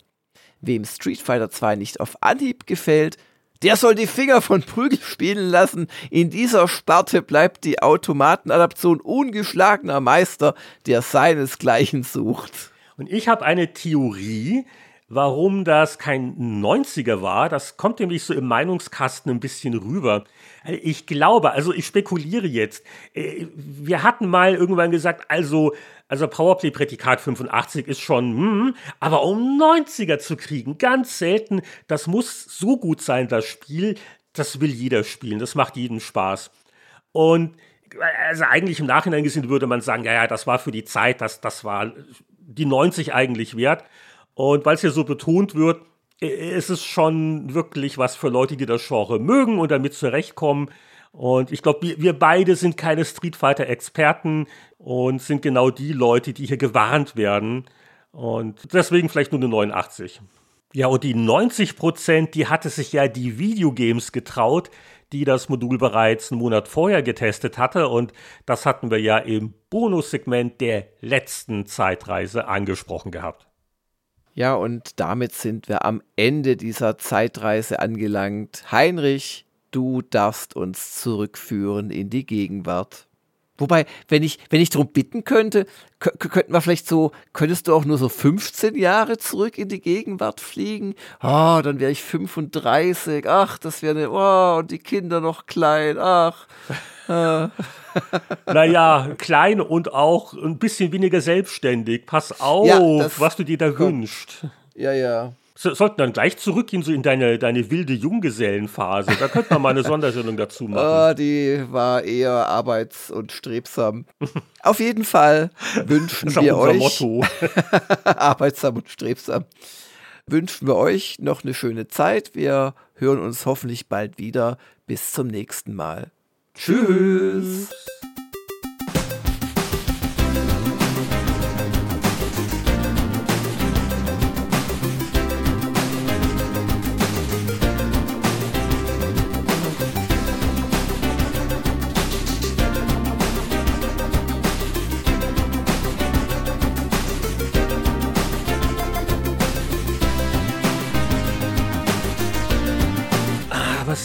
Wem Street Fighter 2 nicht auf Anhieb gefällt, der soll die Finger von Prügel spielen lassen. In dieser Sparte bleibt die Automatenadaption ungeschlagener Meister, der seinesgleichen sucht. Und ich habe eine Theorie, warum das kein 90er war. Das kommt nämlich so im Meinungskasten ein bisschen rüber. Ich glaube, also ich spekuliere jetzt. Äh, wir hatten mal irgendwann gesagt, also also Powerplay-Prädikat 85 ist schon, hm, aber um 90er zu kriegen, ganz selten, das muss so gut sein, das Spiel, das will jeder spielen, das macht jedem Spaß. Und also eigentlich im Nachhinein gesehen würde man sagen, ja, ja, das war für die Zeit, das, das war die 90 eigentlich wert. Und weil es hier so betont wird, ist es schon wirklich was für Leute, die das Genre mögen und damit zurechtkommen. Und ich glaube, wir, wir beide sind keine Street Fighter-Experten und sind genau die Leute, die hier gewarnt werden. Und deswegen vielleicht nur eine 89. Ja, und die 90 Prozent, die hatte sich ja die Videogames getraut, die das Modul bereits einen Monat vorher getestet hatte. Und das hatten wir ja im Bonussegment der letzten Zeitreise angesprochen gehabt. Ja, und damit sind wir am Ende dieser Zeitreise angelangt. Heinrich, du darfst uns zurückführen in die Gegenwart. Wobei, wenn ich, wenn ich darum bitten könnte, könnten wir vielleicht so, könntest du auch nur so 15 Jahre zurück in die Gegenwart fliegen? Oh, dann wäre ich 35. Ach, das wäre eine, oh, und die Kinder noch klein. Ach. Naja, klein und auch ein bisschen weniger selbstständig. Pass auf, ja, was du dir da komm. wünschst. Ja, ja. So, sollten dann gleich zurückgehen, so in deine, deine wilde Junggesellenphase. Da könnte man mal eine Sondersendung dazu machen. Oh, die war eher arbeits- und strebsam. Auf jeden Fall wünschen wir euch. Motto. arbeitsam und strebsam. Wünschen wir euch noch eine schöne Zeit. Wir hören uns hoffentlich bald wieder. Bis zum nächsten Mal. Tschüss.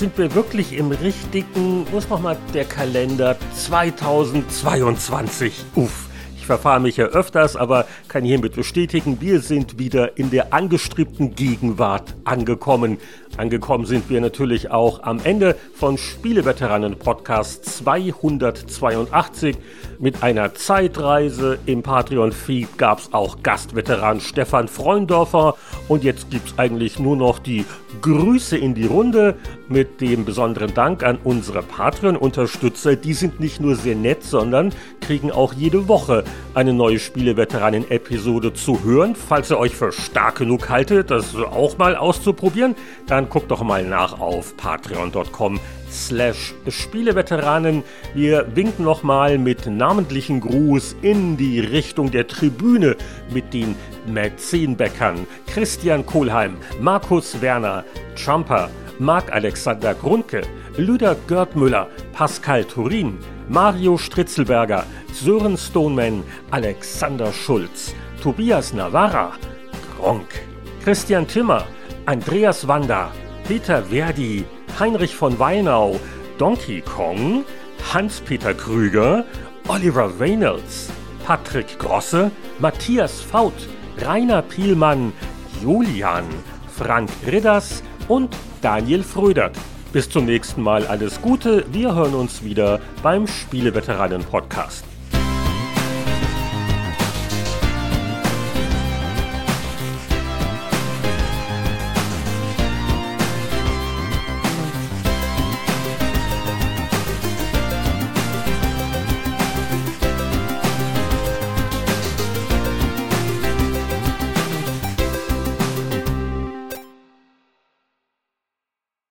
Sind wir wirklich im richtigen, wo ist nochmal der Kalender 2022? Uff, Ich verfahre mich ja öfters, aber kann hiermit bestätigen, wir sind wieder in der angestrebten Gegenwart angekommen. Angekommen sind wir natürlich auch am Ende von Spieleveteranen Podcast 282. Mit einer Zeitreise im Patreon-Feed gab es auch Gastveteran Stefan Freundorfer. Und jetzt gibt es eigentlich nur noch die Grüße in die Runde mit dem besonderen Dank an unsere Patreon-Unterstützer. Die sind nicht nur sehr nett, sondern kriegen auch jede Woche eine neue Spieleveteranen-Episode zu hören. Falls ihr euch für stark genug haltet, das auch mal auszuprobieren, dann guckt doch mal nach auf patreon.com slash Spieleveteranen. Wir winken nochmal mit namentlichen Gruß in die Richtung der Tribüne mit den Mäzenbäckern Christian Kohlheim, Markus Werner, Trumper, Marc-Alexander Grunke, Lüder Görtmüller, Pascal Turin, Mario Stritzelberger, Sören Stoneman, Alexander Schulz, Tobias Navarra, Gronk, Christian Timmer, Andreas Wanda, Peter Verdi, Heinrich von Weinau, Donkey Kong, Hans-Peter Krüger, Oliver Reynolds, Patrick Grosse, Matthias Faut, Rainer Pielmann, Julian, Frank Ridders und Daniel Frödert. Bis zum nächsten Mal alles Gute. Wir hören uns wieder beim Spieleveteranen Podcast.